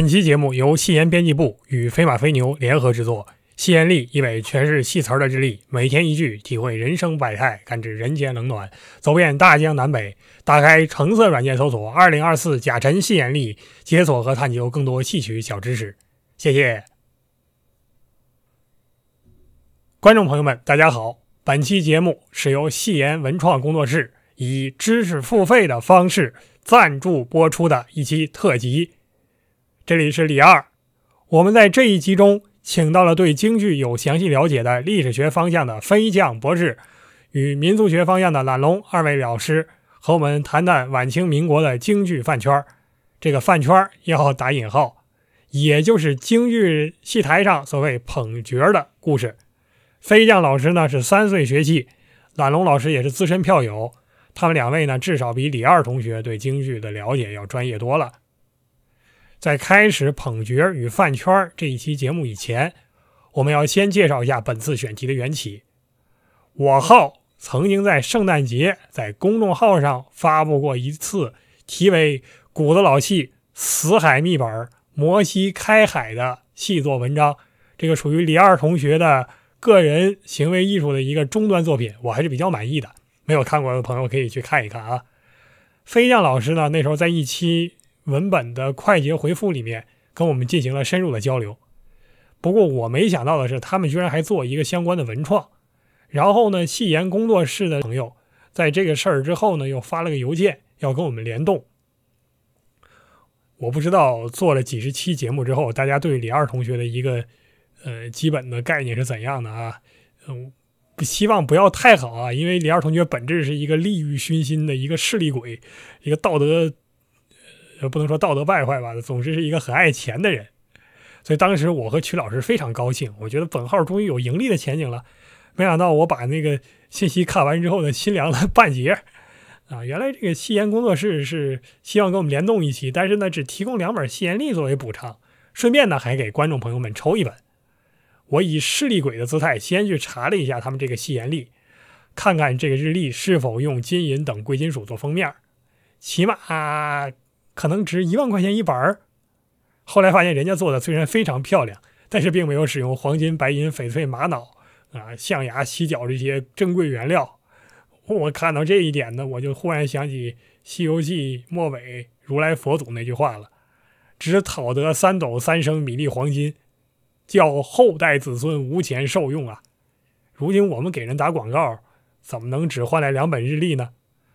本期节目由戏言编辑部与飞马飞牛联合制作。戏言力，一位诠释戏词儿的日历，每天一句，体会人生百态，感知人间冷暖，走遍大江南北。打开橙色软件，搜索“二零二四甲辰戏言力”，解锁和探究更多戏曲小知识。谢谢观众朋友们，大家好。本期节目是由戏言文创工作室以知识付费的方式赞助播出的一期特辑。这里是李二，我们在这一集中请到了对京剧有详细了解的历史学方向的飞将博士，与民族学方向的懒龙二位老师，和我们谈谈晚清民国的京剧饭圈这个饭圈要打引号，也就是京剧戏台上所谓捧角的故事。飞将老师呢是三岁学戏，懒龙老师也是资深票友，他们两位呢至少比李二同学对京剧的了解要专业多了。在开始捧角与饭圈这一期节目以前，我们要先介绍一下本次选题的缘起。我号曾经在圣诞节在公众号上发布过一次题为《古子老戏死海秘本摩西开海》的细作文章，这个属于李二同学的个人行为艺术的一个中端作品，我还是比较满意的。没有看过的朋友可以去看一看啊。飞将老师呢，那时候在一期。文本的快捷回复里面跟我们进行了深入的交流，不过我没想到的是，他们居然还做一个相关的文创。然后呢，戏言工作室的朋友在这个事儿之后呢，又发了个邮件要跟我们联动。我不知道做了几十期节目之后，大家对李二同学的一个呃基本的概念是怎样的啊？嗯，希望不要太好啊，因为李二同学本质是一个利欲熏心的一个势利鬼，一个道德。就不能说道德败坏吧，总之是一个很爱钱的人，所以当时我和曲老师非常高兴，我觉得本号终于有盈利的前景了。没想到我把那个信息看完之后呢，心凉了半截啊！原来这个戏言工作室是希望跟我们联动一期，但是呢，只提供两本戏言历作为补偿，顺便呢还给观众朋友们抽一本。我以势利鬼的姿态先去查了一下他们这个戏言历，看看这个日历是否用金银等贵金属做封面，起码。可能值一万块钱一本儿，后来发现人家做的虽然非常漂亮，但是并没有使用黄金、白银、翡翠、玛瑙啊、象牙、犀角这些珍贵原料。我看到这一点呢，我就忽然想起《西游记》末尾如来佛祖那句话了：“只讨得三斗三升米粒黄金，叫后代子孙无钱受用啊！”如今我们给人打广告，怎么能只换来两本日历呢？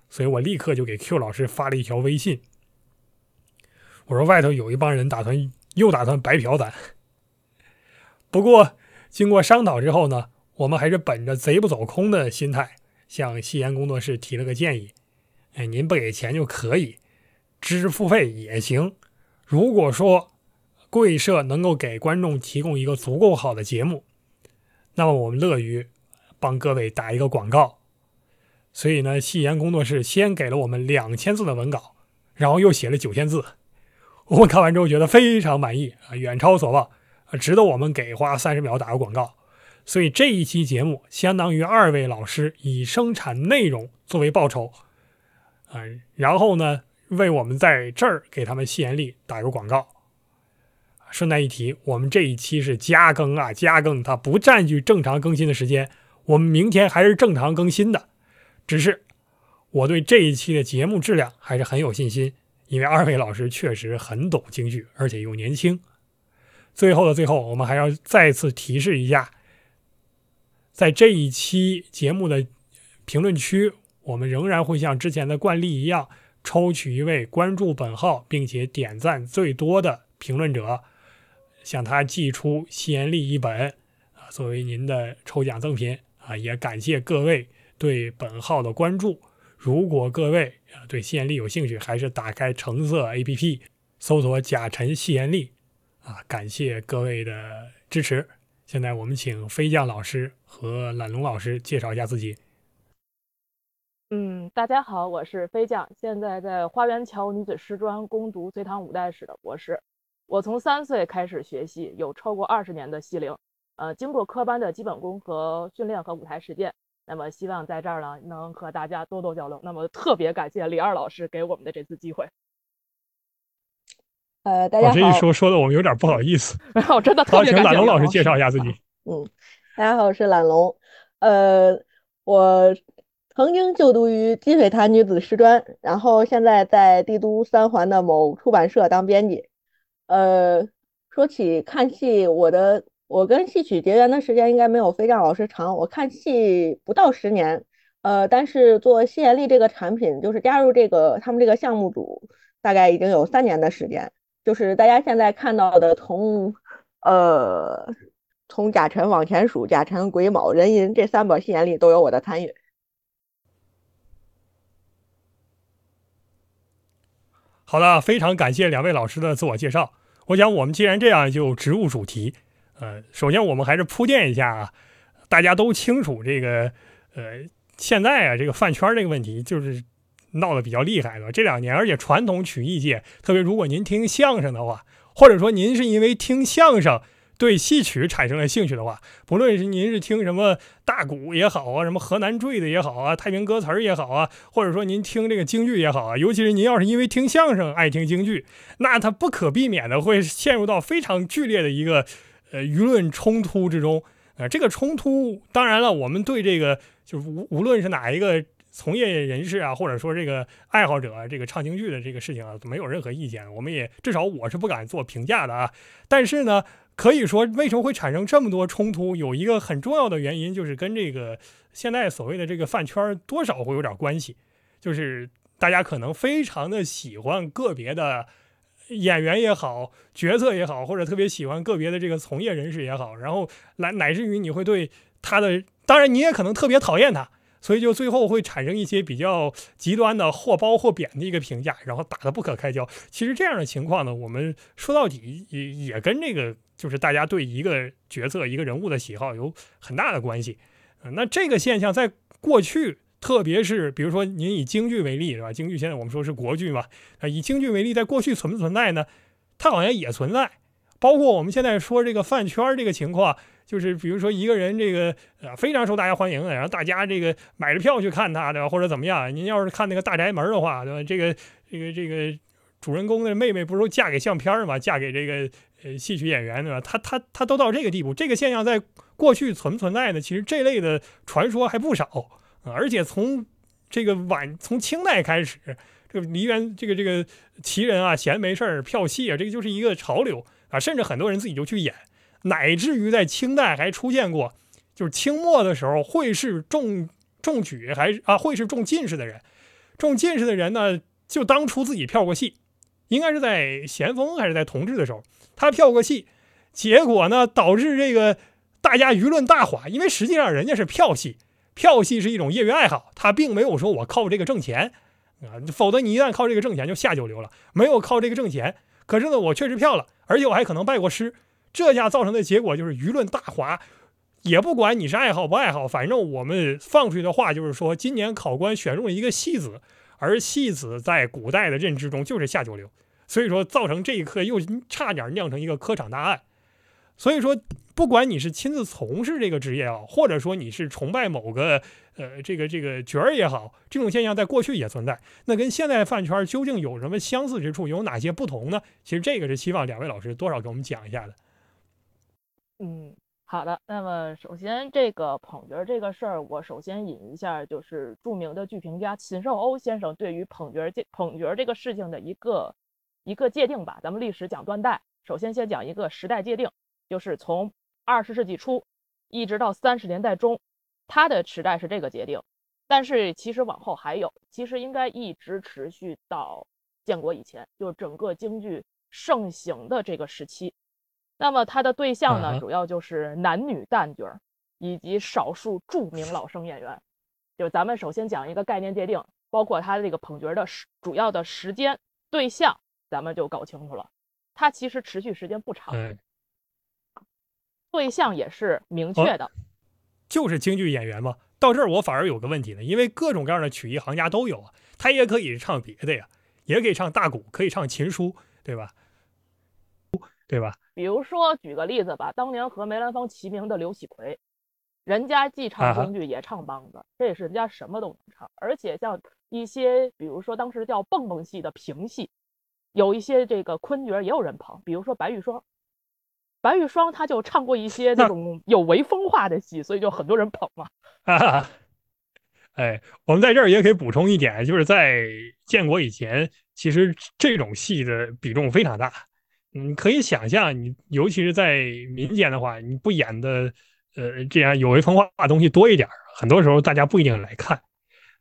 所以我立刻就给 Q 老师发了一条微信。我说外头有一帮人打算又打算白嫖咱，不过经过商讨之后呢，我们还是本着贼不走空的心态，向戏言工作室提了个建议。哎，您不给钱就可以，知识付费也行。如果说贵社能够给观众提供一个足够好的节目，那么我们乐于帮各位打一个广告。所以呢，戏言工作室先给了我们两千字的文稿，然后又写了九千字。我们看完之后觉得非常满意啊，远超所望，值得我们给花三十秒打个广告。所以这一期节目相当于二位老师以生产内容作为报酬，啊，然后呢为我们在这儿给他们吸引力打个广告。顺带一提，我们这一期是加更啊，加更，它不占据正常更新的时间，我们明天还是正常更新的。只是我对这一期的节目质量还是很有信心。因为二位老师确实很懂京剧，而且又年轻。最后的最后，我们还要再次提示一下，在这一期节目的评论区，我们仍然会像之前的惯例一样，抽取一位关注本号并且点赞最多的评论者，向他寄出西言历一本啊，作为您的抽奖赠品啊。也感谢各位对本号的关注。如果各位啊对戏言力有兴趣，还是打开橙色 APP 搜索“甲辰戏言力”啊！感谢各位的支持。现在我们请飞将老师和懒龙老师介绍一下自己。嗯，大家好，我是飞将，现在在花园桥女子师专攻读隋唐五代史的博士。我从三岁开始学戏，有超过二十年的戏龄。呃，经过科班的基本功和训练和舞台实践。那么希望在这儿呢，能和大家多多交流。那么特别感谢李二老师给我们的这次机会。呃，大家好。这一说说的我们有点不好意思。我真的特别请懒龙老师介绍一下自己。嗯，大家好，我是懒龙。呃，我曾经就读于积水潭女子师专，然后现在在帝都三环的某出版社当编辑。呃，说起看戏，我的我跟戏曲结缘的时间应该没有飞将老师长。我看戏不到十年，呃，但是做戏言力这个产品，就是加入这个他们这个项目组，大概已经有三年的时间。就是大家现在看到的，从呃从甲辰往前数，甲辰、癸卯、壬寅这三本戏言里都有我的参与。好的，非常感谢两位老师的自我介绍。我想，我们既然这样，就直入主题。呃，首先我们还是铺垫一下啊，大家都清楚这个呃，现在啊这个饭圈这个问题就是。闹得比较厉害了这两年，而且传统曲艺界，特别如果您听相声的话，或者说您是因为听相声对戏曲产生了兴趣的话，不论是您是听什么大鼓也好啊，什么河南坠的也好啊，太平歌词儿也好啊，或者说您听这个京剧也好啊，尤其是您要是因为听相声爱听京剧，那它不可避免的会陷入到非常剧烈的一个呃舆论冲突之中啊。这个冲突，当然了，我们对这个就是无无论是哪一个。从业人士啊，或者说这个爱好者，这个唱京剧的这个事情啊，没有任何意见。我们也至少我是不敢做评价的啊。但是呢，可以说为什么会产生这么多冲突，有一个很重要的原因，就是跟这个现在所谓的这个饭圈多少会有点关系。就是大家可能非常的喜欢个别的演员也好，角色也好，或者特别喜欢个别的这个从业人士也好，然后来乃至于你会对他的，当然你也可能特别讨厌他。所以就最后会产生一些比较极端的或褒或贬的一个评价，然后打得不可开交。其实这样的情况呢，我们说到底也也跟这个就是大家对一个角色、一个人物的喜好有很大的关系。那这个现象在过去，特别是比如说您以京剧为例，是吧？京剧现在我们说是国剧嘛，啊，以京剧为例，在过去存不存在呢？它好像也存在。包括我们现在说这个饭圈这个情况。就是比如说一个人这个呃非常受大家欢迎的，然后大家这个买着票去看他，对吧？或者怎么样？您要是看那个大宅门的话，对吧？这个这个这个主人公的妹妹不是嫁给相片嘛？嫁给这个呃戏曲演员，对吧？他他他都到这个地步，这个现象在过去存不存在呢？其实这类的传说还不少，而且从这个晚从清代开始，这个梨园这个这个奇人啊，闲没事儿票戏啊，这个就是一个潮流啊，甚至很多人自己就去演。乃至于在清代还出现过，就是清末的时候，会试中中举还是啊会试中进士的人，中进士的人呢，就当初自己票过戏，应该是在咸丰还是在同治的时候，他票过戏，结果呢导致这个大家舆论大哗，因为实际上人家是票戏，票戏是一种业余爱好，他并没有说我靠这个挣钱啊，否则你一旦靠这个挣钱就下九流了，没有靠这个挣钱，可是呢我确实票了，而且我还可能拜过师。这下造成的结果就是舆论大哗，也不管你是爱好不爱好，反正我们放出去的话就是说，今年考官选中了一个戏子，而戏子在古代的认知中就是下九流，所以说造成这一刻又差点酿成一个科场大案。所以说，不管你是亲自从事这个职业啊，或者说你是崇拜某个呃这个这个角儿也好，这种现象在过去也存在。那跟现在饭圈究竟有什么相似之处，有哪些不同呢？其实这个是希望两位老师多少给我们讲一下的。嗯，好的。那么首先，这个捧角儿这个事儿，我首先引一下，就是著名的剧评家秦寿欧先生对于捧角儿这捧角儿这个事情的一个一个界定吧。咱们历史讲断代，首先先讲一个时代界定，就是从二十世纪初一直到三十年代中，他的时代是这个界定。但是其实往后还有，其实应该一直持续到建国以前，就是整个京剧盛行的这个时期。那么他的对象呢，主要就是男女旦角儿，以及少数著名老生演员。就咱们首先讲一个概念界定，包括他这个捧角的时主要的时间对象，咱们就搞清楚了。他其实持续时间不长，对象也是明确的，就是京剧演员嘛。到这儿我反而有个问题呢，因为各种各样的曲艺行家都有啊，他也可以唱别的呀，也可以唱大鼓，可以唱琴书，对吧？对吧？比如说，举个例子吧，当年和梅兰芳齐名的刘喜奎，人家既唱京剧也唱梆子，这也是人家什么都能唱。而且像一些，比如说当时叫蹦蹦戏的评戏，有一些这个昆角也有人捧，比如说白玉霜。白玉霜他就唱过一些那种有违风化的戏，所以就很多人捧嘛。哎，我们在这儿也可以补充一点，就是在建国以前，其实这种戏的比重非常大。你可以想象，你尤其是在民间的话，你不演的，呃，这样有违风化的东西多一点，很多时候大家不一定来看。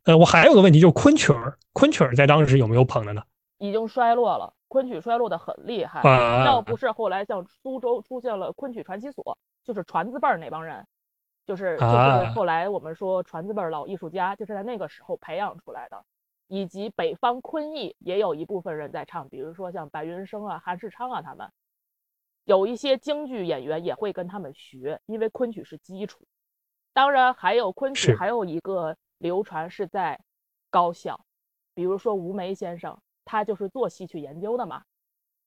呃，我还有个问题，就是昆曲儿，昆曲儿在当时有没有捧的呢？已经衰落了，昆曲衰落的很厉害。要不是后来像苏州出现了昆曲传奇所，就是传字辈儿那帮人，就是就是后来我们说传字辈儿老艺术家，就是在那个时候培养出来的。以及北方昆艺也有一部分人在唱，比如说像白云生啊、韩世昌啊，他们有一些京剧演员也会跟他们学，因为昆曲是基础。当然还有昆曲还有一个流传是在高校，比如说吴梅先生。他就是做戏曲研究的嘛，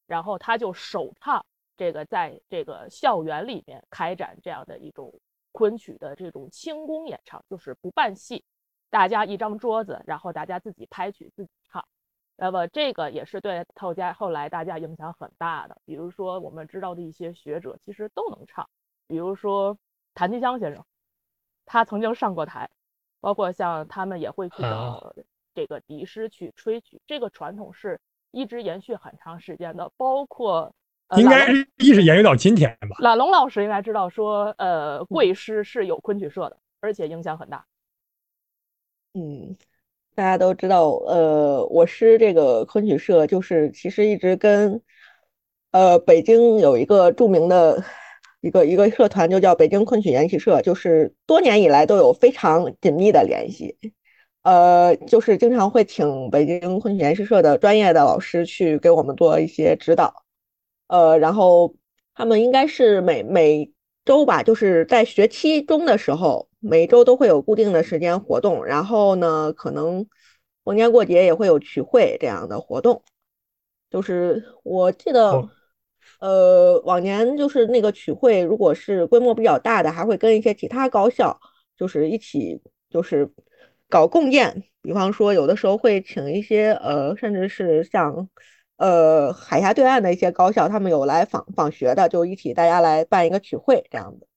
然后他就首唱这个，在这个校园里面开展这样的一种昆曲的这种轻功演唱，就是不办戏，大家一张桌子，然后大家自己拍曲自己唱。那么这个也是对后家后来大家影响很大的。比如说我们知道的一些学者其实都能唱，比如说谭其骧先生，他曾经上过台，包括像他们也会去找。这个笛师去吹曲，这个传统是一直延续很长时间的，包括应该是一直延续到今天吧。懒龙老师应该知道，说呃，贵师是有昆曲社的，而且影响很大。嗯，大家都知道，呃，我师这个昆曲社就是其实一直跟呃北京有一个著名的一个一个社团，就叫北京昆曲研习社，就是多年以来都有非常紧密的联系。呃，就是经常会请北京昆曲研习社的专业的老师去给我们做一些指导，呃，然后他们应该是每每周吧，就是在学期中的时候，每周都会有固定的时间活动，然后呢，可能逢年过节也会有曲会这样的活动。就是我记得，呃，往年就是那个曲会，如果是规模比较大的，还会跟一些其他高校就是一起就是。搞共建，比方说有的时候会请一些呃，甚至是像呃海峡对岸的一些高校，他们有来访访学的，就一起大家来办一个曲会这样的。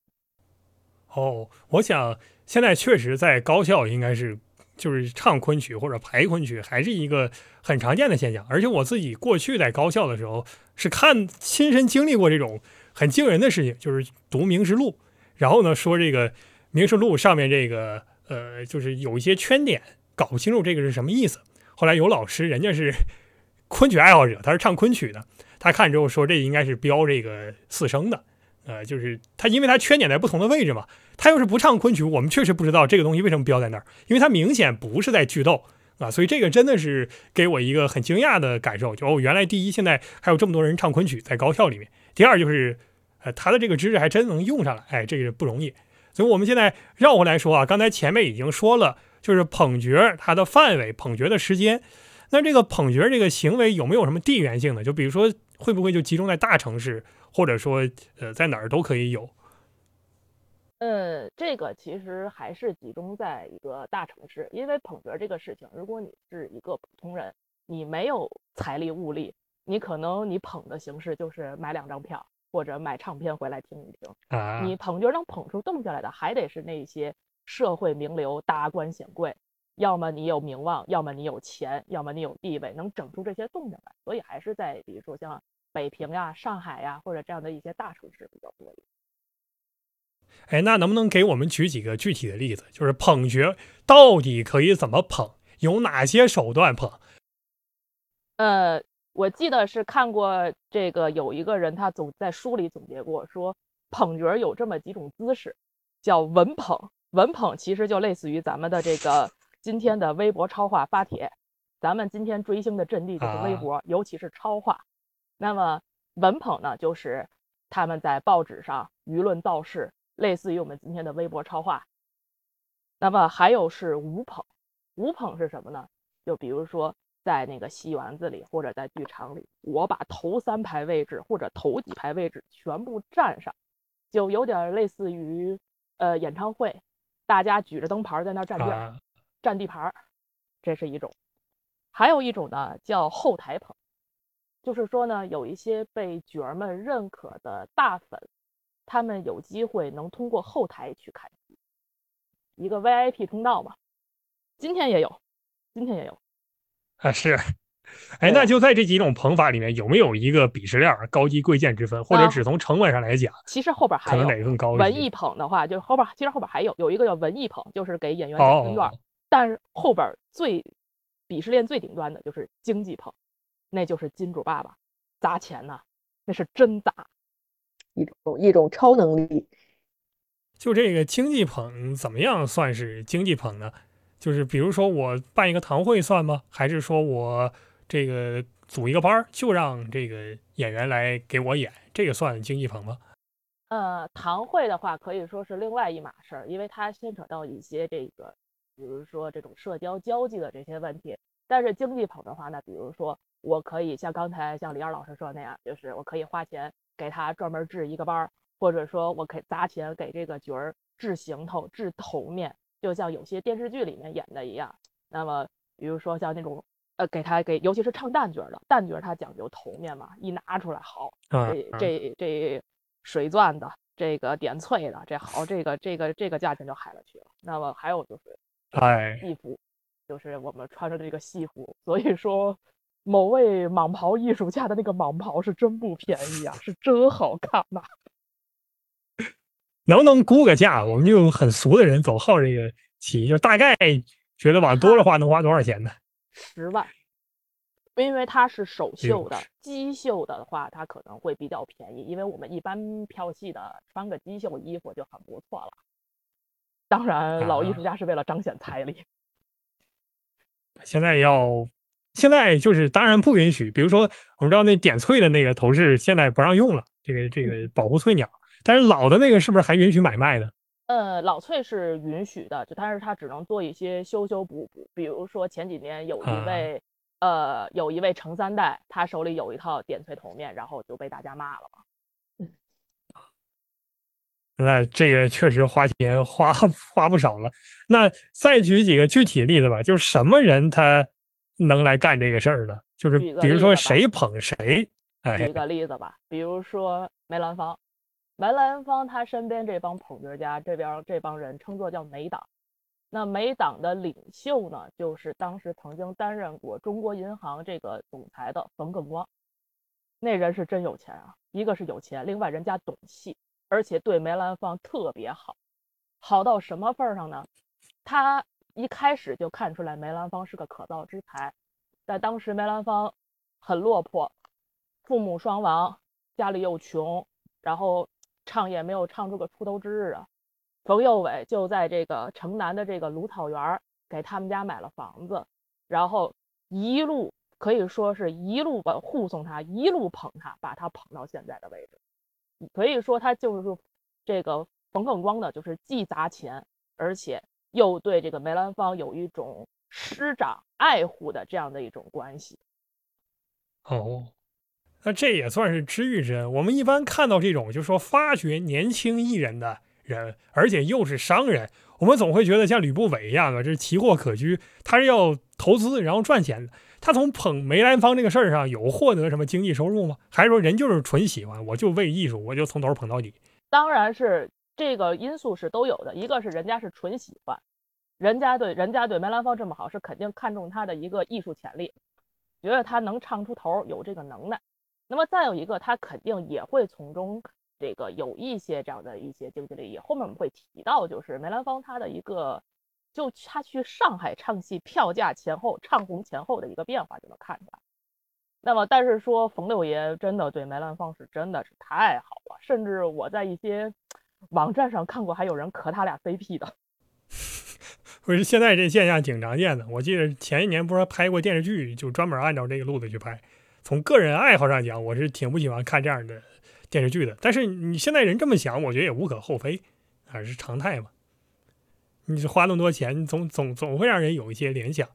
哦，我想现在确实在高校应该是就是唱昆曲或者排昆曲，还是一个很常见的现象。而且我自己过去在高校的时候是看亲身经历过这种很惊人的事情，就是读《明实录》，然后呢说这个《明实录》上面这个。呃，就是有一些圈点，搞不清楚这个是什么意思。后来有老师，人家是 昆曲爱好者，他是唱昆曲的，他看之后说这应该是标这个四声的。呃，就是他，因为他圈点在不同的位置嘛。他要是不唱昆曲，我们确实不知道这个东西为什么标在那儿，因为他明显不是在剧斗啊。所以这个真的是给我一个很惊讶的感受，就哦，原来第一，现在还有这么多人唱昆曲在高校里面；第二，就是呃，他的这个知识还真能用上来，哎，这个不容易。所以，我们现在绕回来说啊，刚才前面已经说了，就是捧角它的范围、捧角的时间。那这个捧角这个行为有没有什么地缘性的？就比如说，会不会就集中在大城市，或者说，呃，在哪儿都可以有？呃，这个其实还是集中在一个大城市，因为捧角这个事情，如果你是一个普通人，你没有财力物力，你可能你捧的形式就是买两张票。或者买唱片回来听一听啊！你捧角能捧出动静来的，还得是那些社会名流、达官显贵，要么你有名望，要么你有钱，要么你有地位，能整出这些动静来。所以还是在比如说像北平呀、上海呀，或者这样的一些大城市比较多一点。哎，那能不能给我们举几个具体的例子？就是捧角到底可以怎么捧？有哪些手段捧？呃。我记得是看过这个，有一个人他总在书里总结过，说捧角有这么几种姿势，叫文捧。文捧其实就类似于咱们的这个 今天的微博超话发帖，咱们今天追星的阵地就是微博，尤其是超话。那么文捧呢，就是他们在报纸上舆论造势，类似于我们今天的微博超话。那么还有是武捧，武捧是什么呢？就比如说。在那个戏园子里，或者在剧场里，我把头三排位置或者头几排位置全部占上，就有点类似于呃演唱会，大家举着灯牌在那占地占地盘儿，这是一种。还有一种呢，叫后台捧。就是说呢，有一些被角儿们认可的大粉，他们有机会能通过后台去看戏，一个 VIP 通道嘛。今天也有，今天也有。啊，是。哎，那就在这几种捧法里面，有没有一个鄙视链高低贵贱之分，或者只从成本上来讲？其实后边还有可能哪个更高？文艺捧的话，就是后边其实后边还有有一个叫文艺捧，就是给演员讲分段。但是后边最鄙视链最顶端的就是经济捧，那就是金主爸爸砸钱呐，那是真砸，一种一种超能力。就这个经济捧怎么样算是经济捧呢？就是比如说我办一个堂会算吗？还是说我这个组一个班儿就让这个演员来给我演，这个算经济捧吗？呃，堂会的话可以说是另外一码事儿，因为它牵扯到一些这个，比如说这种社交交际的这些问题。但是经济捧的话呢，比如说我可以像刚才像李二老师说的那样，就是我可以花钱给他专门制一个班儿，或者说我可以砸钱给这个角儿制行头、制头面。就像有些电视剧里面演的一样，那么比如说像那种呃，给他给，尤其是唱旦角的旦角，他讲究头面嘛，一拿出来好，这这这水钻的，这个点翠的，这好，这个这个这个价钱就嗨了去了。那么还有就是，哎，戏服，就是我们穿着这个戏服，所以说某位蟒袍艺术家的那个蟒袍是真不便宜啊，是真好看呐。能不能估个价？我们就很俗的人，走好这个棋，就大概觉得往多了花能花多少钱呢？十万，因为它是首绣的，机绣的话，它可能会比较便宜。因为我们一般票戏的穿个机绣衣服就很不错了。当然，老艺术家是为了彰显财力。现在要，现在就是当然不允许。比如说，我们知道那点翠的那个头饰现在不让用了，这个这个保护翠鸟。但是老的那个是不是还允许买卖呢？呃，老翠是允许的，就但是它只能做一些修修补补。比如说前几年有一位，呃，有一位程三代，他手里有一套点翠头面，然后就被大家骂了嘛。那这个确实花钱花 花不少了。那再举几个具体例子吧，就是什么人他能来干这个事儿呢？就是比如说谁捧谁。举个例子吧，比如说梅兰芳。梅兰芳他身边这帮捧角家，这边这帮人称作叫梅党。那梅党的领袖呢，就是当时曾经担任过中国银行这个总裁的冯耿光。那人是真有钱啊，一个是有钱，另外人家懂戏，而且对梅兰芳特别好，好到什么份上呢？他一开始就看出来梅兰芳是个可造之才。在当时梅兰芳很落魄，父母双亡，家里又穷，然后。唱也没有唱出个出头之日啊！冯幼伟就在这个城南的这个芦草园给他们家买了房子，然后一路可以说是一路把护送他，一路捧他，把他捧到现在的位置。可以说他就是这个冯耿光的，就是既砸钱，而且又对这个梅兰芳有一种师长爱护的这样的一种关系。哦。那这也算是知遇之恩。我们一般看到这种，就是说发掘年轻艺人的人，而且又是商人，我们总会觉得像吕不韦一样啊，这奇货可居，他是要投资然后赚钱的。他从捧梅兰芳这个事儿上有获得什么经济收入吗？还是说人就是纯喜欢，我就为艺术，我就从头捧到底？当然是这个因素是都有的。一个是人家是纯喜欢，人家对人家对梅兰芳这么好，是肯定看中他的一个艺术潜力，觉得他能唱出头，有这个能耐。那么再有一个，他肯定也会从中这个有一些这样的一些经济利益。后面我们会提到，就是梅兰芳他的一个，就他去上海唱戏票价前后唱红前后的一个变化就能看出来。那么，但是说冯六爷真的对梅兰芳是真的是太好了，甚至我在一些网站上看过，还有人磕他俩 CP 的。不是现在这现象挺常见的。我记得前一年不是拍过电视剧，就专门按照这个路子去拍。从个人爱好上讲，我是挺不喜欢看这样的电视剧的。但是你现在人这么想，我觉得也无可厚非，还是常态嘛。你花那么多钱，总总总会让人有一些联想。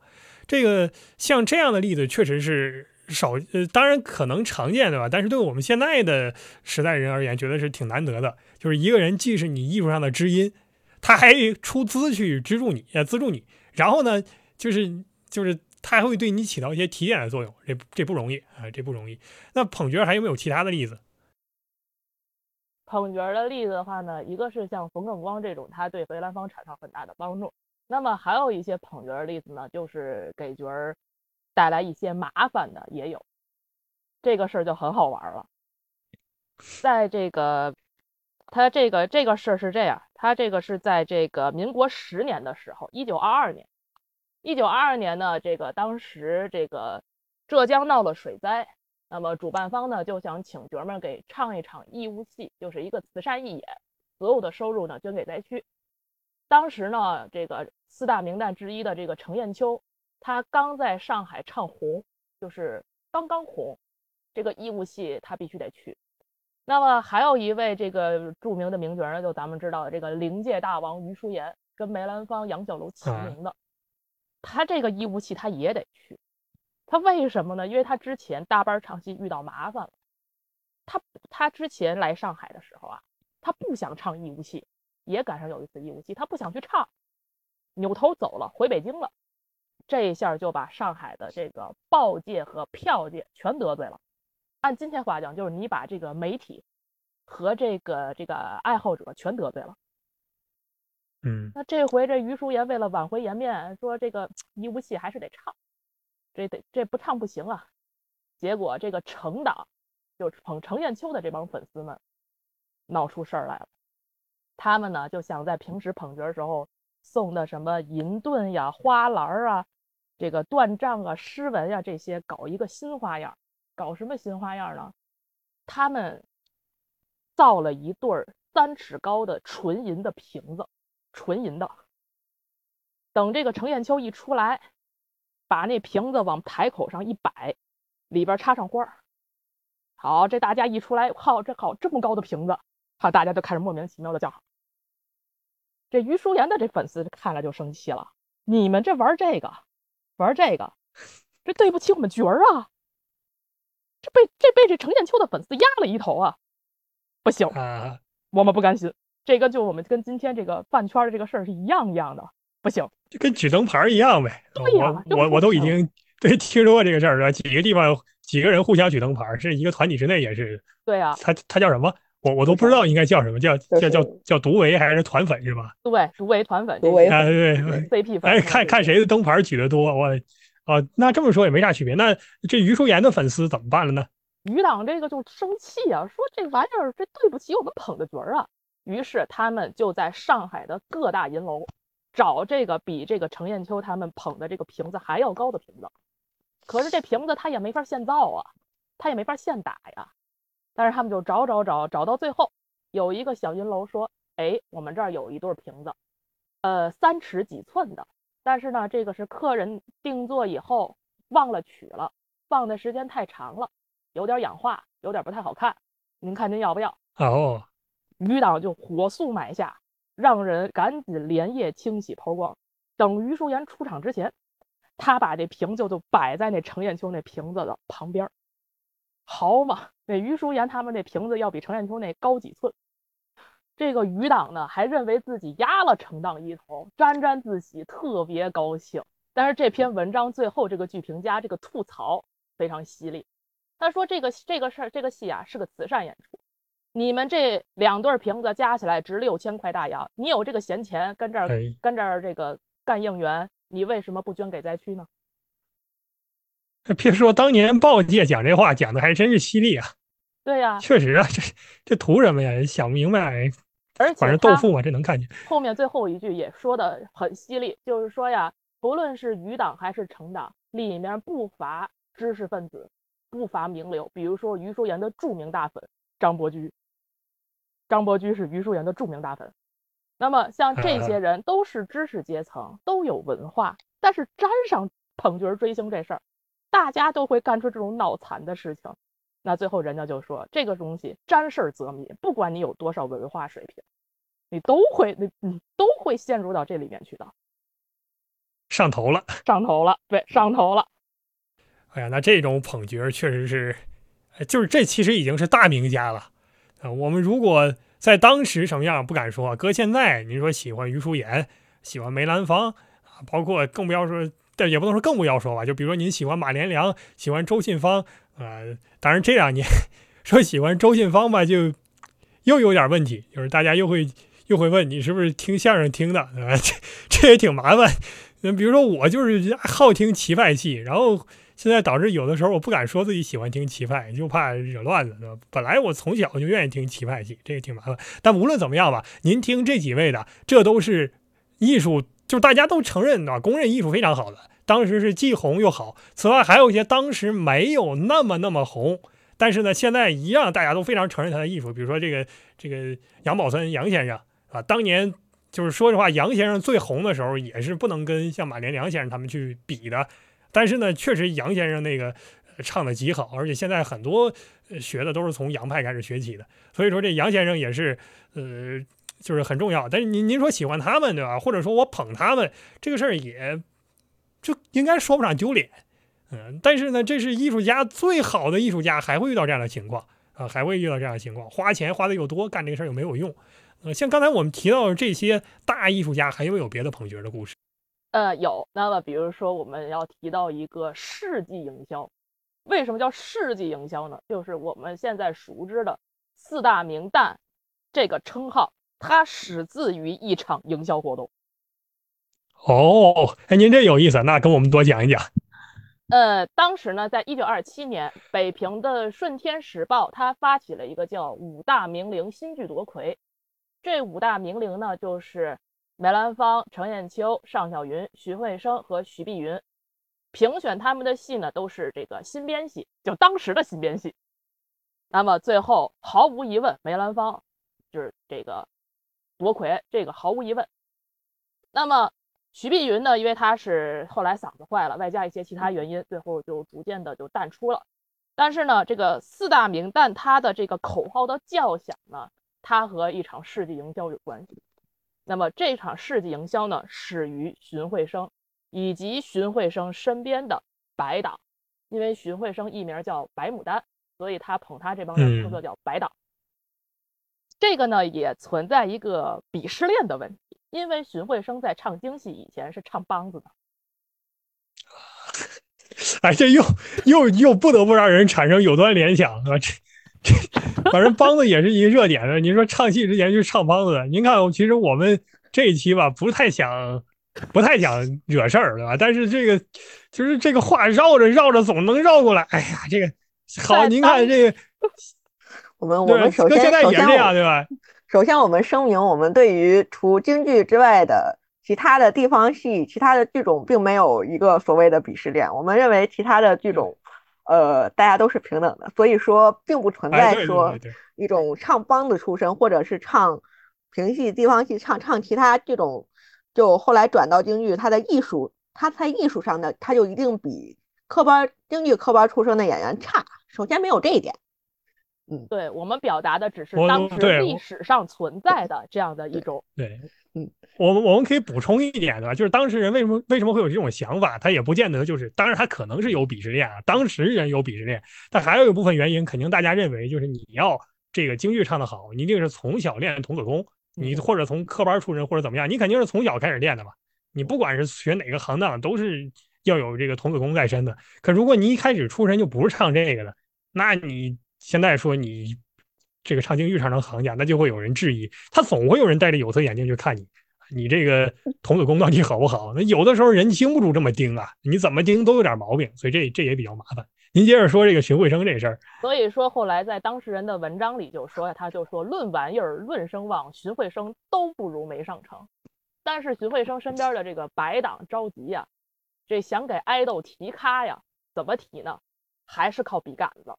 这个像这样的例子确实是少，呃，当然可能常见对吧？但是对我们现在的时代人而言，觉得是挺难得的。就是一个人既是你艺术上的知音，他还出资去资助你，呃，资助你。然后呢，就是就是。它还会对你起到一些提点的作用，这这不容易啊，这不容易。那捧角还有没有其他的例子？捧角的例子的话呢，一个是像冯正光这种，他对梅兰芳产生很大的帮助。那么还有一些捧角的例子呢，就是给角儿带来一些麻烦的也有。这个事儿就很好玩了。在这个，他这个这个事儿是这样，他这个是在这个民国十年的时候，一九二二年。一九二二年呢，这个当时这个浙江闹了水灾。那么主办方呢就想请角们给唱一场义务戏，就是一个慈善义演，所有的收入呢捐给灾区。当时呢，这个四大名旦之一的这个程砚秋，他刚在上海唱红，就是刚刚红，这个义务戏他必须得去。那么还有一位这个著名的名角呢，就咱们知道的这个灵界大王余叔岩，跟梅兰芳、杨小楼齐名的，他这个义务戏他也得去。他为什么呢？因为他之前大班唱戏遇到麻烦了。他他之前来上海的时候啊，他不想唱义务戏，也赶上有一次义务戏，他不想去唱，扭头走了，回北京了。这一下就把上海的这个报界和票界全得罪了。按今天话讲，就是你把这个媒体和这个这个爱好者全得罪了。嗯，那这回这余叔岩为了挽回颜面，说这个义务戏还是得唱。这得这不唱不行啊！结果这个程党，就捧程砚秋的这帮粉丝们，闹出事儿来了。他们呢就想在平时捧角的时候送的什么银盾呀、花篮啊、这个断杖啊、诗文呀这些，搞一个新花样。搞什么新花样呢？他们造了一对儿三尺高的纯银的瓶子，纯银的。等这个程砚秋一出来。把那瓶子往台口上一摆，里边插上花儿。好，这大家一出来，靠，这好这么高的瓶子，好，大家就开始莫名其妙的叫好。这于淑妍的这粉丝看了就生气了，你们这玩这个，玩这个，这对不起我们角儿啊！这被这被这程砚秋的粉丝压了一头啊！不行，我们不甘心。这个就我们跟今天这个饭圈的这个事儿是一样一样的。不行，就跟举灯牌一样呗。对呀，我我我都已经对听说过这个事儿了。几个地方几个人互相举灯牌，是一个团体之内也是。对啊，他他叫什么？我我都不知道应该叫什么，叫叫叫叫独唯还是团粉是吧？对，独唯团粉，独唯啊对 CP 粉。哎，看看谁的灯牌举得多，我啊，那这么说也没啥区别。那这于淑妍的粉丝怎么办了呢？余党这个就生气啊，说这玩意儿这对不起我们捧的角儿啊。于是他们就在上海的各大银楼。找这个比这个程砚秋他们捧的这个瓶子还要高的瓶子，可是这瓶子他也没法现造啊，他也没法现打呀。但是他们就找找找，找到最后有一个小银楼说：“哎，我们这儿有一对瓶子，呃，三尺几寸的，但是呢，这个是客人定做以后忘了取了，放的时间太长了，有点氧化，有点不太好看。您看您要不要？”哦，余党就火速买下。让人赶紧连夜清洗抛光。等于淑妍出场之前，他把这瓶子就摆在那程砚秋那瓶子的旁边。好嘛，那于淑妍他们那瓶子要比程砚秋那高几寸。这个余党呢，还认为自己压了程党一头，沾沾自喜，特别高兴。但是这篇文章最后这个剧评家这个吐槽非常犀利，他说这个这个事儿这个戏啊是个慈善演出。你们这两对瓶子加起来值六千块大洋，你有这个闲钱跟这儿跟这儿这个干应援，你为什么不捐给灾区呢？别说当年报界讲这话讲的还真是犀利啊！对呀，确实啊，这这图什么呀？想不明白。而且反正豆腐嘛，这能看见。后面最后一句也说的很犀利，就是说呀，不论是余党还是成党，里面不乏知识分子，不乏名流，比如说余淑妍的著名大粉张伯驹。张伯驹是余淑妍的著名大粉，那么像这些人都是知识阶层，都有文化，但是沾上捧角追星这事儿，大家都会干出这种脑残的事情。那最后人家就说，这个东西沾事儿则迷，不管你有多少文化水平，你都会，你你都会陷入到这里面去的。上头了，上头了，对，上头了。哎呀，那这种捧角确实是，就是这其实已经是大名家了。啊我们如果在当时什么样不敢说，搁现在，您说喜欢余淑妍，喜欢梅兰芳啊，包括更不要说但也不能说更不要说吧。就比如说您喜欢马连良，喜欢周信芳，呃，当然这两年 说喜欢周信芳吧，就又有点问题，就是大家又会又会问你是不是听相声听的，啊，这这也挺麻烦。那比如说我就是好听齐派戏，然后现在导致有的时候我不敢说自己喜欢听齐派，就怕惹乱子，对吧？本来我从小就愿意听齐派戏，这个挺麻烦。但无论怎么样吧，您听这几位的，这都是艺术，就是大家都承认的，公认艺术非常好的。当时是既红又好。此外，还有一些当时没有那么那么红，但是呢，现在一样大家都非常承认他的艺术。比如说这个这个杨宝森杨先生啊，当年。就是说实话，杨先生最红的时候也是不能跟像马连良先生他们去比的。但是呢，确实杨先生那个唱的极好，而且现在很多学的都是从杨派开始学起的。所以说这杨先生也是呃，就是很重要。但是您您说喜欢他们对吧？或者说我捧他们这个事儿，也就应该说不上丢脸。嗯，但是呢，这是艺术家最好的艺术家还会遇到这样的情况啊，还会遇到这样的情况，花钱花的又多，干这个事儿又没有用。呃，像刚才我们提到的这些大艺术家，还有没有别的捧角的故事？呃，有。那么，比如说，我们要提到一个世纪营销。为什么叫世纪营销呢？就是我们现在熟知的四大名旦这个称号，它始自于一场营销活动。哦，哎，您这有意思，那跟我们多讲一讲。呃，当时呢，在一九二七年，北平的《顺天时报》它发起了一个叫“五大名伶新剧夺魁”。这五大名伶呢，就是梅兰芳、程砚秋、尚小云、徐慧生和徐碧云。评选他们的戏呢，都是这个新编戏，就当时的新编戏。那么最后，毫无疑问，梅兰芳就是这个夺魁，这个毫无疑问。那么徐碧云呢，因为他是后来嗓子坏了，外加一些其他原因，最后就逐渐的就淡出了。但是呢，这个四大名旦他的这个口号的叫响呢。它和一场世纪营销有关系。那么这场世纪营销呢，始于荀慧生以及荀慧生身边的白党，因为荀慧生艺名叫白牡丹，所以他捧他这帮人称作叫白党。这个呢，也存在一个鄙视链的问题，因为荀慧生在唱京戏以前是唱梆子的。哎，这又又又不得不让人产生有端联想啊！这。反正梆子也是一个热点的。您说唱戏之前就是唱梆子。您看，其实我们这一期吧，不太想，不太想惹事儿，对吧？但是这个就是这个话绕着绕着总能绕过来。哎呀，这个好，您看这个，我们我们首先现在也这样，对吧？首先，我们声明，我们对于除京剧之外的其他的地方戏、其他的剧种，并没有一个所谓的鄙视链。我们认为其他的剧种。呃，大家都是平等的，所以说并不存在说一种唱梆子出身，或者是唱评戏、地方戏唱唱其他这种，就后来转到京剧，他的艺术，他在艺术上的他就一定比科班京剧科班出身的演员差。首先没有这一点。嗯，对我们表达的只是当时历史上存在的这样的一种对。嗯，我们我们可以补充一点的吧？就是当时人为什么为什么会有这种想法？他也不见得就是，当然他可能是有鄙视链啊，当时人有鄙视链，但还有一部分原因，肯定大家认为就是你要这个京剧唱得好，你一定是从小练童子功，你或者从科班出身或者怎么样，你肯定是从小开始练的嘛。你不管是学哪个行当，都是要有这个童子功在身的。可如果你一开始出身就不是唱这个的，那你现在说你。这个唱京剧唱成行家，那就会有人质疑，他总会有人戴着有色眼镜去看你，你这个童子功到底好不好？那有的时候人经不住这么盯啊，你怎么盯都有点毛病，所以这这也比较麻烦。您接着说这个荀慧生这事儿。所以说后来在当事人的文章里就说，他就说论玩意儿、论声望，荀慧生都不如梅上成。但是荀慧生身边的这个白党着急呀，这想给爱豆提咖呀，怎么提呢？还是靠笔杆子。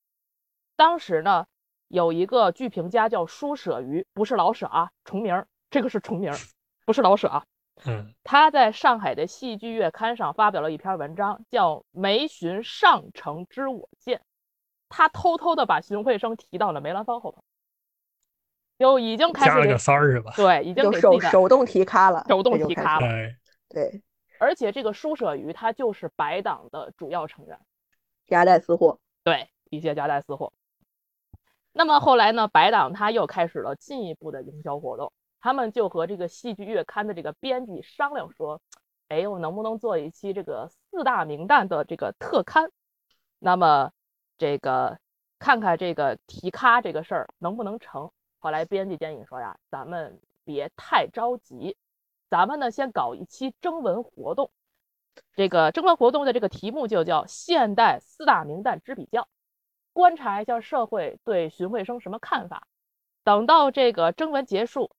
当时呢。有一个剧评家叫舒舍鱼，不是老舍啊，重名儿，这个是重名儿，不是老舍啊。嗯，他在上海的戏剧月刊上发表了一篇文章，叫《梅寻上乘知我见》，他偷偷的把荀慧生提到了梅兰芳后头，就已经开始加了个三儿是吧？对，已经手手动提咖了，手动提咖了。对，而且这个舒舍鱼他就是白党的主要成员，夹带私货。对，一些夹带私货。那么后来呢？白党他又开始了进一步的营销活动，他们就和这个戏剧月刊的这个编辑商量说：“哎，我能不能做一期这个四大名旦的这个特刊？那么这个看看这个提咖这个事儿能不能成？后来编辑建议说呀，咱们别太着急，咱们呢先搞一期征文活动。这个征文活动的这个题目就叫“现代四大名旦之比较”，观察一下社会对荀慧生什么看法。等到这个征文结束，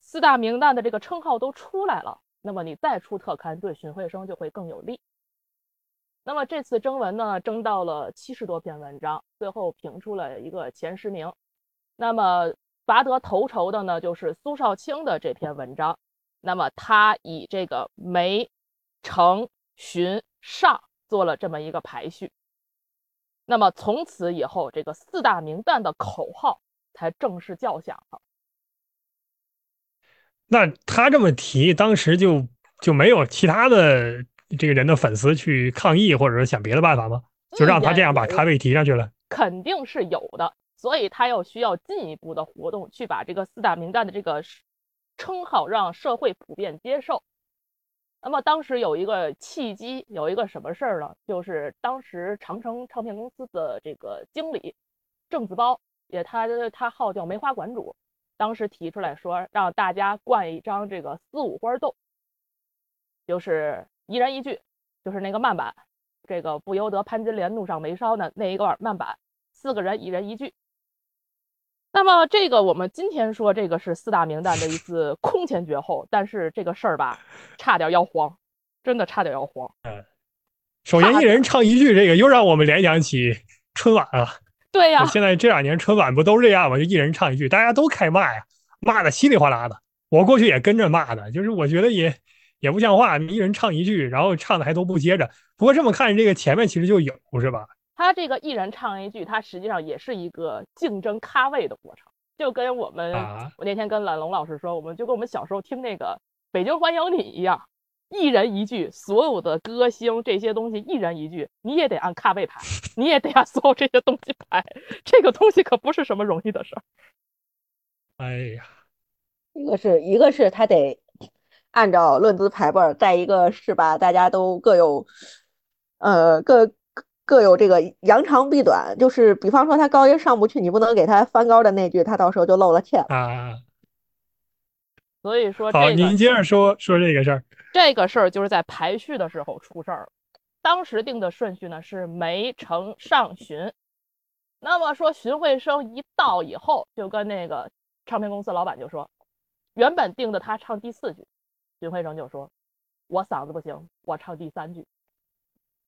四大名旦的这个称号都出来了，那么你再出特刊，对荀慧生就会更有利。那么这次征文呢，征到了七十多篇文章，最后评出了一个前十名。那么拔得头筹的呢，就是苏少卿的这篇文章。那么他以这个梅、程。荀上做了这么一个排序，那么从此以后，这个四大名旦的口号才正式叫响了。那他这么提，当时就就没有其他的这个人的粉丝去抗议，或者说想别的办法吗？就让他这样把咖位提上去了？肯定是有的，所以他又需要进一步的活动，去把这个四大名旦的这个称号让社会普遍接受。那么当时有一个契机，有一个什么事儿呢？就是当时长城唱片公司的这个经理郑子包，也他他号叫梅花馆主，当时提出来说让大家灌一张这个四五花豆，就是一人一句，就是那个慢板，这个不由得潘金莲怒上眉梢的那一段慢板，四个人一人一句。那么这个我们今天说这个是四大名旦的一次 空前绝后，但是这个事儿吧，差点要黄，真的差点要黄。嗯，首先一人唱一句，这个又让我们联想起春晚啊。对呀，现在这两年春晚不都这样吗？就一人唱一句，大家都开骂呀，骂的稀里哗啦的。我过去也跟着骂的，就是我觉得也也不像话，一人唱一句，然后唱的还都不接着。不过这么看，这个前面其实就有，是吧？他这个一人唱一句，他实际上也是一个竞争咖位的过程，就跟我们我那天跟懒龙老师说，我们就跟我们小时候听那个《北京欢迎你》一样，一人一句，所有的歌星这些东西一人一句，你也得按咖位排，你也得按所有这些东西排，这个东西可不是什么容易的事儿。哎呀，一个是一个是他得按照论资排辈儿，再一个是吧，大家都各有呃各。各有这个扬长避短，就是比方说他高音上不去，你不能给他翻高的那句，他到时候就露了怯啊。所以说，好，您接着说说这个事儿。这个事儿就是在排序的时候出事儿了。当时定的顺序呢是梅城上荀。那么说荀慧生一到以后，就跟那个唱片公司老板就说，原本定的他唱第四句，荀慧生就说，我嗓子不行，我唱第三句。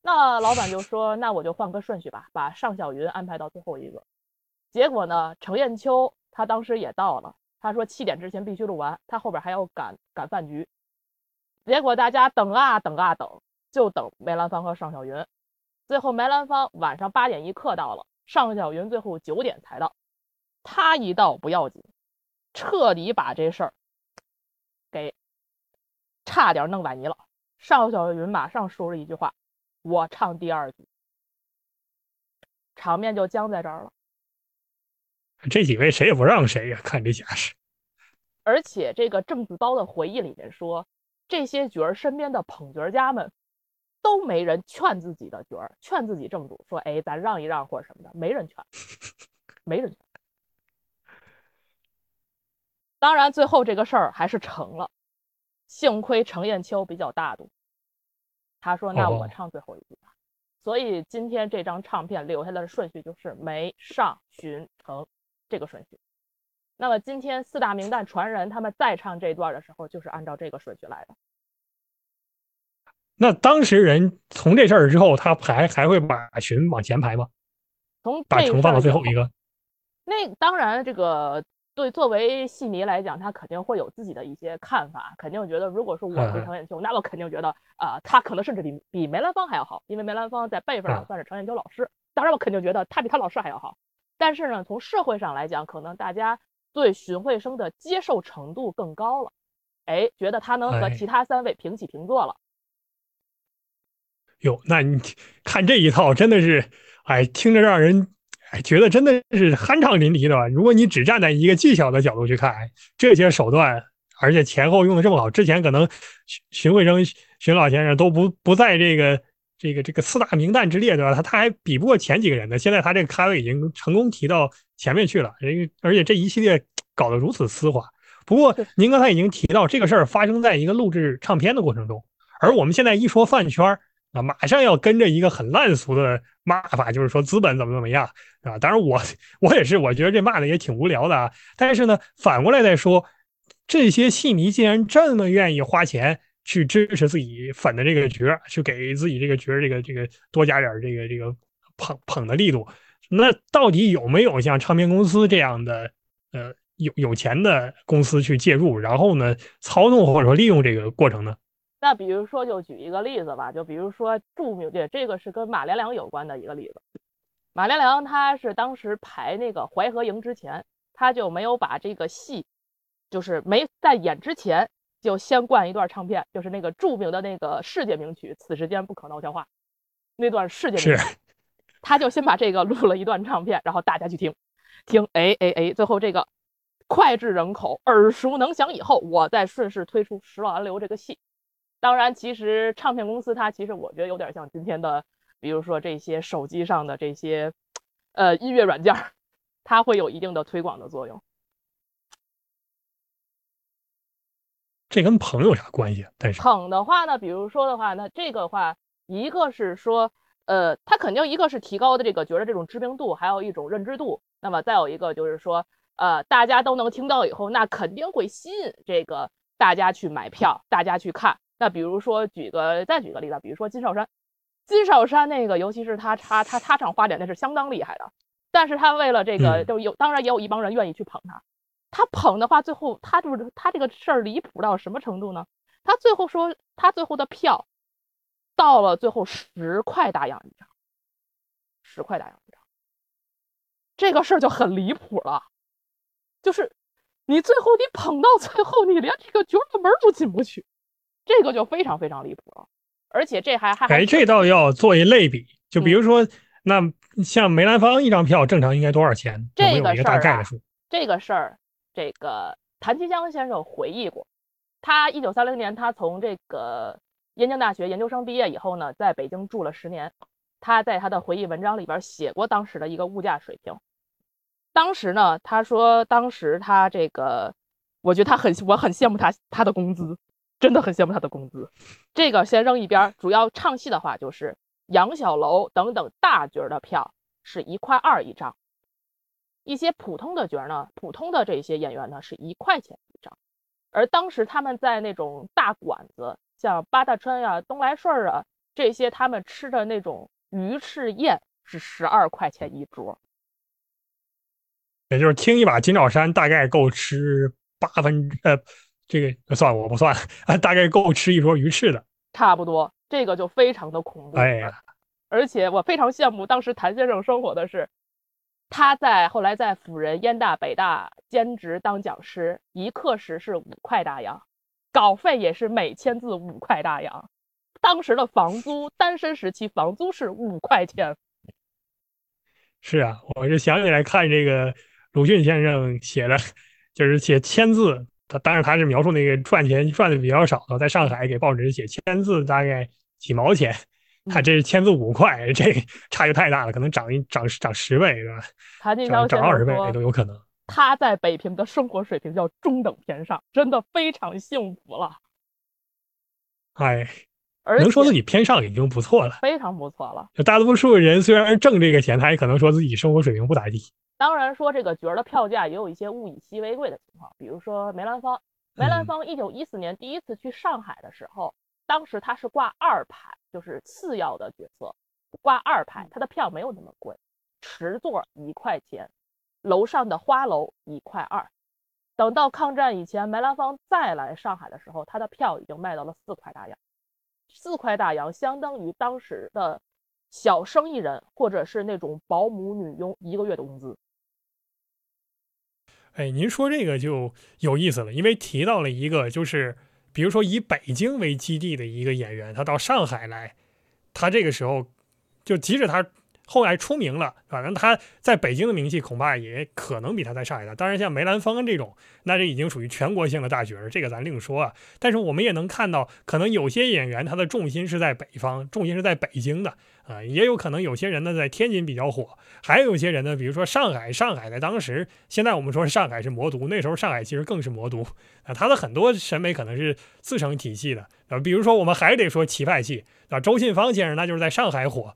那老板就说：“那我就换个顺序吧，把尚小云安排到最后一个。”结果呢，程砚秋他当时也到了，他说七点之前必须录完，他后边还要赶赶饭局。结果大家等啊等啊等，就等梅兰芳和尚小云。最后梅兰芳晚上八点一刻到了，尚小云最后九点才到。他一到不要紧，彻底把这事儿给差点弄崴泥了。尚小云马上说了一句话。我唱第二句，场面就僵在这儿了。这几位谁也不让谁呀，看这架势。而且这个郑子包的回忆里面说，这些角儿身边的捧角家们都没人劝自己的角儿，劝自己正主说：“哎，咱让一让或者什么的。”没人劝，没人劝。当然，最后这个事儿还是成了，幸亏程砚秋比较大度。他说：“那我唱最后一句吧。”所以今天这张唱片留下来的顺序就是梅上荀成这个顺序。那么今天四大名旦传人他们再唱这段的时候，就是按照这个顺序来的。那当时人从这事儿之后，他还还会把荀往前排吗？从把程放到最后一个？那当然，这个。对，作为戏迷来讲，他肯定会有自己的一些看法，肯定觉得，如果说我是程砚秋，那我肯定觉得，啊，他可能甚至比比梅兰芳还要好，因为梅兰芳在辈分上算是程砚秋老师。当然，我肯定觉得他比他老师还要好。但是呢，从社会上来讲，可能大家对荀慧生的接受程度更高了，哎，觉得他能和其他三位平起平坐了。哟，那你看这一套，真的是，哎，听着让人。哎，觉得真的是酣畅淋漓的吧？如果你只站在一个技巧的角度去看，这些手段而且前后用的这么好。之前可能荀荀慧生荀老先生都不不在这个这个这个四大名旦之列，对吧？他他还比不过前几个人呢。现在他这个咖位已经成功提到前面去了，人而且这一系列搞得如此丝滑。不过您刚才已经提到这个事儿发生在一个录制唱片的过程中，而我们现在一说饭圈啊，马上要跟着一个很烂俗的骂法，就是说资本怎么怎么样啊。当然我我也是，我觉得这骂的也挺无聊的啊。但是呢，反过来再说。这些戏迷既然这么愿意花钱去支持自己粉的这个角，去给自己这个角这个这个多加点这个这个捧捧的力度，那到底有没有像唱片公司这样的呃有有钱的公司去介入，然后呢操纵或者说利用这个过程呢？那比如说就举一个例子吧，就比如说著名的这个是跟马连良有关的一个例子。马连良他是当时排那个《淮河营》之前，他就没有把这个戏。就是没在演之前就先灌一段唱片，就是那个著名的那个世界名曲《此时间不可闹笑话》那段世界名曲，他就先把这个录了一段唱片，然后大家去听，听，哎哎哎，最后这个脍炙人口、耳熟能详以后，我再顺势推出《十万安流》这个戏。当然，其实唱片公司它其实我觉得有点像今天的，比如说这些手机上的这些呃音乐软件，它会有一定的推广的作用。这跟捧有啥关系啊？但是捧的话呢，比如说的话，那这个话，一个是说，呃，他肯定一个是提高的这个觉得这种知名度，还有一种认知度。那么再有一个就是说，呃，大家都能听到以后，那肯定会吸引这个大家去买票，大家去看。那比如说举个再举个例子，比如说金少山，金少山那个，尤其是他他他他唱花脸那是相当厉害的，但是他为了这个，就有当然也有一帮人愿意去捧他。他捧的话，最后他就是他这个事儿离谱到什么程度呢？他最后说，他最后的票到了最后十块大洋一张，十块大洋一张，这个事儿就很离谱了。就是你最后你捧到最后，你连这个角的门都进不去，这个就非常非常离谱了。而且这还还哎，这倒要做一类比，就比如说，那像梅兰芳一张票正常应该多少钱？这个事儿啊，这个事儿。这个谭其江先生回忆过，他一九三零年他从这个燕京大学研究生毕业以后呢，在北京住了十年。他在他的回忆文章里边写过当时的一个物价水平。当时呢，他说当时他这个，我觉得他很，我很羡慕他他的工资，真的很羡慕他的工资。这个先扔一边，主要唱戏的话就是杨小楼等等大角的票是一块二一张。一些普通的角呢，普通的这些演员呢，是一块钱一张，而当时他们在那种大馆子，像八大川呀、东来顺啊这些，他们吃的那种鱼翅宴是十二块钱一桌，也就是听一把金爪山大概够吃八分，呃，这个算我不算啊，大概够吃一桌鱼翅的，差不多，这个就非常的恐怖。哎呀，而且我非常羡慕当时谭先生生活的是。他在后来在辅仁、燕大、北大兼职当讲师，一课时是五块大洋，稿费也是每千字五块大洋。当时的房租，单身时期房租是五块钱。是啊，我就想起来看这个鲁迅先生写的，就是写签字，他当然他是描述那个赚钱赚的比较少的，在上海给报纸写签字大概几毛钱。他这是签字五块，这差距太大了，可能涨一涨涨十倍，是吧？涨涨二十倍都有可能。他在北平的生活水平叫中等偏上，真的非常幸福了。哎，能说自己偏上已经不错了，非常不错了。大多数人虽然挣这个钱，他也可能说自己生活水平不咋地。当然说这个角儿的票价也有一些物以稀为贵的情况，比如说梅兰芳。梅兰芳一九一四年第一次去上海的时候。当时他是挂二排，就是次要的角色，挂二排，他的票没有那么贵，池座一块钱，楼上的花楼一块二。等到抗战以前，梅兰芳再来上海的时候，他的票已经卖到了四块大洋，四块大洋相当于当时的小生意人或者是那种保姆女佣一个月的工资。哎，您说这个就有意思了，因为提到了一个就是。比如说，以北京为基地的一个演员，他到上海来，他这个时候就即使他后来出名了，反正他在北京的名气恐怕也可能比他在上海大。当然，像梅兰芳这种，那这已经属于全国性的大角儿，这个咱另说啊。但是我们也能看到，可能有些演员他的重心是在北方，重心是在北京的啊，也有可能有些人呢在天津比较火，还有一些人呢，比如说上海，上海在当时，现在我们说上海是魔都，那时候上海其实更是魔都啊，他的很多审美可能是自成体系的啊，比如说我们还得说齐派系啊，周信芳先生那就是在上海火。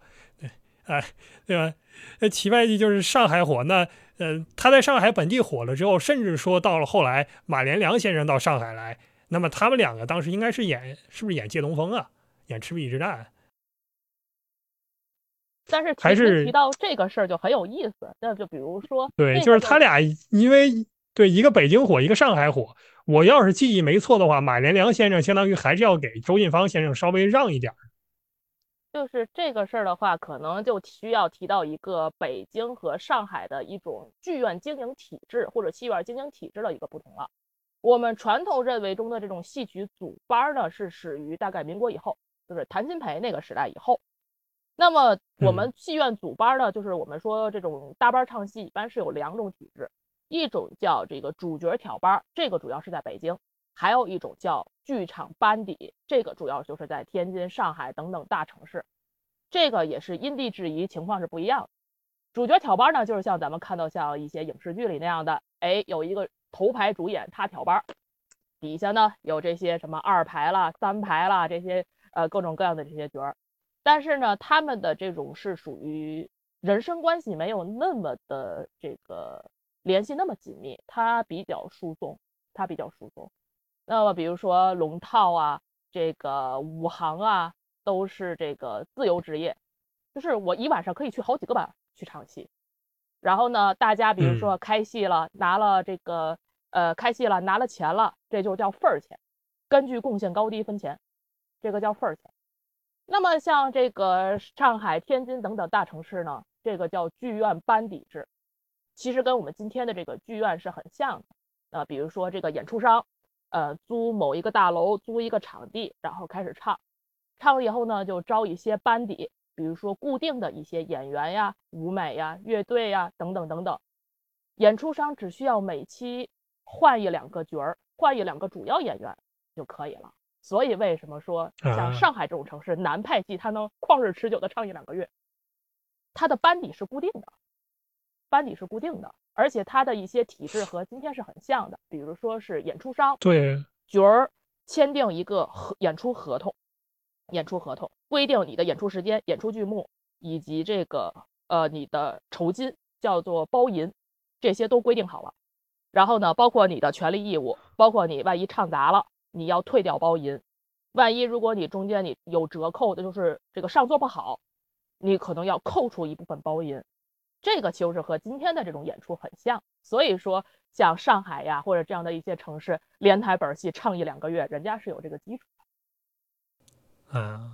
哎，对吧？那齐白帝就是上海火，那呃，他在上海本地火了之后，甚至说到了后来，马连良先生到上海来，那么他们两个当时应该是演，是不是演借东风啊？演赤壁之战？但是还是提到这个事儿就很有意思，那就比如说，对，就是他俩，因为对一个北京火，一个上海火，我要是记忆没错的话，马连良先生相当于还是要给周信芳先生稍微让一点儿。就是这个事儿的话，可能就需要提到一个北京和上海的一种剧院经营体制或者戏院经营体制的一个不同了。我们传统认为中的这种戏曲组班呢，是始于大概民国以后，就是谭鑫培那个时代以后。那么我们戏院组班呢，就是我们说这种大班唱戏，一般是有两种体制，一种叫这个主角挑班，这个主要是在北京。还有一种叫剧场班底，这个主要就是在天津、上海等等大城市，这个也是因地制宜，情况是不一样的。主角挑班呢，就是像咱们看到像一些影视剧里那样的，哎，有一个头牌主演他挑班，底下呢有这些什么二排啦、三排啦这些呃各种各样的这些角儿，但是呢，他们的这种是属于人生关系没有那么的这个联系那么紧密，他比较疏松，他比较疏松。那么，比如说龙套啊，这个武行啊，都是这个自由职业，就是我一晚上可以去好几个班去唱戏。然后呢，大家比如说开戏了，拿了这个呃开戏了，拿了钱了，这就叫份儿钱，根据贡献高低分钱，这个叫份儿钱。那么像这个上海、天津等等大城市呢，这个叫剧院班底制，其实跟我们今天的这个剧院是很像的。呃，比如说这个演出商。呃，租某一个大楼，租一个场地，然后开始唱。唱了以后呢，就招一些班底，比如说固定的一些演员呀、舞美呀、乐队呀等等等等。演出商只需要每期换一两个角儿，换一两个主要演员就可以了。所以为什么说像上海这种城市，南派戏它能旷日持久的唱一两个月？它的班底是固定的，班底是固定的。而且它的一些体制和今天是很像的，比如说是演出商对角儿签订一个合演出合同，演出合同规定你的演出时间、演出剧目以及这个呃你的酬金叫做包银，这些都规定好了。然后呢，包括你的权利义务，包括你万一唱砸了，你要退掉包银。万一如果你中间你有折扣的，就是这个上座不好，你可能要扣除一部分包银。这个其实是和今天的这种演出很像，所以说像上海呀或者这样的一些城市，连台本戏唱一两个月，人家是有这个基础的。啊，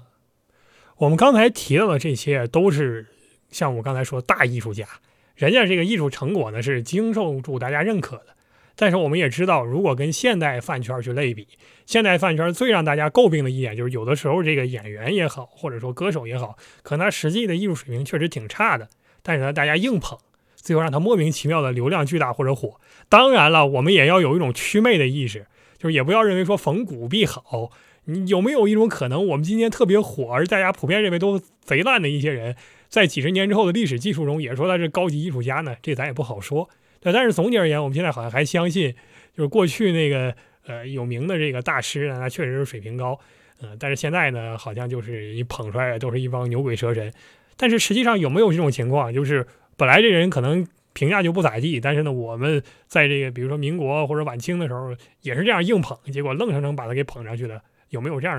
我们刚才提到的这些都是像我刚才说大艺术家，人家这个艺术成果呢是经受住大家认可的。但是我们也知道，如果跟现代饭圈去类比，现代饭圈最让大家诟病的一点就是，有的时候这个演员也好，或者说歌手也好，可能他实际的艺术水平确实挺差的。但是呢，大家硬捧，最后让他莫名其妙的流量巨大或者火。当然了，我们也要有一种祛魅的意识，就是也不要认为说逢古必好。你有没有一种可能，我们今天特别火，而大家普遍认为都贼烂的一些人，在几十年之后的历史技术中，也说他是高级艺术家呢？这咱也不好说。但但是总体而言，我们现在好像还相信，就是过去那个呃有名的这个大师呢，他确实是水平高。嗯，但是现在呢，好像就是你捧出来都是一帮牛鬼蛇神。但是实际上有没有这种情况？就是本来这人可能评价就不咋地，但是呢，我们在这个比如说民国或者晚清的时候也是这样硬捧，结果愣生生把他给捧上去的，有没有这样？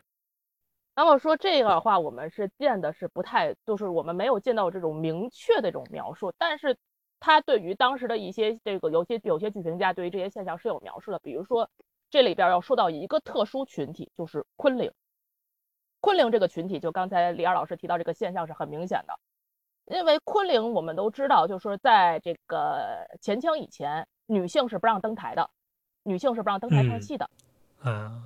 那么说这个话，我们是见的是不太，就是我们没有见到这种明确的这种描述，但是他对于当时的一些这个有些有些剧评家对于这些现象是有描述的，比如说这里边要说到一个特殊群体，就是昆凌。昆凌这个群体，就刚才李二老师提到这个现象是很明显的，因为昆凌我们都知道，就是说在这个前清以前，女性是不让登台的，女性是不让登台唱戏的。啊，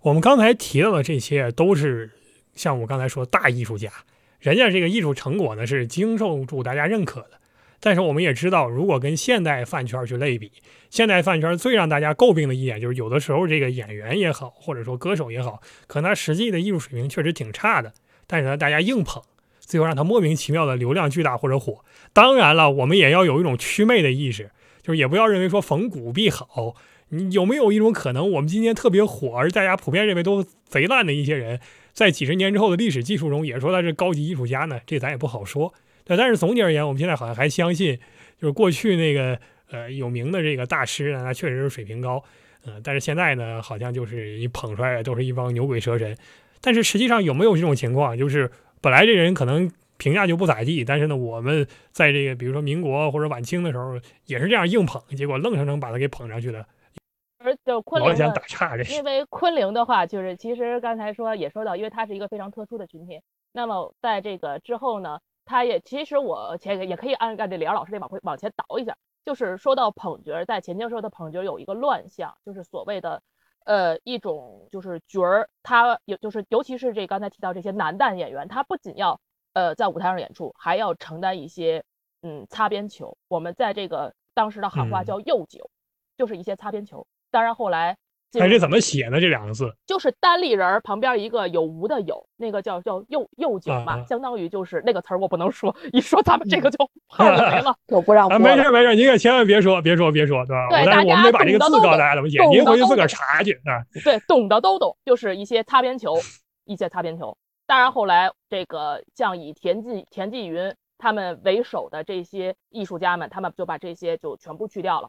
我们刚才提到的这些都是像我刚才说大艺术家，人家这个艺术成果呢是经受住大家认可的。但是我们也知道，如果跟现代饭圈去类比，现代饭圈最让大家诟病的一点就是，有的时候这个演员也好，或者说歌手也好，可能他实际的艺术水平确实挺差的，但是呢，大家硬捧，最后让他莫名其妙的流量巨大或者火。当然了，我们也要有一种祛魅的意识，就是也不要认为说逢古必好。你有没有一种可能，我们今天特别火，而大家普遍认为都贼烂的一些人，在几十年之后的历史技术中，也说他是高级艺术家呢？这咱也不好说。对，但是总体而言，我们现在好像还相信，就是过去那个呃有名的这个大师呢，他确实是水平高，嗯，但是现在呢，好像就是一捧出来都是一帮牛鬼蛇神。但是实际上有没有这种情况，就是本来这人可能评价就不咋地，但是呢，我们在这个比如说民国或者晚清的时候也是这样硬捧，结果愣生生把他给捧上去了。而就昆凌想打岔，这因为昆凌的话，就是其实刚才说也说到，因为他是一个非常特殊的群体，那么在这个之后呢。他也其实我前也可以按按这李敖老师这往回往前倒一下，就是说到捧角，在前期时候的捧角有一个乱象，就是所谓的呃一种就是角儿，他有就是尤其是这刚才提到这些男旦演员，他不仅要呃在舞台上演出，还要承担一些嗯擦边球。我们在这个当时的喊话叫右九，就是一些擦边球。当然后来。哎，这怎么写呢？这两个字就是单立人儿旁边一个有无的有，那个叫叫右右九嘛，相当于就是那个词儿我不能说，一说咱们这个就 号没了，就不让。没事没事，您可千万别说，别说别说，对吧？对，大家我们得把这个字告诉大家怎么写，您回去自个儿查去啊。对，懂的都懂，就是一些擦边球，一些擦边球。当然后来这个像以田忌田忌云他们为首的这些艺术家们，他们就把这些就全部去掉了。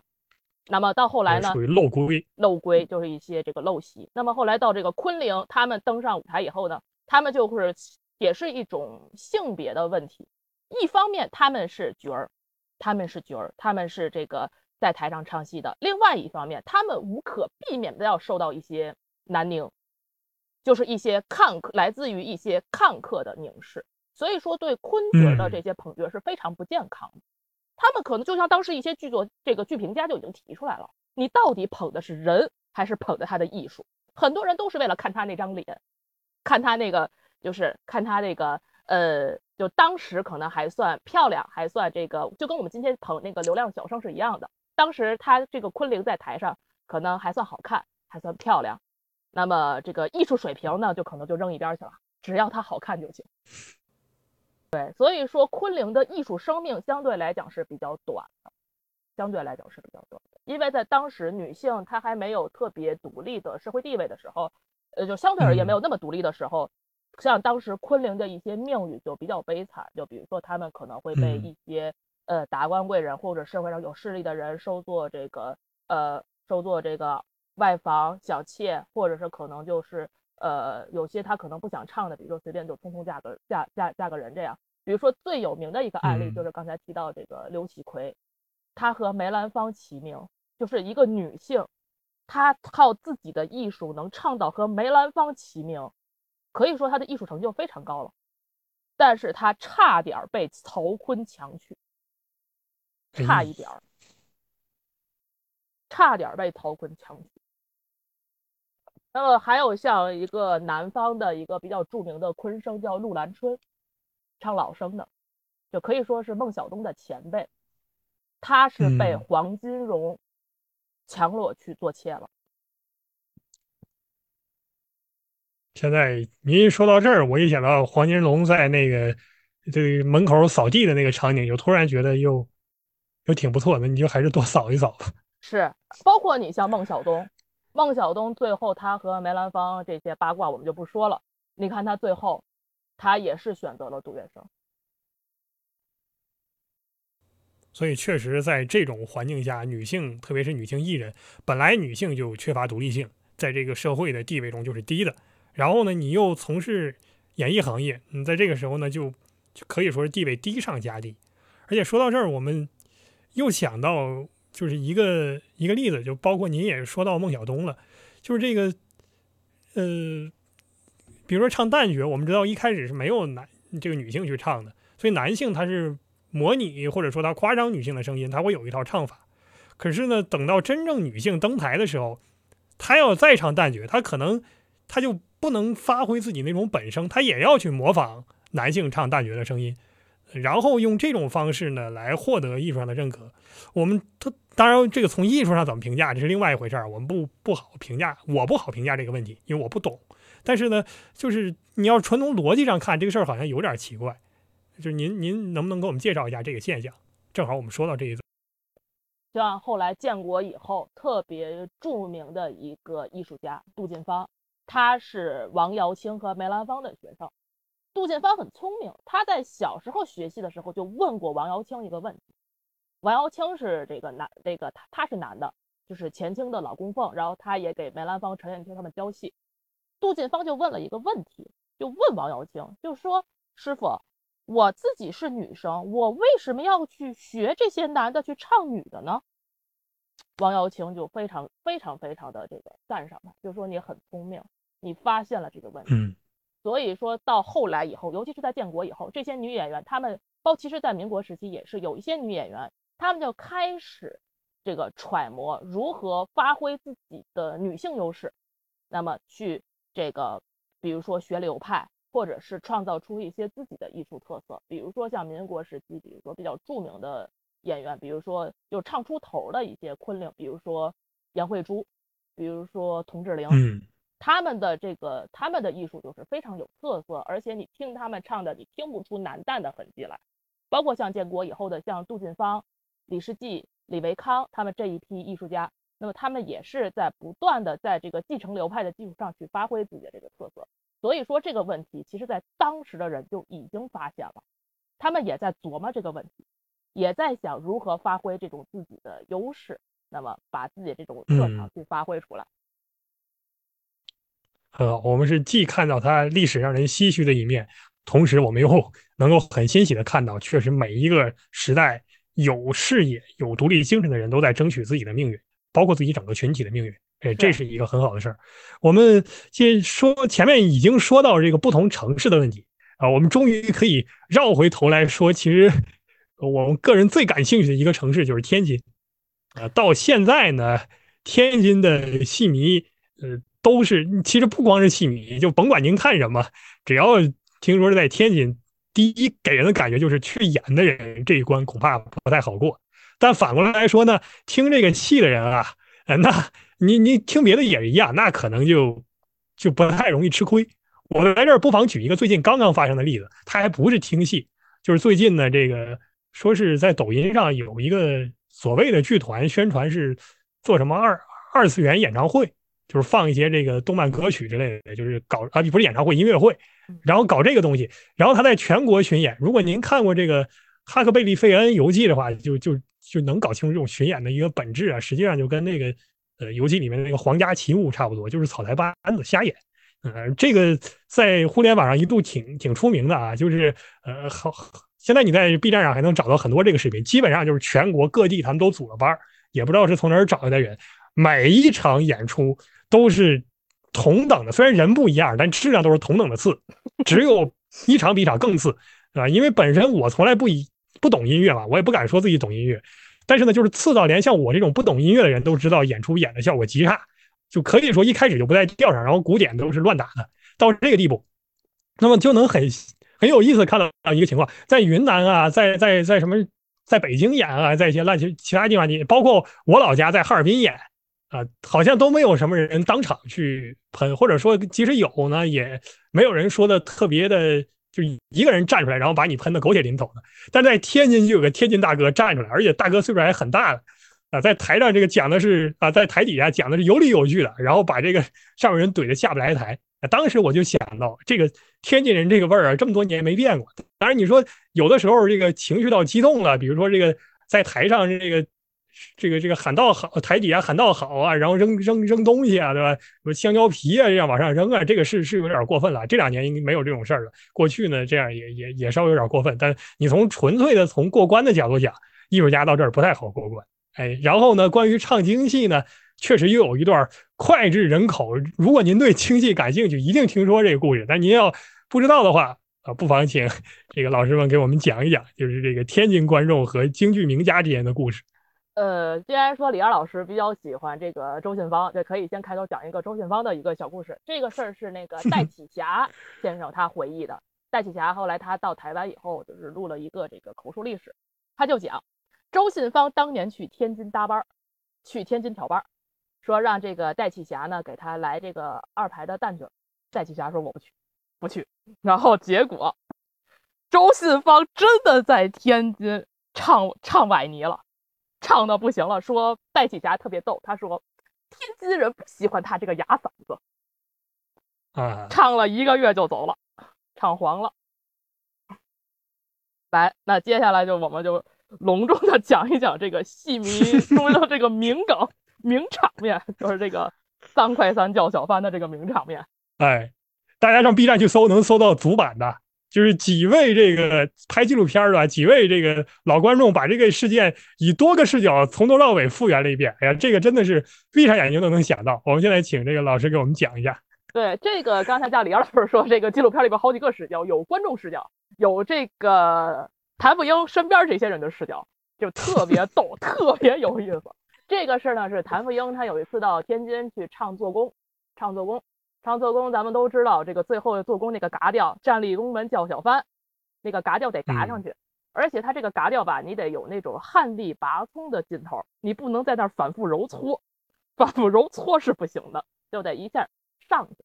那么到后来呢？属于漏规，漏规就是一些这个陋习。那么后来到这个昆凌，他们登上舞台以后呢，他们就是也是一种性别的问题。一方面他们是角儿，他们是角儿，他们是这个在台上唱戏的；另外一方面，他们无可避免的要受到一些南宁，就是一些看客来自于一些看客的凝视。所以说，对昆角的这些捧角是非常不健康的。他们可能就像当时一些剧作这个剧评家就已经提出来了，你到底捧的是人还是捧的他的艺术？很多人都是为了看他那张脸，看他那个就是看他那个呃，就当时可能还算漂亮，还算这个就跟我们今天捧那个流量小生是一样的。当时他这个昆凌在台上可能还算好看，还算漂亮，那么这个艺术水平呢，就可能就扔一边去了，只要他好看就行。对，所以说昆凌的艺术生命相对来讲是比较短的，相对来讲是比较短的，因为在当时女性她还没有特别独立的社会地位的时候，呃，就相对而言没有那么独立的时候，像当时昆凌的一些命运就比较悲惨，就比如说他们可能会被一些呃达官贵人或者社会上有势力的人收做这个呃收做这个外房小妾，或者是可能就是。呃，有些他可能不想唱的，比如说随便就通通嫁个嫁嫁嫁个人这样。比如说最有名的一个案例就是刚才提到这个刘启奎，他和梅兰芳齐名，就是一个女性，她靠自己的艺术能唱到和梅兰芳齐名，可以说她的艺术成就非常高了。但是她差点被曹锟强娶，差一点儿，差点被曹锟强娶。那么还有像一个南方的一个比较著名的昆声叫陆兰春，唱老生的，就可以说是孟小冬的前辈，他是被黄金荣强裸去做妾了。现在您说到这儿，我一想到黄金荣在那个这个门口扫地的那个场景，就突然觉得又又挺不错的，你就还是多扫一扫吧。是，包括你像孟小冬。孟小冬最后，他和梅兰芳这些八卦我们就不说了。你看他最后，他也是选择了杜月笙。所以，确实在这种环境下，女性，特别是女性艺人，本来女性就缺乏独立性，在这个社会的地位中就是低的。然后呢，你又从事演艺行业，你在这个时候呢，就可以说是地位低上加低。而且说到这儿，我们又想到。就是一个一个例子，就包括您也说到孟小冬了，就是这个，呃，比如说唱旦角，我们知道一开始是没有男这个女性去唱的，所以男性他是模拟或者说他夸张女性的声音，他会有一套唱法。可是呢，等到真正女性登台的时候，他要再唱旦角，他可能他就不能发挥自己那种本声，他也要去模仿男性唱旦角的声音，然后用这种方式呢来获得艺术上的认可。我们他当然这个从艺术上怎么评价这是另外一回事儿，我们不不好评价，我不好评价这个问题，因为我不懂。但是呢，就是你要纯从逻辑上看这个事儿，好像有点奇怪。就是您您能不能给我们介绍一下这个现象？正好我们说到这一像后来建国以后特别著名的一个艺术家杜近芳，他是王瑶卿和梅兰芳的学生。杜近芳很聪明，他在小时候学戏的时候就问过王瑶卿一个问题。王瑶卿是这个男，这个他他是男的，就是前清的老供奉，然后他也给梅兰芳、陈燕卿他们教戏。杜近芳就问了一个问题，就问王瑶卿，就说：“师傅，我自己是女生，我为什么要去学这些男的去唱女的呢？”王瑶卿就非常非常非常的这个赞赏他，就说你很聪明，你发现了这个问题。所以说到后来以后，尤其是在建国以后，这些女演员，她们包其实，在民国时期也是有一些女演员，她们就开始这个揣摩如何发挥自己的女性优势，那么去。这个，比如说学流派，或者是创造出一些自己的艺术特色，比如说像民国时期，比如说比较著名的演员，比如说就唱出头的一些昆凌，比如说颜慧珠，比如说童志玲，嗯，他们的这个他们的艺术就是非常有特色，而且你听他们唱的，你听不出男旦的痕迹来。包括像建国以后的像杜近芳、李世济、李维康他们这一批艺术家。那么他们也是在不断的在这个继承流派的基础上去发挥自己的这个特色，所以说这个问题其实在当时的人就已经发现了，他们也在琢磨这个问题，也在想如何发挥这种自己的优势，那么把自己这种特长去发挥出来。呃，我们是既看到它历史让人唏嘘的一面，同时我们又 能够很欣喜的看到，确实每一个时代有视野、有独立精神的人都在争取自己的命运。包括自己整个群体的命运，哎，这是一个很好的事儿。我们先说前面已经说到这个不同城市的问题啊，我们终于可以绕回头来说，其实我们个人最感兴趣的一个城市就是天津啊。到现在呢，天津的戏迷呃都是，其实不光是戏迷，就甭管您看什么，只要听说是在天津，第一给人的感觉就是去演的人这一关恐怕不太好过。但反过来说呢，听这个戏的人啊，那你你听别的也一样，那可能就就不太容易吃亏。我在这儿不妨举一个最近刚刚发生的例子，他还不是听戏，就是最近呢，这个说是在抖音上有一个所谓的剧团宣传是做什么二二次元演唱会，就是放一些这个动漫歌曲之类的，就是搞啊不是演唱会音乐会，然后搞这个东西，然后他在全国巡演。如果您看过这个《哈克贝利费恩游记》的话，就就。就能搞清楚这种巡演的一个本质啊，实际上就跟那个呃游记里面那个皇家奇物差不多，就是草台班子瞎演。呃，这个在互联网上一度挺挺出名的啊，就是呃好，现在你在 B 站上还能找到很多这个视频，基本上就是全国各地他们都组了班儿也不知道是从哪儿找来的人，每一场演出都是同等的，虽然人不一样，但质量都是同等的次，只有一场比一场更次啊，因为本身我从来不以。不懂音乐嘛，我也不敢说自己懂音乐，但是呢，就是次到连像我这种不懂音乐的人都知道演出演的效果极差，就可以说一开始就不在调上，然后鼓点都是乱打的，到这个地步，那么就能很很有意思看到一个情况，在云南啊，在在在什么，在北京演啊，在一些乱其其他地方，你包括我老家在哈尔滨演啊，好像都没有什么人当场去喷，或者说即使有呢，也没有人说的特别的。就一个人站出来，然后把你喷的狗血淋头的。但在天津就有个天津大哥站出来，而且大哥岁数还很大了啊，在台上这个讲的是啊，在台底下讲的是有理有据的，然后把这个 上面人怼的下不来台。当时我就想到，这个天津人这个味儿啊，这么多年没变过。当然你说有的时候这个情绪到激动了，比如说这个在台上这个。这个这个喊道好，台底下喊道好啊，然后扔扔扔东西啊，对吧？什么香蕉皮啊，这样往上扔啊，这个是是有点过分了。这两年应该没有这种事儿了。过去呢，这样也也也稍微有点过分。但你从纯粹的从过关的角度讲，艺术家到这儿不太好过关。哎，然后呢，关于唱京戏呢，确实又有一段脍炙人口。如果您对京戏感兴趣，一定听说这个故事。但您要不知道的话啊，不妨请 这个老师们给我们讲一讲，就是这个天津观众和京剧名家之间的故事。呃，既然说李二老师比较喜欢这个周信芳，就可以先开头讲一个周信芳的一个小故事。这个事儿是那个戴启霞先生他回忆的。戴启霞后来他到台湾以后，就是录了一个这个口述历史，他就讲周信芳当年去天津搭班儿，去天津调班儿，说让这个戴启霞呢给他来这个二排的旦角，戴启霞说我不去，不去。然后结果周信芳真的在天津唱唱崴泥了，唱的不行了。说戴启霞特别逗，他说天津人不喜欢他这个哑嗓子，啊，唱了一个月就走了。唱黄了，来，那接下来就我们就隆重的讲一讲这个戏迷 中的这个名梗、名场面，就是这个三块三叫小番的这个名场面。哎，大家上 B 站去搜，能搜到足版的，就是几位这个拍纪录片的几位这个老观众把这个事件以多个视角从头到尾复原了一遍。哎呀，这个真的是闭上眼睛都能想到。我们现在请这个老师给我们讲一下。对这个，刚才叫李二老师说，这个纪录片里边好几个视角，有观众视角，有这个谭富英身边这些人的视角，就特别 逗，特别有意思。这个事呢是谭富英，他有一次到天津去唱做工，唱做工，唱做工，咱们都知道这个最后做工那个嘎调，站立宫门叫小番，那个嘎调得嘎上去，而且他这个嘎调吧，你得有那种旱地拔葱的劲头，你不能在那儿反复揉搓，反复揉搓是不行的，就得一下。上去，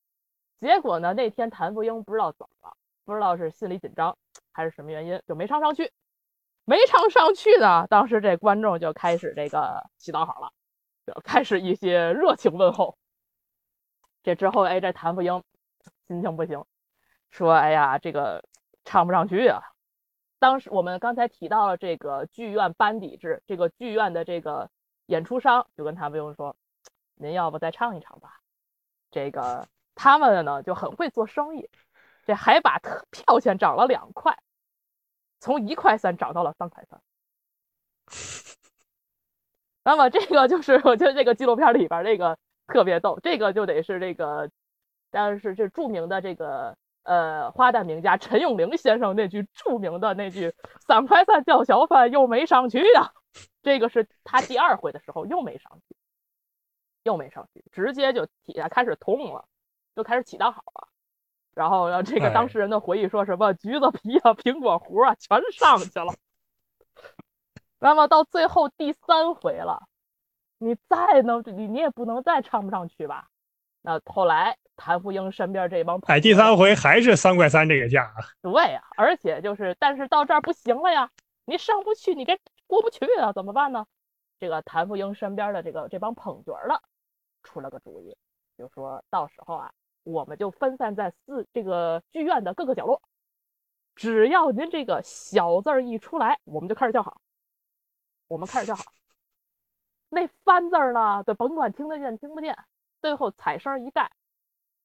结果呢？那天谭富英不知道怎么了，不知道是心里紧张还是什么原因，就没唱上去。没唱上去呢，当时这观众就开始这个洗澡好了，就开始一些热情问候。这之后，哎，这谭富英心情不行，说：“哎呀，这个唱不上去啊。”当时我们刚才提到了这个剧院班底制，这个剧院的这个演出商就跟谭富英说：“您要不再唱一场吧？”这个他们呢就很会做生意，这还把票钱涨了两块，从一块三涨到了三块三。那么这个就是我觉得这个纪录片里边这个特别逗，这个就得是这个，但是这著名的这个呃花旦名家陈永龄先生那句著名的那句“三块三叫小贩又没上去呀”，这个是他第二回的时候又没上去。又没上去，直接就底下开始痛了，就开始起大好了。然后让这个当事人的回忆说什么橘子皮啊、苹果核啊全上去了。那么到最后第三回了，你再能你你也不能再唱不上去吧？那后来谭富英身边这帮哎，第三回还是三块三这个价啊？对呀，而且就是但是到这儿不行了呀，你上不去，你这过不去啊，怎么办呢？这个谭富英身边的这个这帮捧角的。出了个主意，就说到时候啊，我们就分散在四这个剧院的各个角落，只要您这个小字儿一出来，我们就开始叫好，我们开始叫好。那翻字儿呢，就甭管听得见听不见，最后彩声一带，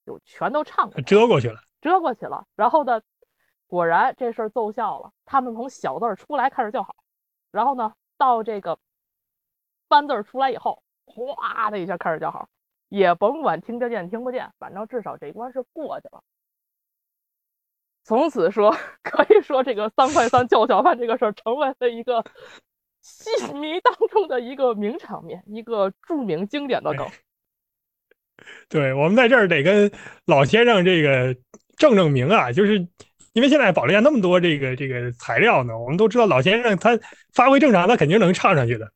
就全都唱过，遮过去了，遮过去了。然后呢，果然这事儿奏效了，他们从小字儿出来开始叫好，然后呢，到这个翻字儿出来以后。哗的一下开始叫好，也甭管听得见听不见，反正至少这一关是过去了。从此说，可以说这个三块三叫小贩这个事儿成为了一个戏 迷当中的一个名场面，一个著名经典的梗。对我们在这儿得跟老先生这个正正明啊，就是因为现在保利亚那么多这个这个材料呢，我们都知道老先生他发挥正常，他肯定能唱上去的。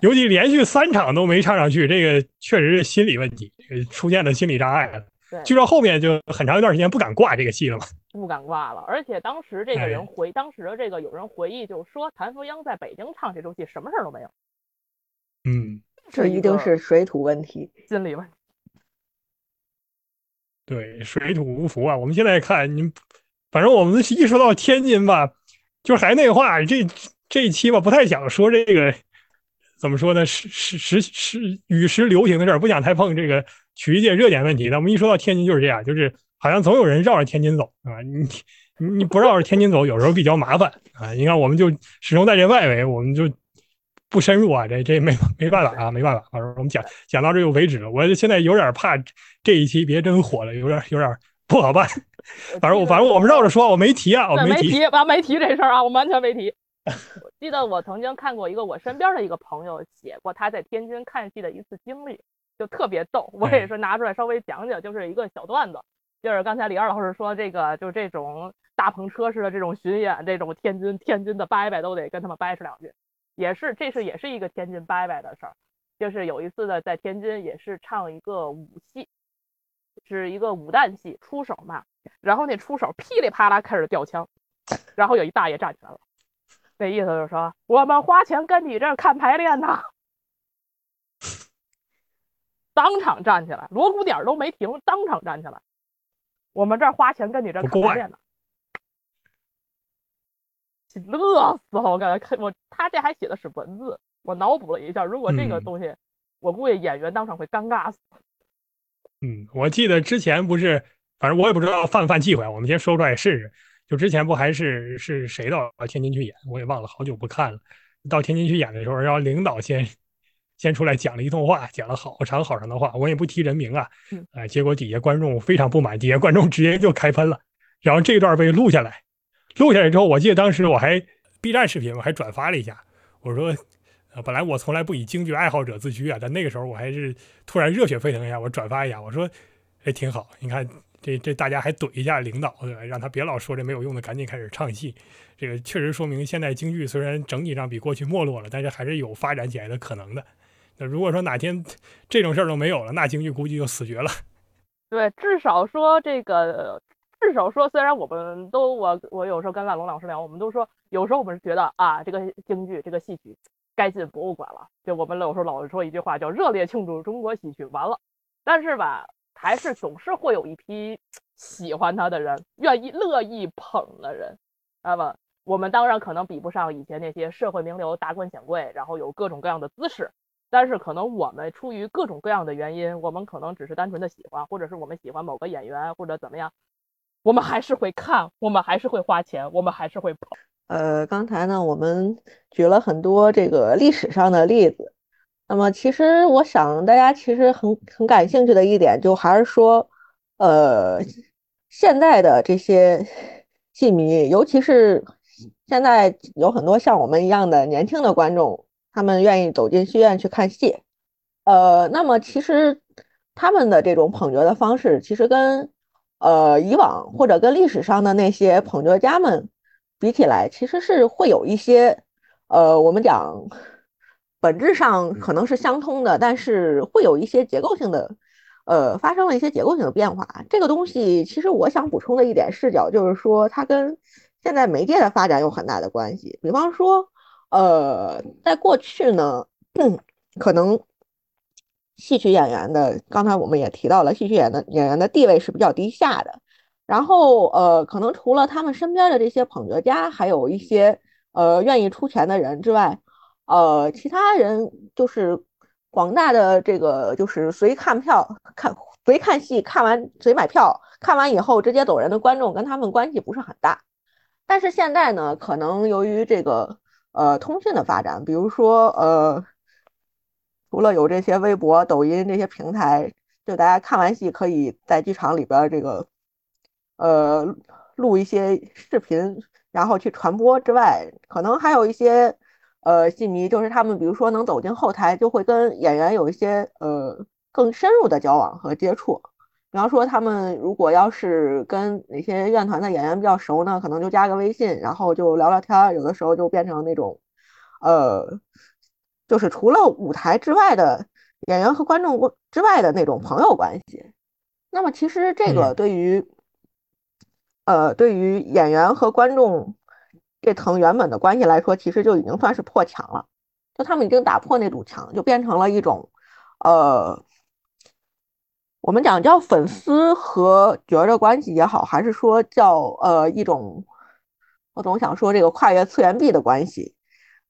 尤其连续三场都没唱上去，这个确实是心理问题，出现了心理障碍了。对，据说后面就很长一段时间不敢挂这个戏了嘛。不敢挂了，而且当时这个人回，当时的这个有人回忆，就说谭富英在北京唱这出戏，什么事儿都没有。嗯，这一定是水土问题，心理问题。对，水土不服啊！我们现在看，你反正我们一说到天津吧，就还那话，这这一期吧，不太想说这个。怎么说呢？时时时时与时流行的事儿，不想太碰这个曲艺界热点问题。那我们一说到天津就是这样，就是好像总有人绕着天津走啊。你你你不绕着天津走，有时候比较麻烦啊。你看，我们就始终在这外围，我们就不深入啊。这这没没办法啊，没办法。反正我们讲讲到这就为止了。我现在有点怕这一期别真火了，有点有点不好办。反正我反正我们绕着说，我没提啊，我没提，完没提这事儿啊，我完全没提。我记得我曾经看过一个我身边的一个朋友写过他在天津看戏的一次经历，就特别逗。我也是拿出来稍微讲讲，就是一个小段子。就是刚才李二老师说这个，就这种大篷车似的这种巡演，这种天津天津的伯伯都得跟他们掰扯两句。也是，这是也是一个天津伯伯的事儿。就是有一次呢，在天津也是唱一个武戏，是一个武旦戏，出手嘛。然后那出手噼里啪啦开始吊枪，然后有一大爷站起来了，那意思就是说我们花钱跟你这儿看排练呢。当场站起来，锣鼓点都没停，当场站起来。我们这儿花钱跟你这看排练呢，乐死了！我感觉看我他这还写的是文字，我脑补了一下，如果这个东西，我估计演员当场会尴尬死。嗯，我记得之前不是，反正我也不知道犯不犯忌讳，我们先说出来试试。就之前不还是是谁到天津去演，我也忘了，好久不看了。到天津去演的时候，然后领导先。先出来讲了一通话，讲了好长好长的话，我也不提人名啊，哎，结果底下观众非常不满，底下观众直接就开喷了，然后这段被录下来，录下来之后，我记得当时我还 B 站视频我还转发了一下，我说，呃，本来我从来不以京剧爱好者自居啊，但那个时候我还是突然热血沸腾一下，我转发一下，我说，哎，挺好，你看这这大家还怼一下领导，对吧？让他别老说这没有用的，赶紧开始唱戏，这个确实说明现在京剧虽然整体上比过去没落了，但是还是有发展起来的可能的。那如果说哪天 这种事儿都没有了，那京剧估计就死绝了。对，至少说这个，至少说，虽然我们都我我有时候跟万龙老师聊，我们都说，有时候我们是觉得啊，这个京剧这个戏曲该进博物馆了。就我们有时候老是说一句话，叫热烈庆祝中国戏曲完了。但是吧，还是总是会有一批 喜欢他的人，愿意乐意捧的人。那么我们当然可能比不上以前那些社会名流、达官显贵，然后有各种各样的姿势。但是可能我们出于各种各样的原因，我们可能只是单纯的喜欢，或者是我们喜欢某个演员或者怎么样，我们还是会看，我们还是会花钱，我们还是会跑。呃，刚才呢，我们举了很多这个历史上的例子。那么，其实我想大家其实很很感兴趣的一点，就还是说，呃，现在的这些戏迷，尤其是现在有很多像我们一样的年轻的观众。他们愿意走进戏院去看戏，呃，那么其实他们的这种捧角的方式，其实跟呃以往或者跟历史上的那些捧角家们比起来，其实是会有一些呃，我们讲本质上可能是相通的，但是会有一些结构性的，呃，发生了一些结构性的变化。这个东西其实我想补充的一点视角就是说，它跟现在媒介的发展有很大的关系，比方说。呃，在过去呢，可能戏曲演员的，刚才我们也提到了，戏曲演的演员的地位是比较低下的。然后，呃，可能除了他们身边的这些捧角家，还有一些呃愿意出钱的人之外，呃，其他人就是广大的这个就是随看票看随看戏，看完随买票，看完以后直接走人的观众，跟他们关系不是很大。但是现在呢，可能由于这个。呃，通讯的发展，比如说，呃，除了有这些微博、抖音这些平台，就大家看完戏可以在剧场里边这个，呃，录一些视频，然后去传播之外，可能还有一些，呃，戏迷就是他们，比如说能走进后台，就会跟演员有一些呃更深入的交往和接触。比方说，他们如果要是跟哪些院团的演员比较熟呢，可能就加个微信，然后就聊聊天有的时候就变成那种，呃，就是除了舞台之外的演员和观众之外的那种朋友关系。那么，其实这个对于，呃，对于演员和观众这层原本的关系来说，其实就已经算是破墙了。就他们已经打破那堵墙，就变成了一种，呃。我们讲叫粉丝和角儿的关系也好，还是说叫呃一种，我总想说这个跨越次元壁的关系。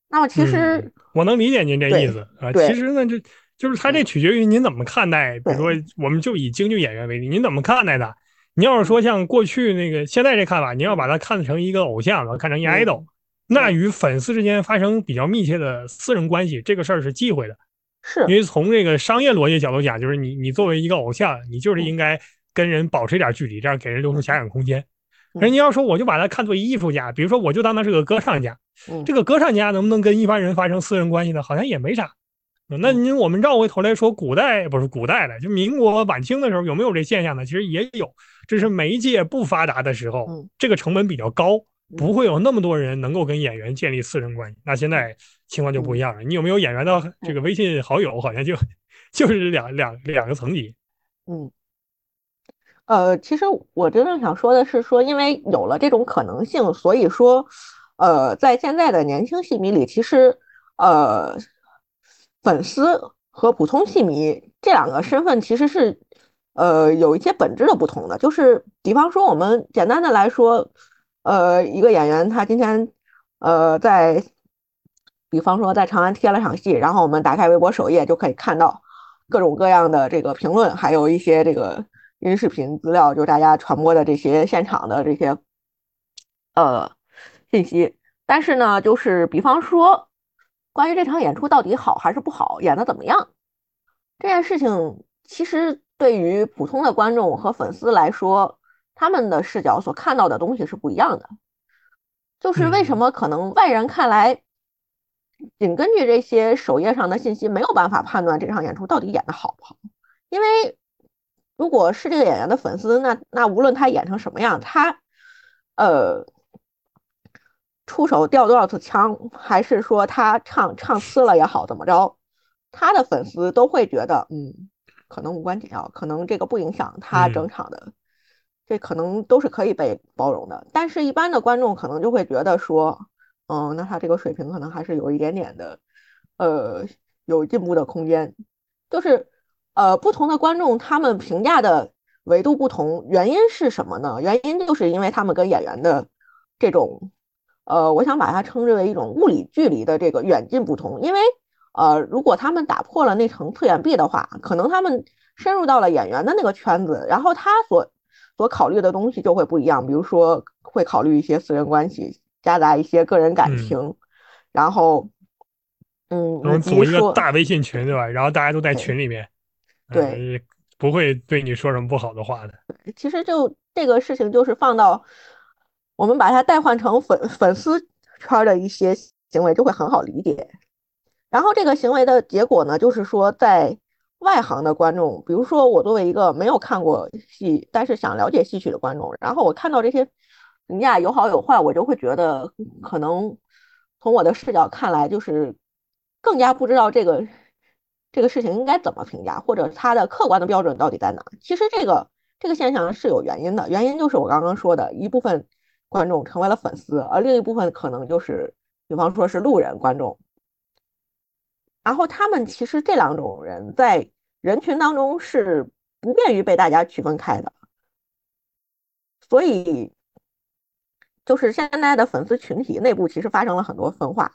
那么其实我能理解您这意思啊。其实呢，就就是他这取决于您怎么看待。比如说，我们就以京剧演员为例，您怎么看待的？你要是说像过去那个现在这看法，你要把他看成一个偶像，看成一 idol，那与粉丝之间发生比较密切的私人关系，这个事儿是忌讳的。是因为从这个商业逻辑角度讲，就是你你作为一个偶像，你就是应该跟人保持一点距离，这样给人留出遐想空间。人家要说我就把他看作艺术家，比如说我就当他是个歌唱家，这个歌唱家能不能跟一般人发生私人关系呢？好像也没啥。那您我们绕回头来说，古代不是古代的，就民国晚清的时候有没有这现象呢？其实也有，这是媒介不发达的时候，这个成本比较高，不会有那么多人能够跟演员建立私人关系。那现在情况就不一样了，你有没有演员的这个微信好友？好像就 就是两两两个层级。嗯，呃，其实我真正想说的是，说因为有了这种可能性，所以说，呃，在现在的年轻戏迷里，其实呃。粉丝和普通戏迷这两个身份其实是，呃，有一些本质的不同的。就是，比方说，我们简单的来说，呃，一个演员他今天，呃，在，比方说在长安贴了场戏，然后我们打开微博首页就可以看到各种各样的这个评论，还有一些这个音视频资料，就是大家传播的这些现场的这些，呃，信息。但是呢，就是比方说。关于这场演出到底好还是不好，演的怎么样，这件事情其实对于普通的观众和粉丝来说，他们的视角所看到的东西是不一样的。就是为什么可能外人看来，仅根据这些首页上的信息没有办法判断这场演出到底演的好不好？因为如果是这个演员的粉丝，那那无论他演成什么样，他呃。出手掉多少次枪，还是说他唱唱呲了也好，怎么着，他的粉丝都会觉得，嗯，可能无关紧要，可能这个不影响他整场的，这可能都是可以被包容的。但是，一般的观众可能就会觉得说，嗯，那他这个水平可能还是有一点点的，呃，有进步的空间。就是，呃，不同的观众他们评价的维度不同，原因是什么呢？原因就是因为他们跟演员的这种。呃，我想把它称之为一种物理距离的这个远近不同，因为呃，如果他们打破了那层次元壁的话，可能他们深入到了演员的那个圈子，然后他所所考虑的东西就会不一样，比如说会考虑一些私人关系，夹杂一些个人感情，然后嗯，组一个大微信群对吧？然后大家都在群里面，对，不会对你说什么不好的话的。其实就这个事情，就是放到。我们把它代换成粉粉丝圈的一些行为，就会很好理解。然后这个行为的结果呢，就是说，在外行的观众，比如说我作为一个没有看过戏，但是想了解戏曲的观众，然后我看到这些评价有好有坏，我就会觉得，可能从我的视角看来，就是更加不知道这个这个事情应该怎么评价，或者它的客观的标准到底在哪。其实这个这个现象是有原因的，原因就是我刚刚说的一部分。观众成为了粉丝，而另一部分可能就是，比方说是路人观众。然后他们其实这两种人在人群当中是不便于被大家区分开的，所以就是现在的粉丝群体内部其实发生了很多分化，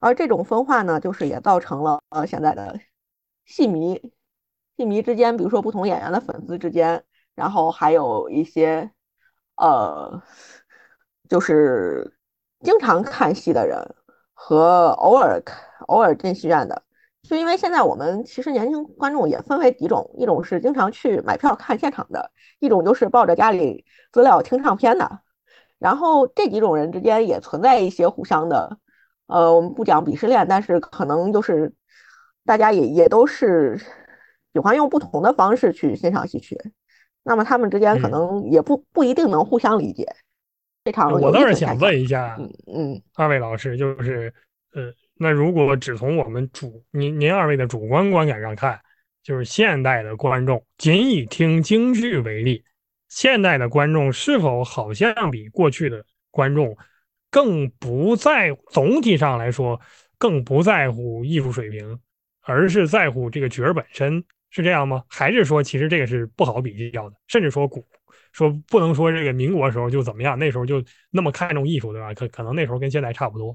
而这种分化呢，就是也造成了呃现在的戏迷戏迷之间，比如说不同演员的粉丝之间，然后还有一些。呃，就是经常看戏的人和偶尔、偶尔进戏院的，就因为现在我们其实年轻观众也分为几种，一种是经常去买票看现场的，一种就是抱着家里资料听唱片的。然后这几种人之间也存在一些互相的，呃，我们不讲鄙视链，但是可能就是大家也也都是喜欢用不同的方式去欣赏戏曲。那么他们之间可能也不不一定能互相理解，非常。我倒是想问一下，嗯嗯，二位老师，就是呃，那如果只从我们主您您二位的主观观感上看，就是现代的观众，仅以听京剧为例，现代的观众是否好像比过去的观众更不在总体上来说更不在乎艺术水平，而是在乎这个角儿本身？是这样吗？还是说，其实这个是不好比较的？甚至说古，说不能说这个民国时候就怎么样，那时候就那么看重艺术，对吧？可可能那时候跟现在差不多。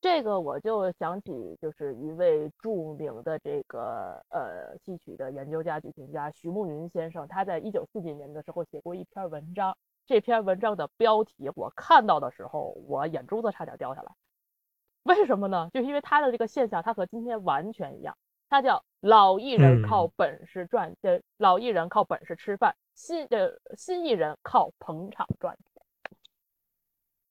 这个我就想起，就是一位著名的这个呃戏曲的研究家、剧评家徐慕云先生，他在一九四几年的时候写过一篇文章。这篇文章的标题我看到的时候，我眼珠子差点掉下来。为什么呢？就是因为他的这个现象，他和今天完全一样。他叫老艺人靠本事赚，呃，老艺人靠本事吃饭，新呃新艺人靠捧场赚钱。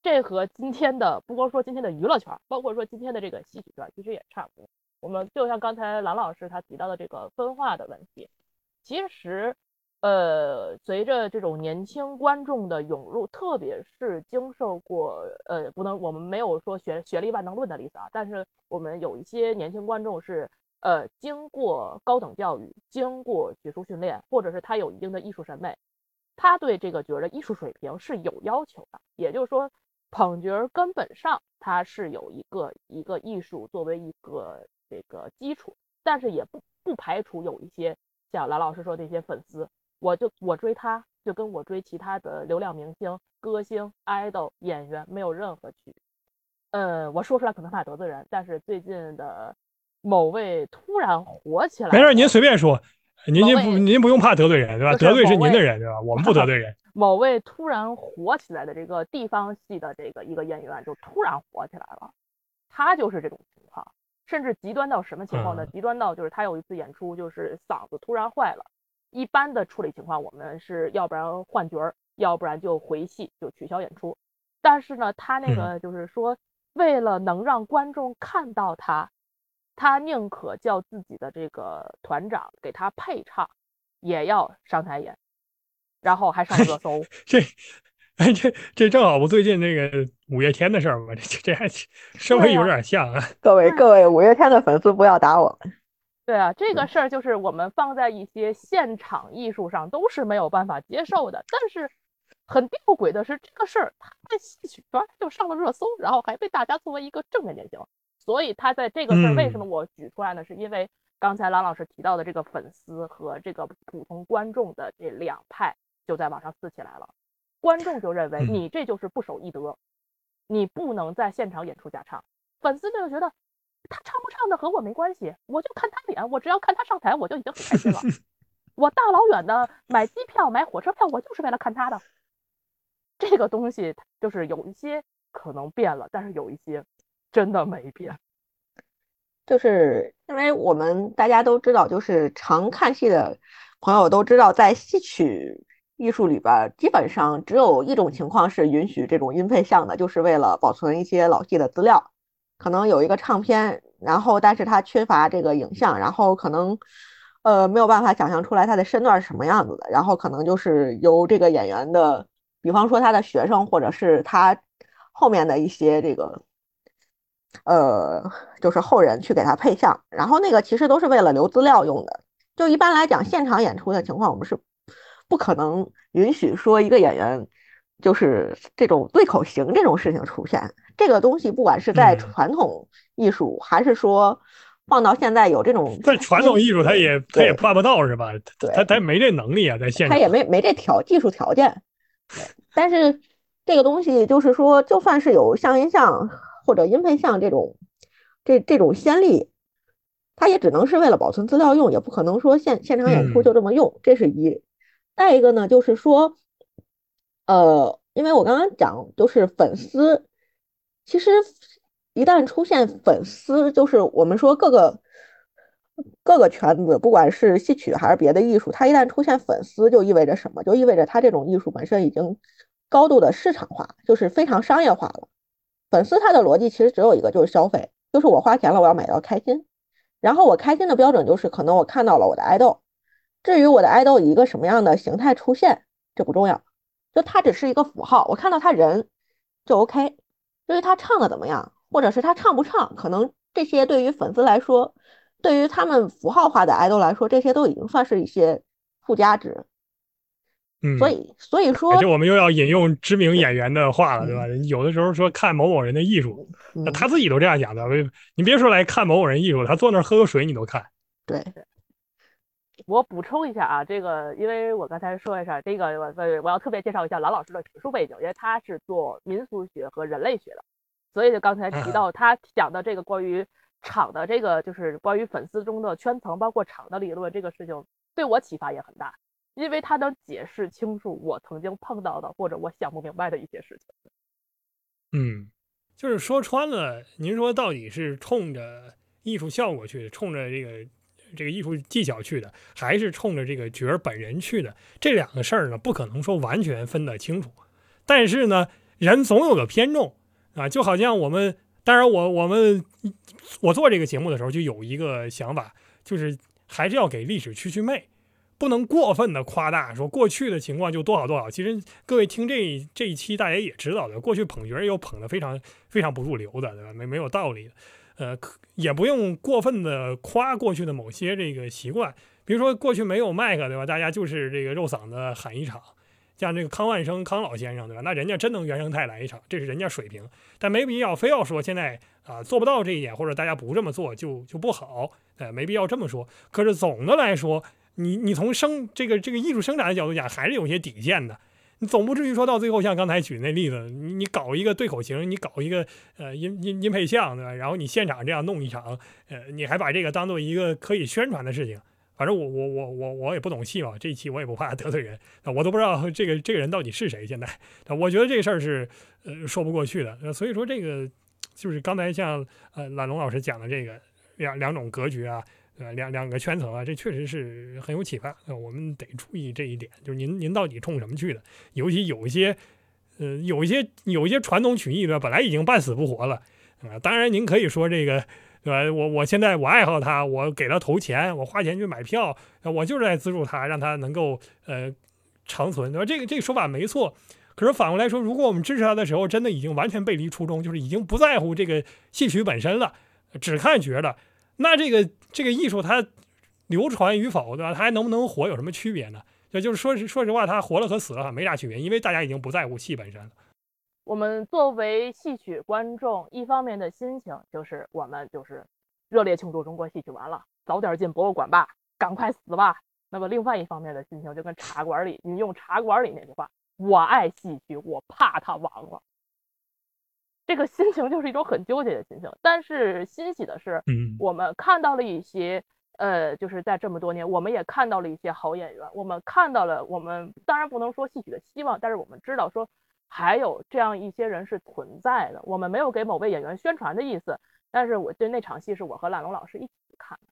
这和今天的不光说今天的娱乐圈，包括说今天的这个戏曲圈，其实也差不多。我们就像刚才兰老师他提到的这个分化的问题，其实，呃，随着这种年轻观众的涌入，特别是经受过，呃，不能我们没有说学学历万能论的例子啊，但是我们有一些年轻观众是，呃，经过高等教育，经过学术训练，或者是他有一定的艺术审美，他对这个角儿的艺术水平是有要求的，也就是说。捧角儿根本上它是有一个一个艺术作为一个这个基础，但是也不不排除有一些像蓝老师说那些粉丝，我就我追他就跟我追其他的流量明星、歌星、idol 演员没有任何区别。呃，我说出来可能怕得罪人，但是最近的某位突然火起来，没事，您随便说，您您不您不用怕得罪人，对吧？得罪是您的人，对吧？我们不得罪人。某位突然火起来的这个地方戏的这个一个演员就突然火起来了，他就是这种情况，甚至极端到什么情况呢？极端到就是他有一次演出就是嗓子突然坏了，一般的处理情况我们是要不然换角儿，要不然就回戏就取消演出。但是呢，他那个就是说为了能让观众看到他，他宁可叫自己的这个团长给他配唱，也要上台演。然后还上热搜，这，哎，这这正好不最近那个五月天的事儿吗？这这还稍微有点像啊。各位各位，五月天的粉丝不要打我们。对啊，这个事儿就是我们放在一些现场艺术上都是没有办法接受的。但是很吊诡的是，这个事儿他在戏曲圈就上了热搜，然后还被大家作为一个正面典型。所以他在这个事儿为什么我举出来呢？是因为刚才郎老师提到的这个粉丝和这个普通观众的这两派。就在网上撕起来了，观众就认为你这就是不守义德，你不能在现场演出假唱。粉丝就觉得他唱不唱的和我没关系，我就看他脸，我只要看他上台，我就已经很开心了。我大老远的买机票、买火车票，我就是为了看他的。这个东西就是有一些可能变了，但是有一些真的没变。就是因为我们大家都知道，就是常看戏的朋友都知道，在戏曲。艺术里边基本上只有一种情况是允许这种音配像的，就是为了保存一些老戏的资料。可能有一个唱片，然后但是它缺乏这个影像，然后可能呃没有办法想象出来他的身段是什么样子的，然后可能就是由这个演员的，比方说他的学生或者是他后面的一些这个呃就是后人去给他配像，然后那个其实都是为了留资料用的。就一般来讲，现场演出的情况我们是。不可能允许说一个演员就是这种对口型这种事情出现。这个东西不管是在传统艺术，还是说放到现在有这种在传统艺术，他也他也办不到是吧？他他没这能力啊，在现场他也没没这条技术条件。但是这个东西就是说，就算是有像音像或者音配像这种这这种先例，它也只能是为了保存资料用，也不可能说现现场演出就这么用。这是一。再一个呢，就是说，呃，因为我刚刚讲，就是粉丝，其实一旦出现粉丝，就是我们说各个各个圈子，不管是戏曲还是别的艺术，它一旦出现粉丝，就意味着什么？就意味着它这种艺术本身已经高度的市场化，就是非常商业化了。粉丝他的逻辑其实只有一个，就是消费，就是我花钱了，我要买到开心。然后我开心的标准就是，可能我看到了我的爱豆。至于我的爱豆以一个什么样的形态出现，这不重要，就他只是一个符号，我看到他人就 OK。至于他唱的怎么样，或者是他唱不唱，可能这些对于粉丝来说，对于他们符号化的爱豆来说，这些都已经算是一些附加值。嗯，所以所以说，就我们又要引用知名演员的话了，对吧？有的时候说看某某人的艺术，那他自己都这样讲的。你别说来看某某人艺术，他坐那儿喝个水你都看。对。我补充一下啊，这个因为我刚才说一下，这个我我要特别介绍一下蓝老师的学术背景，因为他是做民俗学和人类学的，所以就刚才提到他讲的这个关于场的这个就是关于粉丝中的圈层，包括场的理论这个事情，对我启发也很大，因为他能解释清楚我曾经碰到的或者我想不明白的一些事情。嗯，就是说穿了，您说到底是冲着艺术效果去的，冲着这个。这个艺术技巧去的，还是冲着这个角儿本人去的？这两个事儿呢，不可能说完全分得清楚。但是呢，人总有个偏重啊，就好像我们，当然我我们我做这个节目的时候就有一个想法，就是还是要给历史去去魅，不能过分的夸大，说过去的情况就多少多少。其实各位听这这一期，大家也知道的，过去捧角儿又捧的非常非常不入流的，对吧？没没有道理，呃，也不用过分的夸过去的某些这个习惯，比如说过去没有麦克，对吧？大家就是这个肉嗓子喊一场。像这个康万生康老先生，对吧？那人家真能原生态来一场，这是人家水平，但没必要非要说现在啊做不到这一点，或者大家不这么做就就不好，哎，没必要这么说。可是总的来说，你你从生这个这个艺术生产的角度讲，还是有些底线的。你总不至于说到最后，像刚才举那例子，你你搞一个对口型，你搞一个呃音音音配像，对吧？然后你现场这样弄一场，呃，你还把这个当做一个可以宣传的事情。反正我我我我我也不懂戏嘛，这一期我也不怕得罪人，我都不知道这个这个人到底是谁。现在，我觉得这事儿是呃说不过去的。所以说这个就是刚才像呃懒龙老师讲的这个两两种格局啊，呃两两个圈层啊，这确实是很有启发。我们得注意这一点，就是您您到底冲什么去的？尤其有一些呃有一些有一些传统曲艺对吧，本来已经半死不活了啊。当然您可以说这个。对吧？我我现在我爱好它，我给它投钱，我花钱去买票，我就是在资助它，让它能够呃长存，对吧？这个这个说法没错。可是反过来说，如果我们支持他的时候，真的已经完全背离初衷，就是已经不在乎这个戏曲本身了，只看角了，那这个这个艺术它流传与否，对吧？它还能不能活有什么区别呢？也就是说实说实话，它活了和死了没啥区别，因为大家已经不在乎戏本身了。我们作为戏曲观众，一方面的心情就是我们就是热烈庆祝中国戏曲完了，早点进博物馆吧，赶快死吧。那么另外一方面的心情就跟茶馆里，你用茶馆里那句话：“我爱戏曲，我怕它亡了。”这个心情就是一种很纠结的心情。但是欣喜的是，我们看到了一些，呃，就是在这么多年，我们也看到了一些好演员，我们看到了，我们当然不能说戏曲的希望，但是我们知道说。还有这样一些人是存在的，我们没有给某位演员宣传的意思，但是我对那场戏是我和懒龙老师一起看的，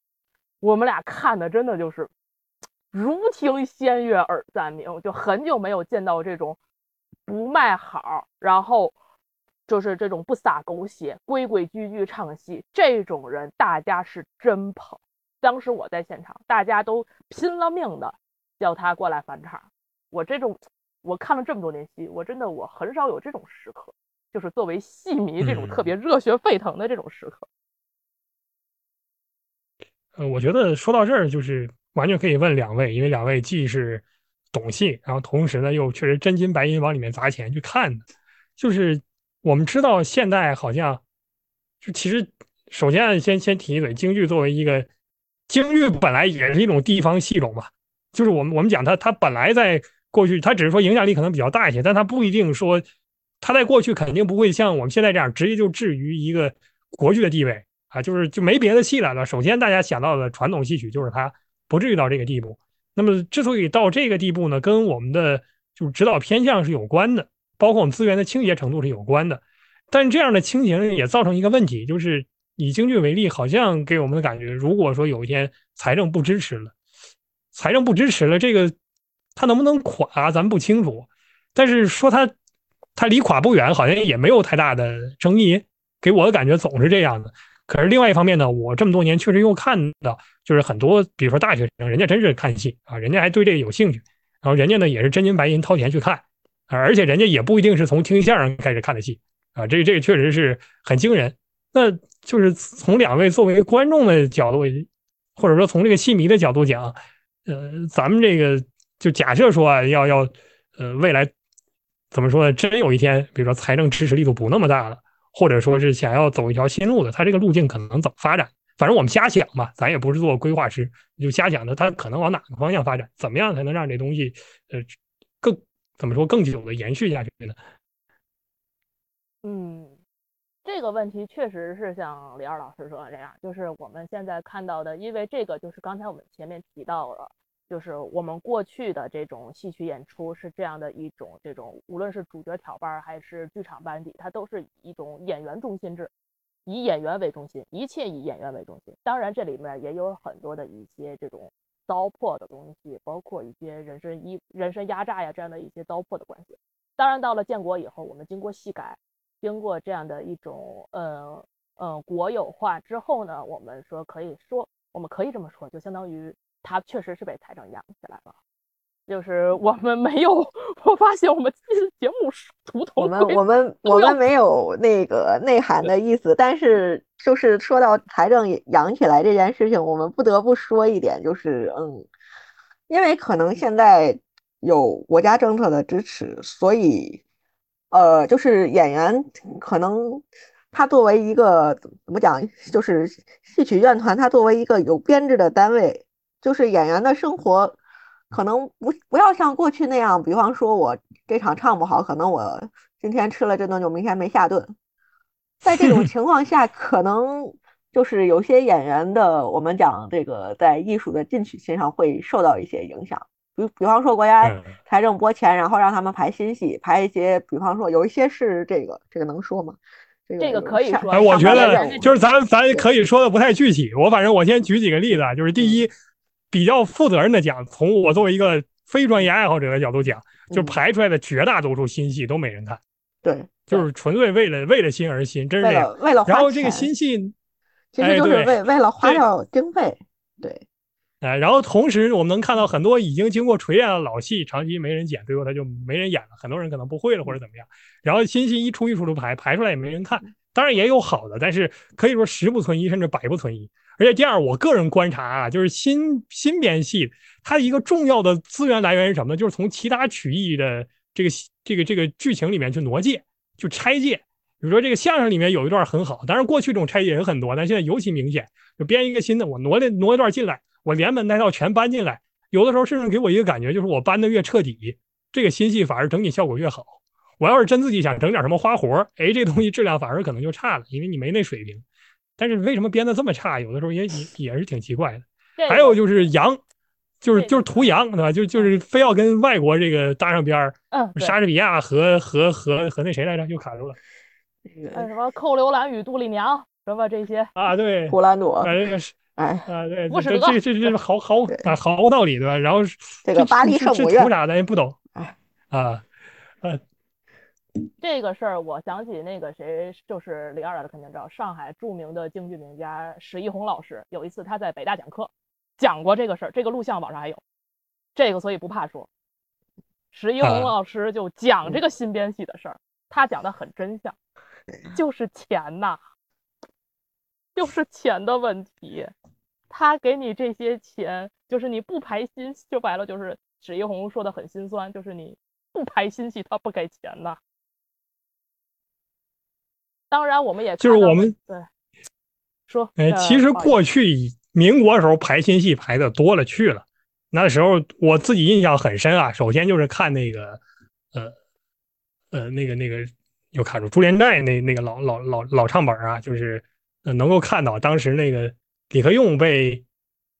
我们俩看的真的就是 如听仙乐耳暂明，就很久没有见到这种不卖好，然后就是这种不撒狗血、规规矩矩唱戏这种人，大家是真捧。当时我在现场，大家都拼了命的叫他过来返场，我这种。我看了这么多年戏，我真的我很少有这种时刻，就是作为戏迷这种特别热血沸腾的这种时刻。呃，我觉得说到这儿，就是完全可以问两位，因为两位既是懂戏，然后同时呢又确实真金白银往里面砸钱去看的。就是我们知道现在好像，就其实首先先先提一嘴，京剧作为一个京剧本来也是一种地方戏种嘛，就是我们我们讲它它本来在。过去它只是说影响力可能比较大一些，但它不一定说它在过去肯定不会像我们现在这样直接就置于一个国剧的地位啊，就是就没别的戏了。那首先大家想到的传统戏曲就是它不至于到这个地步。那么之所以到这个地步呢，跟我们的就是指导偏向是有关的，包括我们资源的倾斜程度是有关的。但这样的倾斜也造成一个问题，就是以京剧为例，好像给我们的感觉，如果说有一天财政不支持了，财政不支持了，这个。他能不能垮，咱不清楚。但是说他，他离垮不远，好像也没有太大的争议。给我的感觉总是这样的。可是另外一方面呢，我这么多年确实又看到，就是很多，比如说大学生，人家真是看戏啊，人家还对这个有兴趣。然后人家呢也是真金白银掏钱去看，而且人家也不一定是从听相声开始看的戏啊。这这个确实是很惊人。那就是从两位作为观众的角度，或者说从这个戏迷的角度讲，呃，咱们这个。就假设说啊，要要，呃，未来怎么说呢？真有一天，比如说财政支持力度不那么大了，或者说是想要走一条新路的，它这个路径可能怎么发展？反正我们瞎想吧，咱也不是做规划师，就瞎想的，它可能往哪个方向发展？怎么样才能让这东西，呃，怎么说更久的延续下去呢？嗯，这个问题确实是像李二老师说的这样，就是我们现在看到的，因为这个就是刚才我们前面提到了。就是我们过去的这种戏曲演出是这样的一种，这种无论是主角挑班还是剧场班底，它都是一种演员中心制，以演员为中心，一切以演员为中心。当然，这里面也有很多的一些这种糟粕的东西，包括一些人身依人身压榨呀这样的一些糟粕的关系。当然到了建国以后，我们经过细改，经过这样的一种呃呃国有化之后呢，我们说可以说，我们可以这么说，就相当于它确实是被财政养起来了。就是我们没有，我发现我们节目图头我们我们 我们没有那个内涵的意思，但是就是说到财政养起来这件事情，我们不得不说一点，就是嗯，因为可能现在有国家政策的支持，所以呃，就是演员可能他作为一个怎么讲，就是戏曲院团，他作为一个有编制的单位，就是演员的生活。可能不不要像过去那样，比方说我这场唱不好，可能我今天吃了这顿就明天没下顿。在这种 情况下，可能就是有些演员的，我们讲这个在艺术的进取心上会受到一些影响。比比方说国家财政拨钱，然后让他们排新戏，排一些，比方说有一些是这个这个能说吗？这个可以说。哎，我觉得就是咱咱可以说的不太具体。我反正我先举几个例子，就是第一。比较负责任的讲，从我作为一个非专业爱好者的角度讲，就排出来的绝大多数新戏都没人看。对，就是纯粹为了为了新而新，真是这样。为了然后这个新戏，其实就是为为了花掉经费。对。哎，然后同时我们能看到很多已经经过锤炼的老戏，长期没人剪，最后他就没人演了。很多人可能不会了或者怎么样。然后新戏一出一出的排，排出来也没人看。当然也有好的，但是可以说十不存一，甚至百不存一。而且第二，我个人观察啊，就是新新编戏，它一个重要的资源来源是什么呢？就是从其他曲艺的这个这个这个剧情里面去挪借，就拆借。比如说这个相声里面有一段很好，当然过去这种拆借也很多，但现在尤其明显。就编一个新的，我挪的挪一段进来，我连本带套全搬进来。有的时候甚至给我一个感觉，就是我搬的越彻底，这个新戏反而整体效果越好。我要是真自己想整点什么花活，哎，这东西质量反而可能就差了，因为你没那水平。但是为什么编的这么差？有的时候也也也是挺奇怪的。还有就是羊，就是就是图羊，对吧？就就是非要跟外国这个搭上边儿。嗯。莎士比亚和和和和那谁来着？又卡住了。那什么寇刘兰与杜丽娘什么这些啊？对。图兰朵。哎，这个是哎啊，对，这这这这好好啊，好道理对吧？然后这个巴黎圣母院图啥咱也不懂。哎啊呃。这个事儿，我想起那个谁，就是李二的肯定知道，上海著名的京剧名家史一红老师，有一次他在北大讲课，讲过这个事儿，这个录像网上还有，这个所以不怕说。史一红老师就讲这个新编戏的事儿，他讲的很真相，就是钱呐，就是钱的问题，他给你这些钱，就是你不排新，说白了就是史一红说的很心酸，就是你不排新戏，他不给钱呐。当然，我们也就是我们对说，哎，其实过去民国时候排新戏排的多了去了。那时候我自己印象很深啊。首先就是看那个，呃，呃，那个那个又看出《朱帘寨》那那个老老老老唱本啊，就是能够看到当时那个李克用被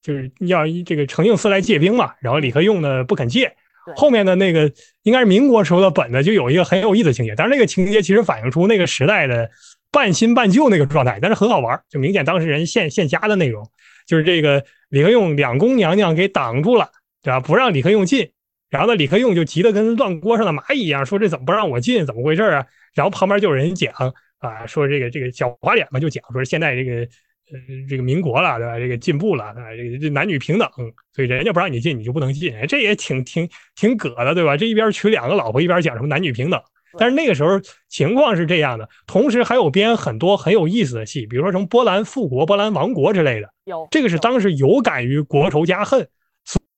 就是要这个程应思来借兵嘛，然后李克用呢不肯借。后面的那个应该是民国时候的本子，就有一个很有意思的情节，但是那个情节其实反映出那个时代的半新半旧那个状态，但是很好玩，就明显当事人现现加的内容，就是这个李克用两宫娘娘给挡住了，对吧？不让李克用进，然后呢，李克用就急得跟乱锅上的蚂蚁一样，说这怎么不让我进？怎么回事啊？然后旁边就有人讲啊，说这个这个小花脸嘛，就讲说现在这个。呃，这个民国了，对吧？这个进步了，啊，这个这男女平等，所以人家不让你进，你就不能进，这也挺挺挺葛的，对吧？这一边娶两个老婆，一边讲什么男女平等。但是那个时候情况是这样的，同时还有编很多很有意思的戏，比如说什么波兰复国、波兰亡国之类的。有这个是当时有感于国仇家恨，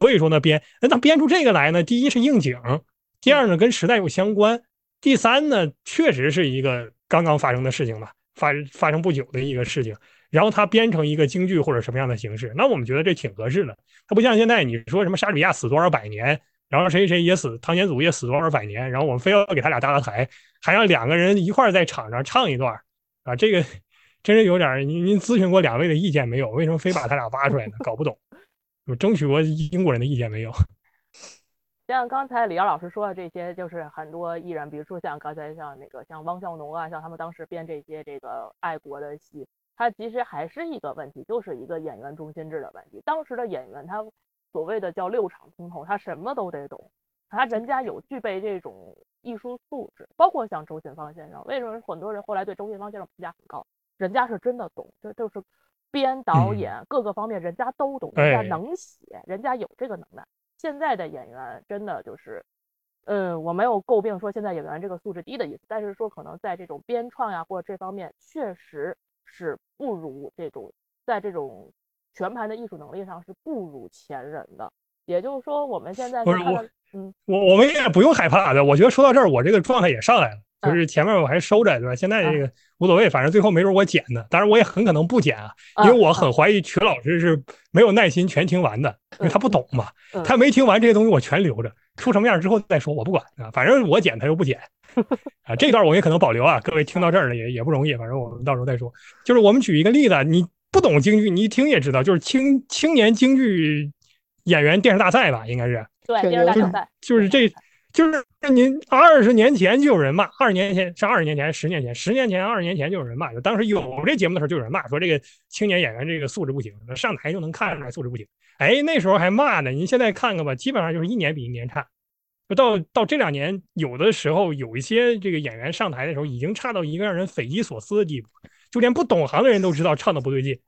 所以说呢编，那他编出这个来呢，第一是应景，第二呢跟时代有相关，第三呢确实是一个刚刚发生的事情吧，发发生不久的一个事情。然后他编成一个京剧或者什么样的形式，那我们觉得这挺合适的。他不像现在你说什么莎士比亚死多少百年，然后谁谁也死，唐玄祖也死多少百年，然后我们非要给他俩搭个台，还让两个人一块儿在场上唱一段啊，这个 真是有点。您您咨询过两位的意见没有？为什么非把他俩挖出来呢？搞不懂。有争取过英国人的意见没有？像刚才李阳老师说的这些，就是很多艺人，比如说像刚才像那个像汪笑农啊，像他们当时编这些这个爱国的戏。它其实还是一个问题，就是一个演员中心制的问题。当时的演员，他所谓的叫六场通透，他什么都得懂，他人家有具备这种艺术素质，包括像周信芳先生，为什么很多人后来对周信芳先生评价很高？人家是真的懂，这就是编导演各个方面人家都懂，人家能写，人家有这个能耐。现在的演员真的就是，嗯，我没有诟病说现在演员这个素质低的意思，但是说可能在这种编创呀或者这方面确实是不如这种在这种全盘的艺术能力上是不如前人的。也就是说，我们现在不是我，嗯，我我们也不用害怕的。我觉得说到这儿，我这个状态也上来了。就是前面我还收着，对吧？现在这个无所谓，反正最后没准我剪的。当然我也很可能不剪啊，因为我很怀疑曲老师是没有耐心全听完的，因为他不懂嘛。他没听完这些东西，我全留着，出什么样之后再说，我不管啊。反正我剪他又不剪 啊，这段我也可能保留啊。各位听到这儿了也也不容易，反正我们到时候再说。就是我们举一个例子，你不懂京剧，你一听也知道，就是青青年京剧。演员电视大赛吧，应该是对电视大赛，就是这，就是您二十年前就有人骂，二十年前是二十年前，十年前，十年前，二十年前就有人骂，就当时有这节目的时候就有人骂，说这个青年演员这个素质不行，上台就能看出来素质不行。哎，那时候还骂呢，您现在看看吧，基本上就是一年比一年差。到到这两年，有的时候有一些这个演员上台的时候，已经差到一个让人匪夷所思的地步，就连不懂行的人都知道唱的不对劲。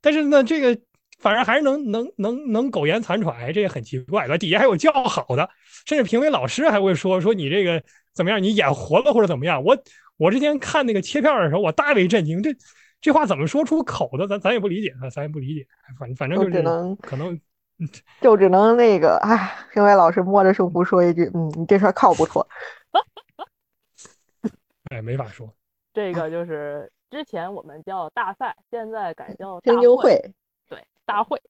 但是呢，这个。反正还是能能能能苟延残喘，这也很奇怪。对底下还有叫好的，甚至评委老师还会说说你这个怎么样，你演活了或者怎么样。我我之前看那个切片的时候，我大为震惊，这这话怎么说出口的？咱咱也不理解，咱也不理解。反反正就只能可能就只能那个，哎，评委老师摸着胸脯说一句：“嗯，你这事儿靠不错。”哎，没法说。这个就是之前我们叫大赛，现在改叫听经会。大会，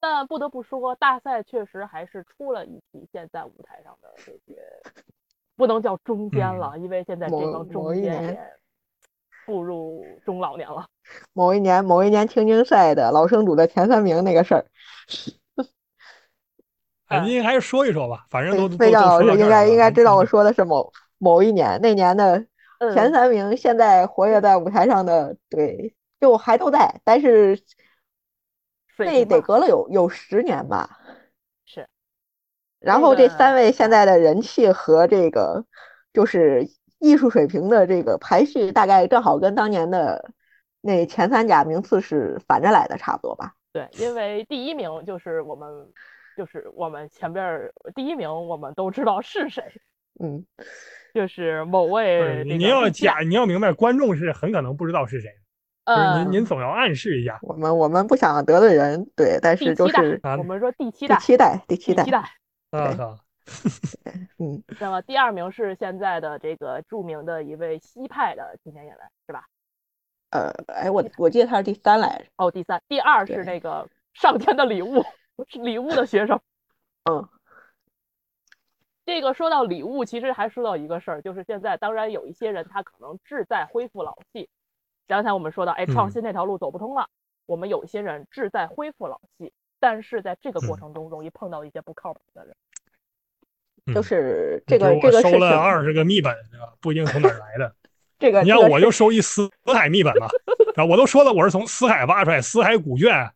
但不得不说，大赛确实还是出了一批现在舞台上的这些，不能叫中间了，因为现在这帮中间也步入中老年了。某一年，某一年青青赛的老生组的前三名那个事儿，哎，您还是说一说吧，反正都费老师应该应该知道我说的是某某一年那年的前三名，现在活跃在舞台上的，对，就还都在，但是。那得隔了有有十年吧，是。然后这三位现在的人气和这个就是艺术水平的这个排序，大概正好跟当年的那前三甲名次是反着来的，差不多吧？对，因为第一名就是我们，就是我们前边第一名，我们都知道是谁，嗯，就是某位。你要假，你要明白，观众是很可能不知道是谁。就是您，您总要暗示一下。我们我们不想得罪人，对，但是就是我们说第七代，第七代，第七代，七代。啊，嗯。那么第二名是现在的这个著名的一位西派的青年演员，是吧？呃，哎，我我记得他是第三来着。哦，第三，第二是那个上天的礼物，是礼物的学生。嗯。这个说到礼物，其实还说到一个事儿，就是现在当然有一些人他可能志在恢复老戏。刚才我们说到，哎，创新这条路走不通了。我们有些人志在恢复老戏，但是在这个过程中容易碰到一些不靠谱的人。就是这个这个收了二十个密本，对吧？不一定从哪儿来的。这个你看，我就收一死海密本嘛，啊，我都说了，我是从死海挖出来，死海古卷，啊，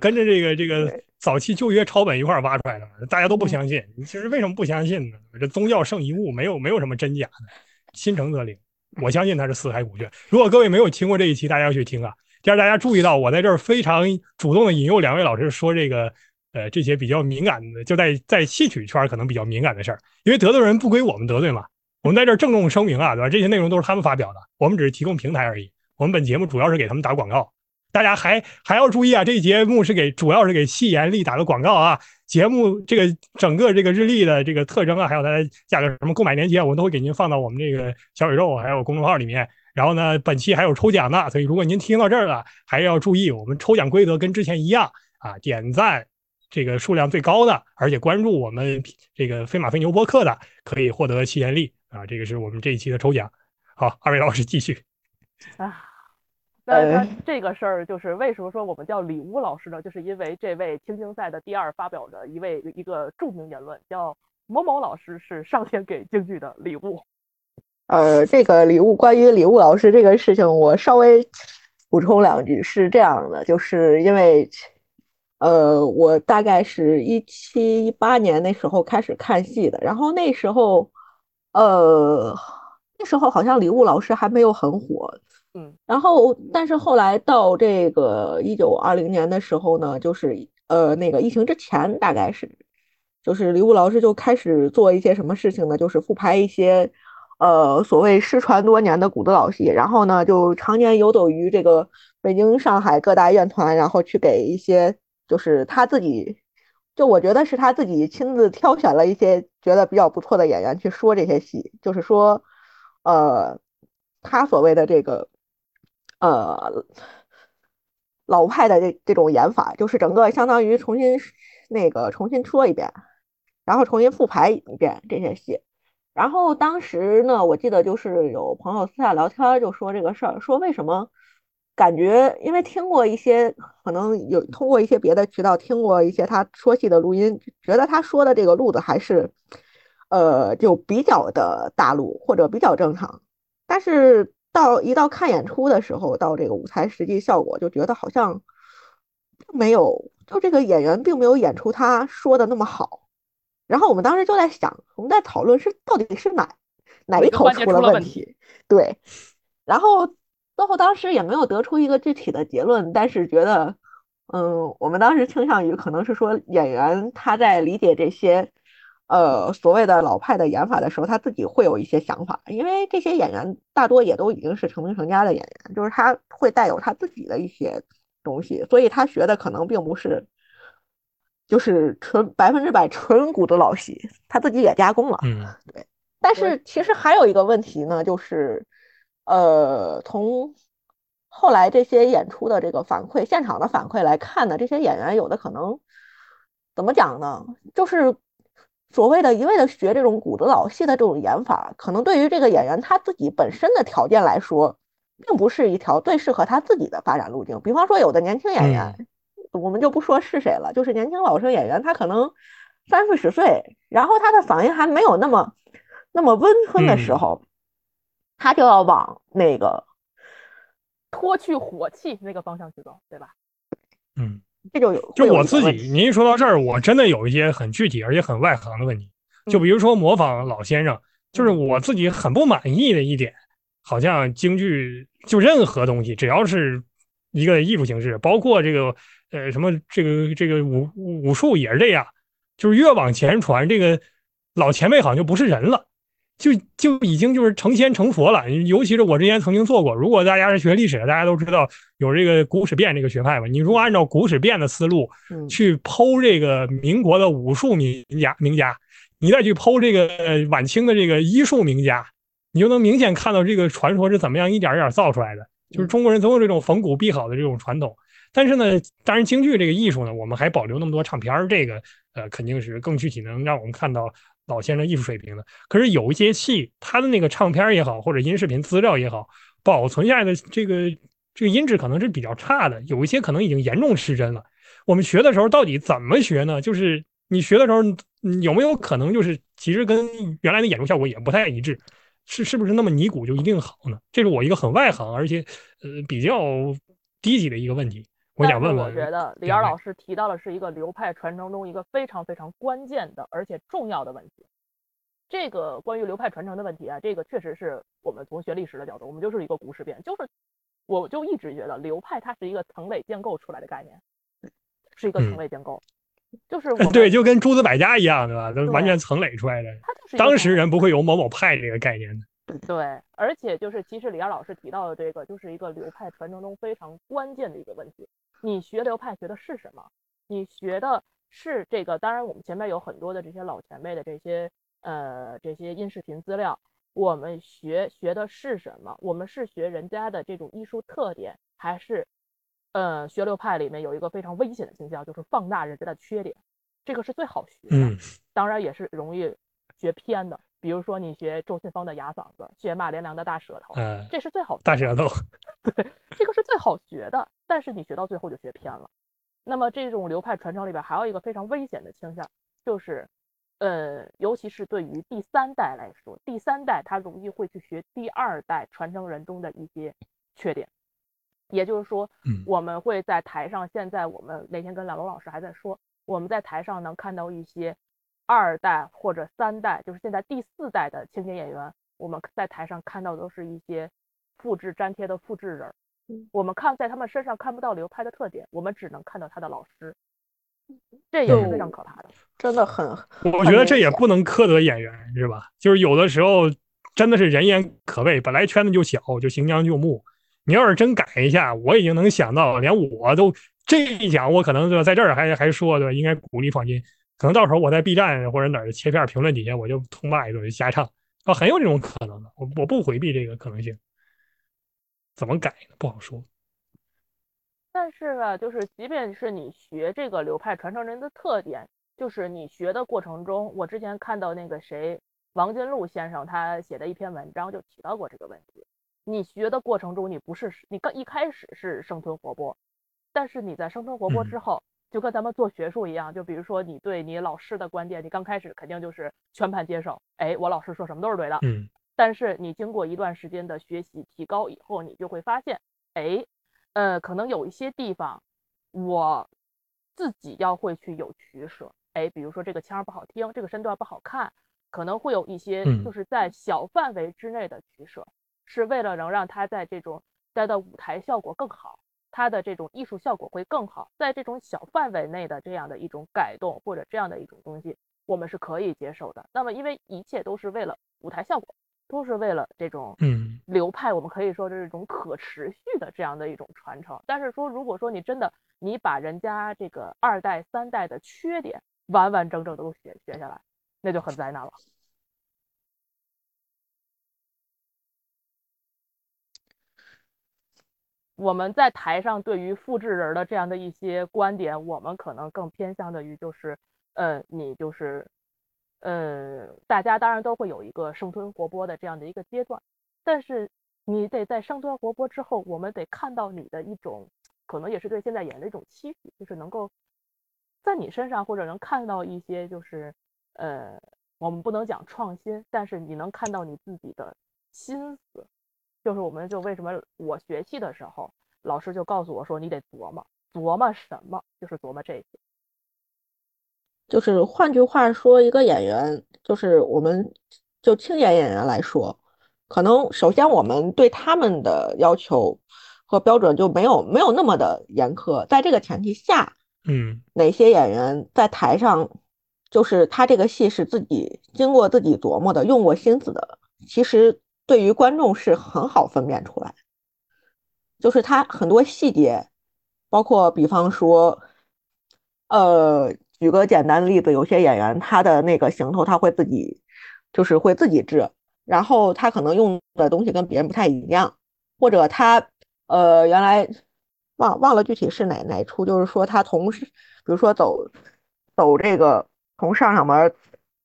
跟着这个这个早期旧约抄本一块挖出来的，大家都不相信。其实为什么不相信呢？这宗教圣遗物，没有没有什么真假的，心诚则灵。我相信它是四海古卷。如果各位没有听过这一期，大家要去听啊。第二，大家注意到我在这儿非常主动的引诱两位老师说这个，呃，这些比较敏感的，就在在戏曲圈可能比较敏感的事儿，因为得罪人不归我们得罪嘛。我们在这儿郑重声明啊，对吧？这些内容都是他们发表的，我们只是提供平台而已。我们本节目主要是给他们打广告。大家还还要注意啊，这节目是给主要是给戏言力打个广告啊。节目这个整个这个日历的这个特征啊，还有它的价格什么购买链接，我都会给您放到我们这个小宇宙还有公众号里面。然后呢，本期还有抽奖呢，所以如果您听到这儿了，还要注意，我们抽奖规则跟之前一样啊，点赞这个数量最高的，而且关注我们这个飞马飞牛播客的，可以获得戏言力啊。这个是我们这一期的抽奖。好，二位老师继续啊。那这个事儿就是为什么说我们叫礼物老师呢？就是因为这位青青赛的第二发表的一位一个著名言论，叫某某老师是上天给京剧的礼物。呃，这个礼物关于礼物老师这个事情，我稍微补充两句，是这样的，就是因为呃，我大概是一七一八年那时候开始看戏的，然后那时候，呃，那时候好像礼物老师还没有很火，嗯，然后但是后来到这个一九二零年的时候呢，就是呃那个疫情之前大概是，就是李武老师就开始做一些什么事情呢？就是复排一些。呃，所谓失传多年的古德老戏，然后呢，就常年游走于这个北京、上海各大院团，然后去给一些，就是他自己，就我觉得是他自己亲自挑选了一些觉得比较不错的演员去说这些戏，就是说，呃，他所谓的这个，呃，老派的这这种演法，就是整个相当于重新那个重新说一遍，然后重新复排一遍这些戏。然后当时呢，我记得就是有朋友私下聊天就说这个事儿，说为什么感觉，因为听过一些，可能有通过一些别的渠道听过一些他说戏的录音，觉得他说的这个路子还是，呃，就比较的大陆或者比较正常。但是到一到看演出的时候，到这个舞台实际效果，就觉得好像没有，就这个演员并没有演出他说的那么好。然后我们当时就在想，我们在讨论是到底是哪哪一口出了问题？对，然后最后当时也没有得出一个具体的结论，但是觉得，嗯，我们当时倾向于可能是说演员他在理解这些，呃，所谓的老派的演法的时候，他自己会有一些想法，因为这些演员大多也都已经是成名成家的演员，就是他会带有他自己的一些东西，所以他学的可能并不是。就是纯百分之百纯古的老戏，他自己也加工了。嗯，对。但是其实还有一个问题呢，就是，呃，从后来这些演出的这个反馈、现场的反馈来看呢，这些演员有的可能怎么讲呢？就是所谓的一味的学这种古的老戏的这种演法，可能对于这个演员他自己本身的条件来说，并不是一条最适合他自己的发展路径。比方说，有的年轻演员。我们就不说是谁了，就是年轻老生演员，他可能三四十岁，然后他的嗓音还没有那么那么温吞的时候，他就要往那个脱去火气那个方向去走，对吧？嗯，这就有就我自己，您一说到这儿，我真的有一些很具体而且很外行的问题，就比如说模仿老先生，就是我自己很不满意的一点，好像京剧就任何东西，只要是一个艺术形式，包括这个。呃，什么这个这个武武术也是这样，就是越往前传，这个老前辈好像就不是人了，就就已经就是成仙成佛了。尤其是我之前曾经做过，如果大家是学历史的，大家都知道有这个古史辨这个学派嘛。你如果按照古史辨的思路去剖这个民国的武术名家名家，你再去剖这个晚清的这个医术名家，你就能明显看到这个传说是怎么样一点一点造出来的。就是中国人总有这种逢古必好的这种传统。但是呢，当然京剧这个艺术呢，我们还保留那么多唱片儿，这个呃肯定是更具体能让我们看到老先生艺术水平的。可是有一些戏，他的那个唱片也好，或者音视频资料也好，保存下来的这个这个音质可能是比较差的，有一些可能已经严重失真了。我们学的时候到底怎么学呢？就是你学的时候有没有可能就是其实跟原来的演出效果也不太一致？是是不是那么尼古就一定好呢？这是我一个很外行而且呃比较低级的一个问题。我想问问，我觉得李二老师提到的是一个流派传承中一个非常非常关键的而且重要的问题。这个关于流派传承的问题啊，这个确实是我们从学历史的角度，我们就是一个古史辨，就是我就一直觉得流派它是一个层垒建构出来的概念，是一个层垒建构，就是 对，就跟诸子百家一样，对吧？都完全层垒出来的。它就是当时人不会有某某派这个概念的。对，而且就是其实李二老师提到的这个，就是一个流派传承中非常关键的一个问题。你学流派学的是什么？你学的是这个？当然，我们前面有很多的这些老前辈的这些呃这些音视频资料，我们学学的是什么？我们是学人家的这种艺术特点，还是呃学流派里面有一个非常危险的倾向，就是放大人家的缺点？这个是最好学的，当然也是容易学偏的。比如说，你学周信芳的哑嗓子，学马连良的大舌头，嗯，这是最好大舌头，对，这个是最好学的。但是你学到最后就学偏了。那么这种流派传承里边还有一个非常危险的倾向，就是，呃，尤其是对于第三代来说，第三代他容易会去学第二代传承人中的一些缺点。也就是说，嗯我们会在台上，现在我们那天跟老龙老师还在说，我们在台上能看到一些二代或者三代，就是现在第四代的青年演员，我们在台上看到都是一些复制粘贴的复制人儿嗯，我们看在他们身上看不到流派的特点，我们只能看到他的老师，这也是非常可怕的。真的很，我觉得这也不能苛责演员，是吧？就是有的时候真的是人言可畏，本来圈子就小，就行将就木。你要是真改一下，我已经能想到，连我都这一讲，我可能就在这儿还还说对吧？应该鼓励创新。可能到时候我在 B 站或者哪儿切片评论底下，我就痛骂一顿瞎唱啊，很有这种可能的。我我不回避这个可能性，怎么改呢？不好说。但是呢，就是即便是你学这个流派传承人的特点，就是你学的过程中，我之前看到那个谁王金禄先生他写的一篇文章就提到过这个问题。你学的过程中，你不是你刚一开始是生吞活剥，但是你在生吞活剥之后，就跟咱们做学术一样，就比如说你对你老师的观点，你刚开始肯定就是全盘接受，哎，我老师说什么都是对的。嗯但是你经过一段时间的学习提高以后，你就会发现，哎，呃，可能有一些地方我自己要会去有取舍，哎，比如说这个腔儿不好听，这个身段不好看，可能会有一些嗯就是在小范围之内的取舍，是为了能让他在这种它的舞台效果更好，他的这种艺术效果会更好，在这种小范围内的这样的一种改动或者这样的一种东西，我们是可以接受的。那么因为一切都是为了舞台效果。都是为了这种嗯流派，我们可以说这是一种可持续的这样的一种传承。但是说，如果说你真的你把人家这个二代、三代的缺点完完整整的都学学下来，那就很灾难了。我们在台上对于复制人的这样的一些观点，我们可能更偏向的于就是，呃，你就是。呃，大家当然都会有一个生吞活剥的这样的一个阶段，但是你得在生吞活剥之后，我们得看到你的一种，可能也是对现在演员的一种期许，就是能够在你身上或者能看到一些，就是呃，我们不能讲创新，但是你能看到你自己的心思，就是我们就为什么我学戏的时候，老师就告诉我说，你得琢磨琢磨什么，就是琢磨这些。就是换句话说，一个演员，就是我们就青年演员来说，可能首先我们对他们的要求和标准就没有没有那么的严苛。在这个前提下，嗯哪些演员在台上，就是他这个戏是自己经过自己琢磨的、用过心思的，其实对于观众是很好分辨出来。就是他很多细节，包括比方说，呃。举个简单的例子，有些演员他的那个行头他会自己，就是会自己制，然后他可能用的东西跟别人不太一样，或者他呃原来忘忘了具体是哪哪出，就是说他从比如说走走这个从上场门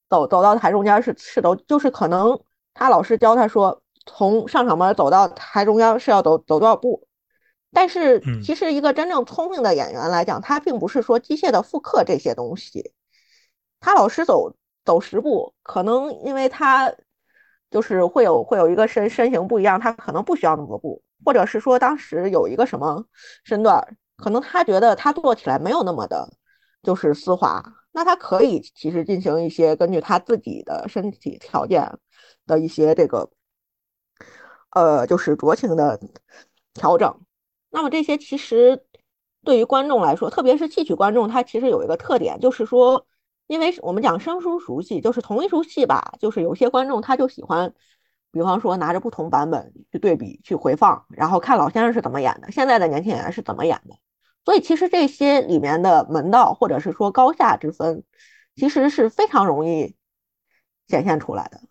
走走到台中间是是走，就是可能他老师教他说从上场门走到台中央是要走走多少步。但是，其实一个真正聪明的演员来讲，他并不是说机械的复刻这些东西。他老师走走十步，可能因为他就是会有会有一个身身形不一样，他可能不需要那么多步，或者是说当时有一个什么身段，可能他觉得他做起来没有那么的，就是丝滑，那他可以其实进行一些根据他自己的身体条件的一些这个，呃，就是酌情的调整。那么这些其实对于观众来说，特别是戏曲观众，他其实有一个特点，就是说，因为我们讲生疏熟悉，就是同一出戏吧，就是有些观众他就喜欢，比方说拿着不同版本去对比、去回放，然后看老先生是怎么演的，现在的年轻演员是怎么演的。所以其实这些里面的门道或者是说高下之分，其实是非常容易显现出来的。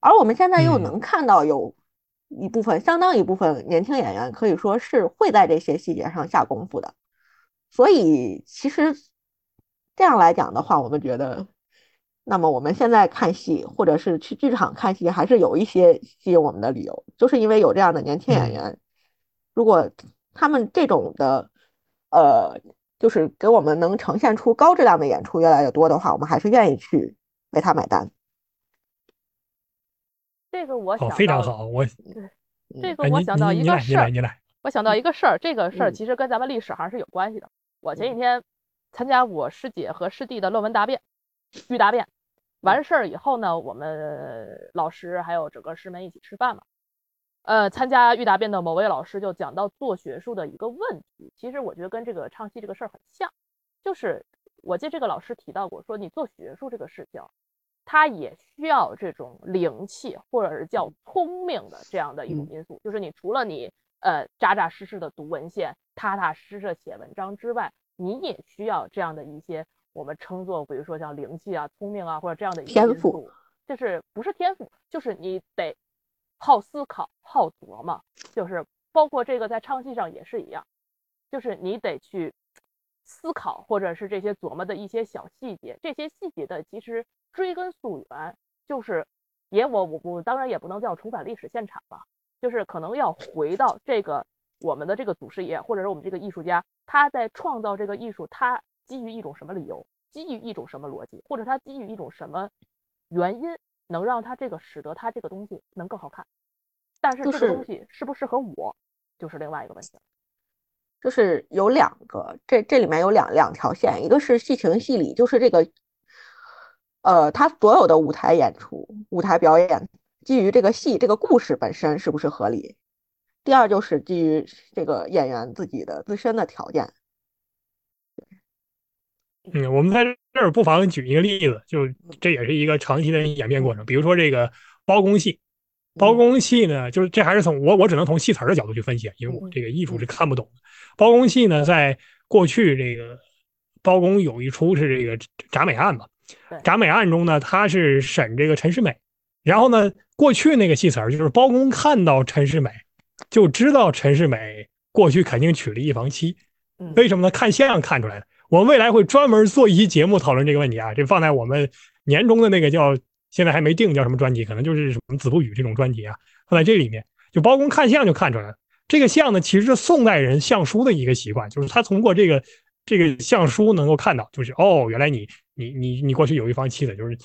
而我们现在又能看到有。一部分相当一部分年轻演员可以说是会在这些细节上下功夫的，所以其实这样来讲的话，我们觉得，那么我们现在看戏或者是去剧场看戏，还是有一些吸引我们的理由，就是因为有这样的年轻演员，如果他们这种的，呃，就是给我们能呈现出高质量的演出越来越多的话，我们还是愿意去为他买单。这个我想哦，非常好，我这个我想到一个事儿，我想到一个事儿，这个事儿嗯其实跟咱们历史还是有关系的。我前几天参加我师姐和师弟的论文答辩，预答辩，完事儿以后呢，我们老师还有整个师门一起吃饭嘛。呃，参加预答辩的某位老师就讲到做学术的一个问题，其实我觉得跟这个唱戏这个事儿很像，就是我记得这个老师提到过，说你做学术这个事情，它也需要这种灵气或者是叫聪明的这样的一种因素，就是你除了你呃扎扎实实的读文献、踏踏实实的写文章之外，你也需要这样的一些我们称作，比如说像灵气啊、聪明啊或者这样的一些天赋因素，就是不是天赋，就是你得好思考、好琢磨，就是包括这个在唱戏上也是一样，就是你得去思考，或者是这些琢磨的一些小细节，这些细节的其实追根溯源，就是也我我我当然也不能叫重返历史现场吧，就是可能要回到这个我们的这个祖师爷，或者是我们这个艺术家，他在创造这个艺术，他基于一种什么理由，基于一种什么逻辑，或者他基于一种什么原因，能让他这个使得他这个东西能更好看。但是这个东西适不适合我，就是另外一个问题了。就是有两个，这这里面有两两条线，一个是戏情戏理，就是这个，呃，他所有的舞台演出、舞台表演，基于这个戏这个故事本身是不是合理？第二就是基于这个演员自己的自身的条件。嗯，我们在这儿不妨举一个例子，就这也是一个长期的演变过程。比如说这个包公戏，包公戏呢，就是这还是从我我只能从戏词儿的角度去分析，因为我这个艺术是看不懂的。包公戏呢，在过去这个包公有一出是这个铡美案嘛，铡美案中呢，他是审这个陈世美，然后呢，过去那个戏词儿就是包公看到陈世美，就知道陈世美过去肯定娶了一房妻，嗯，为什么呢？看相看出来的。我们未来会专门做一期节目讨论这个问题啊，这放在我们年终的那个叫现在还没定叫什么专辑，可能就是什么子不语这种专辑啊，放在这里面，就包公看相就看出来了。这个相呢，其实是宋代人相书的一个习惯，就是他通过这个这个相书能够看到，就是哦，原来你你你你过去有一房妻子，就是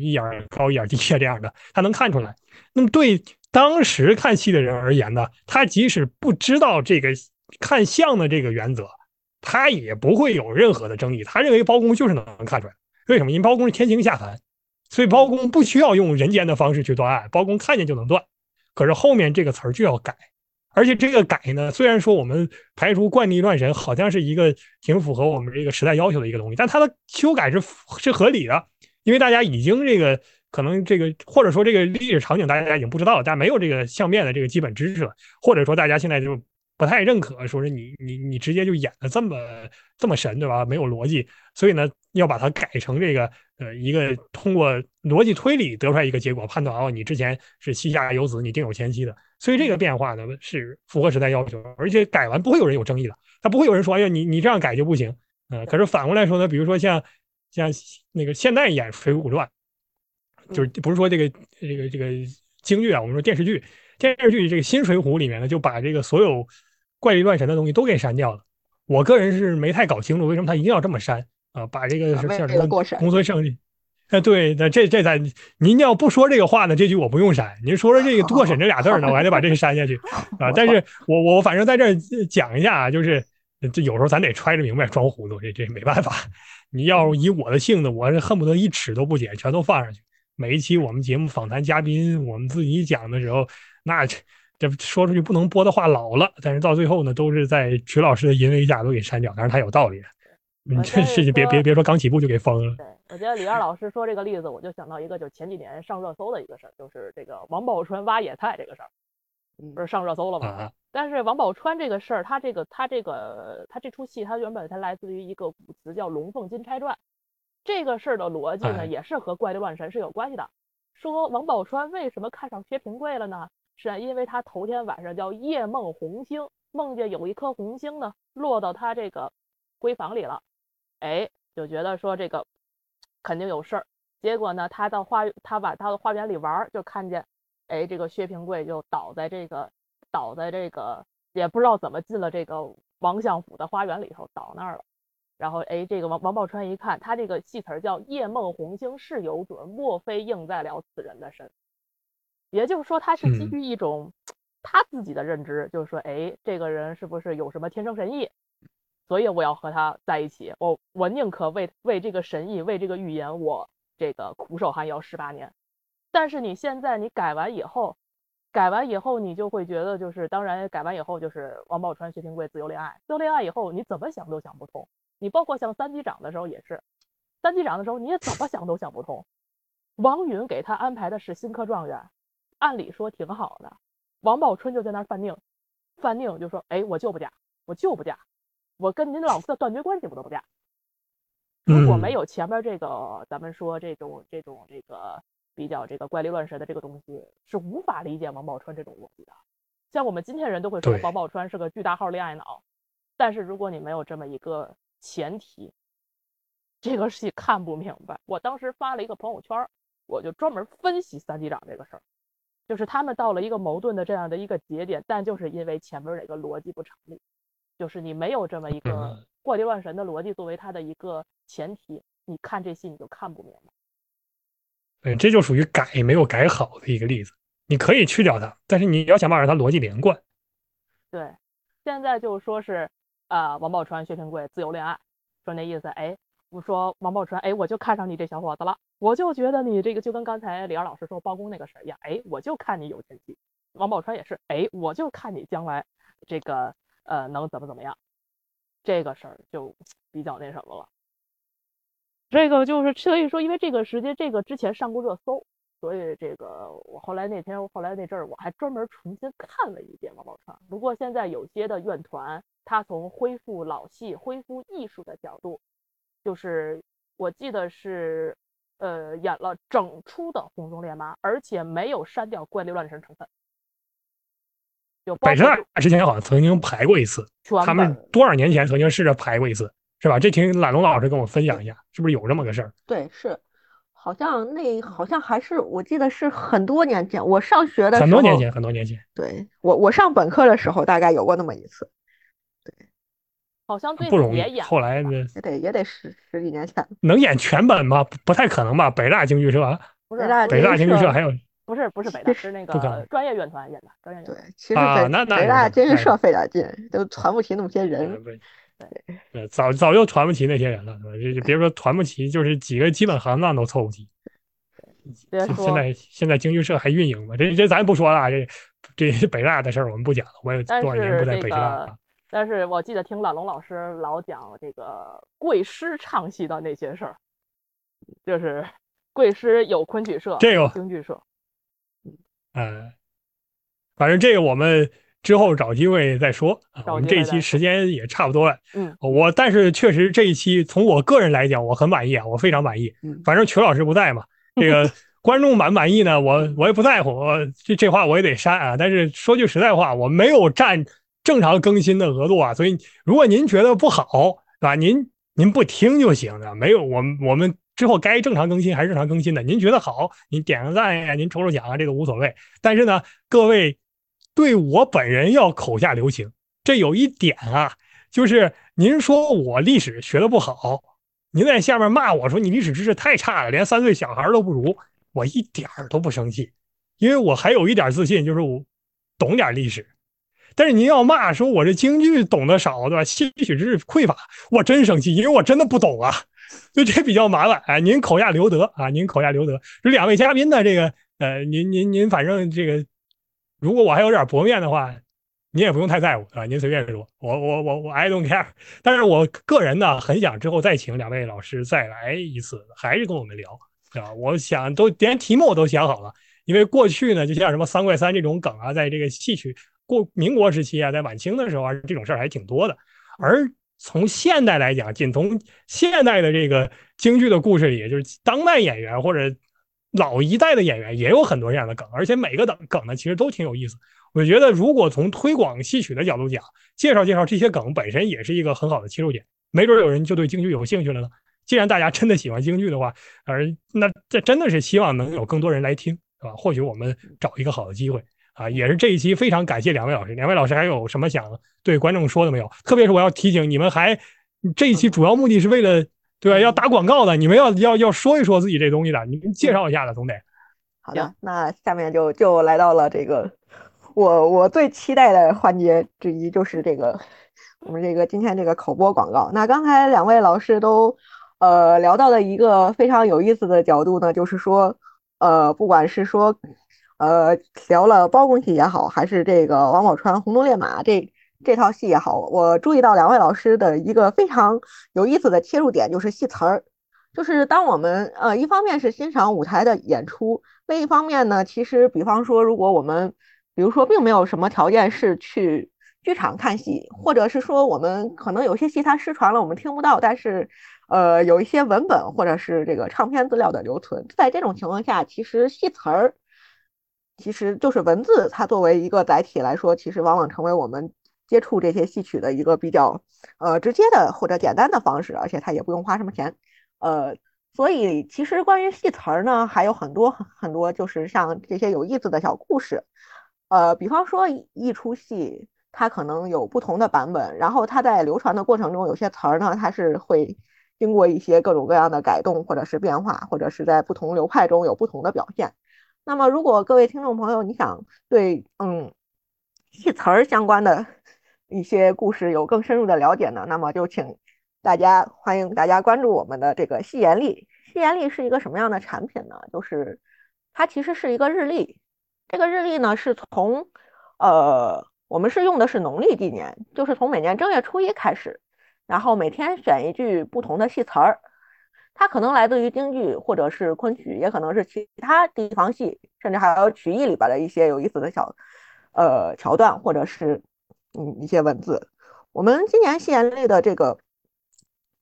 一眼高一眼低啊这样的，他能看出来。那么对当时看戏的人而言呢，他即使不知道这个看相的这个原则，他也不会有任何的争议。他认为包公就是能看出来，为什么？因为包公是天庭下凡，所以包公不需要用人间的方式去断案，包公看见就能断。可是后面这个词儿就要改，而且这个改呢，虽然说我们排除怪力乱神，好像是一个挺符合我们这个时代要求的一个东西，但它的修改是是合理的，因为大家已经这个可能这个或者说这个历史场景大家已经不知道了，大家没有这个相面的这个基本知识了，或者说大家现在就不太认可，说是你你你直接就演的这么这么神，对吧？没有逻辑，所以呢，要把它改成这个呃一个通过逻辑推理得出来一个结果，判断哦，你之前是膝下有子，你定有前妻的，所以这个变化呢是符合时代要求，而且改完不会有人有争议的，他不会有人说哎呀你你这样改就不行，呃，可是反过来说呢，比如说像像那个现代演《水浒传》，就是不是说这个这个这个京剧啊，我们说电视剧，电视剧这个新《水浒》里面呢，就把这个所有怪力乱神的东西都给删掉了。我个人是没太搞清楚为什么他一定要这么删啊，把这个啊为是叫什么公孙胜利。哎，对，那这这咱您要不说这个话呢，这句我不用删。您说说这个“过审”这俩字儿呢，我还得把这个删下去 啊。但是我我反正在这儿讲一下啊，就是这有时候咱得揣着明白装糊涂，这这没办法。你要以我的性子，我是恨不得一尺都不剪，全都放上去。每一期我们节目访谈嘉宾，我们自己讲的时候，那这这说出去不能播的话老了，但是到最后呢，都是在曲老师的淫威下都给删掉。但是他有道理，你这事情别别别说刚起步就给封了。对，我觉得李二老师说这个例子，我就想到一个，就是前几年上热搜的一个事儿，就是这个王宝钏挖野菜这个事儿，嗯不是上热搜了吗？啊但是王宝钏这个事儿，他这个他这个他这出戏，他原本它来自于一个古词叫《龙凤金钗传》，这个事儿的逻辑呢，哎也是和怪力乱神是有关系的。说王宝钏为什么看上薛平贵了呢？是因为他头天晚上叫夜梦红星，梦见有一颗红星呢落到他这个闺房里了，哎，就觉得说这个肯定有事儿。结果呢，他到花他把他的花园里玩儿，就看见，哎，这个薛平贵就倒在这个倒在这个也不知道怎么进了这个王相府的花园里头，倒那儿了。然后哎，这个王王宝钏一看，他这个戏词儿叫“夜梦红星是有准，莫非应在了此人的身”。也就是说，他是基嗯于一种 他自己的认知就是说，哎，这个人是不是有什么天生神异？所以我要和他在一起，我我宁可为为这个神意，为这个预言，我这个苦守寒窑十八年。但是你现在你改完以后，改完以后你就会觉得，就是当然改完以后就是王宝钏、薛平贵自由恋爱，自由恋爱以后你怎么想都想不通。你包括像三级长的时候也是，三级长的时候你也怎么想都想不通。王允给他安排的是新科状元，按理说挺好的。王宝钏就在那儿犯拧，犯拧就说：“哎，我就不嫁，我就不嫁。”我跟您老四断绝关系，我都不嫁。如果没有前面这个，咱们说这种这种这个比较这个怪力乱神的这个东西，是无法理解王宝钏这种逻辑的。像我们今天人都会说王宝钏是个巨大号恋爱脑，但是如果你没有这么一个前提，这个戏看不明白。我当时发了一个朋友圈，我就专门分析三级长这个事儿，就是他们到了一个矛盾的这样的一个节点，但就是因为前面这个逻辑不成立。就是你没有这么一个怪力乱神的逻辑作为它的一个前提，你看这戏你就看不明白。对，这就属于改没有改好的一个例子。你可以去掉它，但是你要想办法让它逻辑连贯。对，现在就说是啊，王宝钏、薛平贵自由恋爱，说那意思，哎，我说王宝钏，哎，我就看上你这小伙子了，我就觉得你这个就跟刚才李二老师说包公那个事儿一样，哎，我就看你有前途。王宝钏也是，哎，我就看你将来这个。呃，能怎么怎么样？这个事儿就比较那什么了。这个就是所以说，因为这个时间，这个之前上过热搜，所以这个我后来那天后来那阵儿，我还专门重新看了一遍《王宝钏》。不过现在有些的院团，他从恢复老戏、恢复艺术的角度，就是我记得是呃演了整出的《红中烈马》，而且没有删掉怪力乱神成分。北大之前好像曾经排过一次，他们多少年前曾经试着排过一次，是吧？这听懒龙老师跟我分享一下，是不是有这么个事儿？对，是，好像那好像还是我记得是很多年前，我上学的很多年前，很多年前。对我我上本科的时候大概有过那么一次，对，好像不容易。后来呢？也得也得十十几年前，能演全本吗？不太可能吧？北大京剧社，不是北大京剧社还有。不是不是北大，是那个专业院团演的专业。对，其实北北大京剧社费点劲，都传不齐那么些人。对，对早早就传不齐那些人了，是吧？就别说传不齐，就是几个基本行当都凑不齐。现在现在京剧社还运营吗？这这咱不说了，这这北大的事儿我们不讲了。我也多少年不在北大了。但是我记得听朗龙老师老讲这个贵师唱戏的那些事儿，就是贵师有昆曲社，这个京剧社。嗯，反正这个我们之后找机会再说啊。我们这一期时间也差不多了。嗯，我但是确实这一期从我个人来讲，我很满意啊，我非常满意。嗯，反正曲老师不在嘛，这个观众满不满意呢？我我也不在乎，这这话我也得删啊。但是说句实在话，我没有占正常更新的额度啊，所以如果您觉得不好，对吧？您您不听就行了，没有我们我们。之后该正常更新还是正常更新的，您觉得好，您点个赞呀，您抽抽奖啊，这都无所谓。但是呢，各位对我本人要口下留情，这有一点啊，就是您说我历史学的不好，您在下面骂我说你历史知识太差了，连三岁小孩都不如，我一点儿都不生气，因为我还有一点自信，就是我懂点历史。但是您要骂说我这京剧懂得少，对吧？戏曲知识匮乏，我真生气，因为我真的不懂啊。所以这比较麻烦啊，您口下留德啊，您口下留德。这两位嘉宾呢，这个呃，您您您反正这个，如果我还有点薄面的话，您也不用太在乎啊，您随便说，我我我我 I don't care。但是我个人呢，很想之后再请两位老师再来一次，还是跟我们聊啊。我想都连题目我都想好了，因为过去呢，就像什么三怪三这种梗啊，在这个戏曲过民国时期啊，在晚清的时候啊，这种事儿还挺多的，而。从现代来讲，仅从现代的这个京剧的故事里，就是当代演员或者老一代的演员也有很多这样的梗，而且每个梗梗呢，其实都挺有意思。我觉得，如果从推广戏曲的角度讲，介绍介绍这些梗本身也是一个很好的切入点，没准有人就对京剧有兴趣了呢。既然大家真的喜欢京剧的话，而那这真的是希望能有更多人来听，是吧？或许我们找一个好的机会。啊，也是这一期非常感谢两位老师。两位老师还有什么想对观众说的没有？特别是我要提醒你们，还这一期主要目的是为了对吧？要打广告的，你们要要要说一说自己这东西的，你们介绍一下的，总得。好的，那下面就就来到了这个我我最期待的环节之一就是这个我们这个今天这个口播广告。那刚才两位老师都呃聊到的一个非常有意思的角度呢，就是说呃不管是说呃聊了包公戏也好，还是这个王宝钏红鬃烈马这这套戏也好，我注意到两位老师的一个非常有意思的切入点就是戏词儿。就是当我们呃一方面是欣赏舞台的演出，另一方面呢，其实比方说如果我们比如说并没有什么条件是去剧场看戏，或者是说我们可能有些戏它失传了，我们听不到，但是呃有一些文本或者是这个唱片资料的留存，在这种情况下，其实戏词儿其实就是文字，它作为一个载体来说，其实往往成为我们接触这些戏曲的一个比较呃直接的或者简单的方式，而且它也不用花什么钱。呃，所以其实关于戏词儿呢，还有很多很多，就是像这些有意思的小故事。呃，比方说一出戏，它可能有不同的版本，然后它在流传的过程中，有些词儿呢，它是会经过一些各种各样的改动，或者是变化，或者是在不同流派中有不同的表现。那么，如果各位听众朋友，你想对嗯戏词儿相关的一些故事有更深入的了解呢，那么就请。大家欢迎大家关注我们的这个戏言历。戏言历是一个什么样的产品呢？就是它其实是一个日历。这个日历呢是从呃我们是用的是农历纪年，就是从每年正月初一开始，然后每天选一句不同的戏词儿。它可能来自于京剧或者是昆曲，也可能是其他地方戏，甚至还有曲艺里边的一些有意思的小呃桥段，或者是嗯一些文字。我们今年戏言历的这个。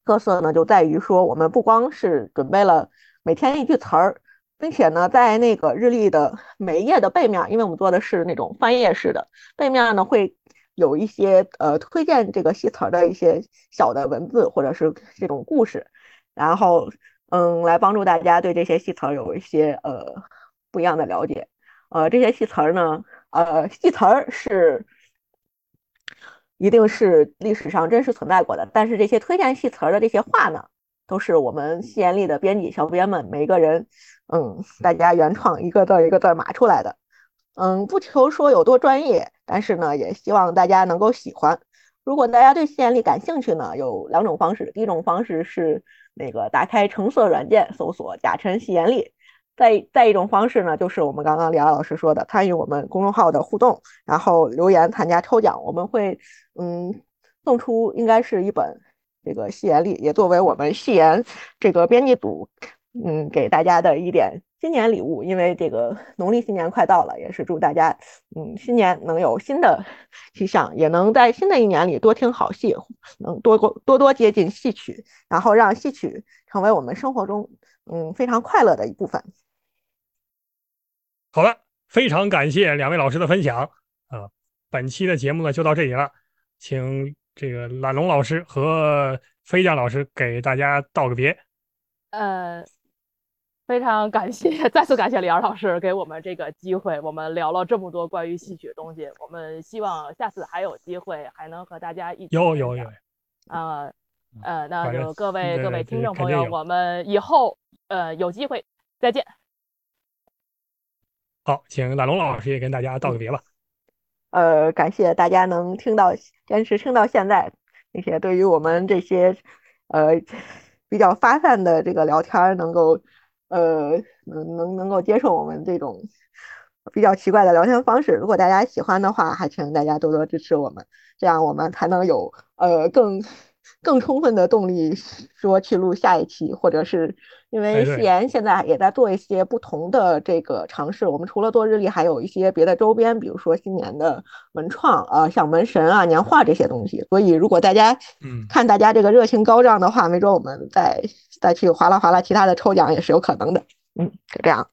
特色呢，就在于说，我们不光是准备了每天一句词儿，并且呢，在那个日历的每一页的背面，因为我们做的是那种翻页式的，背面呢会有一些呃推荐这个戏词儿的一些小的文字或者是这种故事，然后嗯，来帮助大家对这些戏词儿有一些呃不一样的了解。呃，这些戏词儿呢，呃，戏词儿是。一定是历史上真实存在过的，但是这些推荐戏词儿的这些话呢，都是我们戏言力的编辑小编们每个人，嗯，大家原创一个字一个字码出来的，嗯，不求说有多专业，但是呢，也希望大家能够喜欢。如果大家对戏言力感兴趣呢，有两种方式，第一种方式是那个打开橙色软件，搜索“甲辰戏言历”。再再一种方式呢，就是我们刚刚李老师说的，参与我们公众号的互动，然后留言参加抽奖，我们会嗯送出应该是一本这个戏言历，也作为我们戏言这个编辑组嗯给大家的一点新年礼物。因为这个 农历新年快到了，也是祝大家嗯新年能有新的 气象，也能在新的一年里多听好戏，能多多多多接近戏曲，然后让戏曲成为我们生活中嗯非常快乐的一部分。好了，非常感谢两位老师的分享啊！本期的节目呢就到这里了，请这个懒龙老师和飞将老师给大家道个别。呃，非常感谢，再次感谢李二老师给我们这个机会，我们聊了这么多关于戏曲的东西，我们希望下次还有机会还能和大家一起。有有有。啊，呃，那就各位各位听众朋友，我们以后呃有机会再见。好，请懒龙老师也跟大家道个别吧。呃，感谢大家能听到坚持听到现在，并且对于我们这些呃比较发散的这个聊天，能够呃能能能够接受我们这种比较奇怪的聊天方式。如果大家喜欢的话，还请大家多多支持我们，这样我们才能有呃更。更充分的动力说去录下一期，或者是因为戏言现在也在做一些不同的这个尝试。我们除了做日历，还有一些别的周边，比如说新年的文创啊，像门神啊、年画这些东西。所以如果大家嗯看大家这个热情高涨的话，没准我们再再去划拉划拉其他的抽奖也是有可能的。嗯，就这样。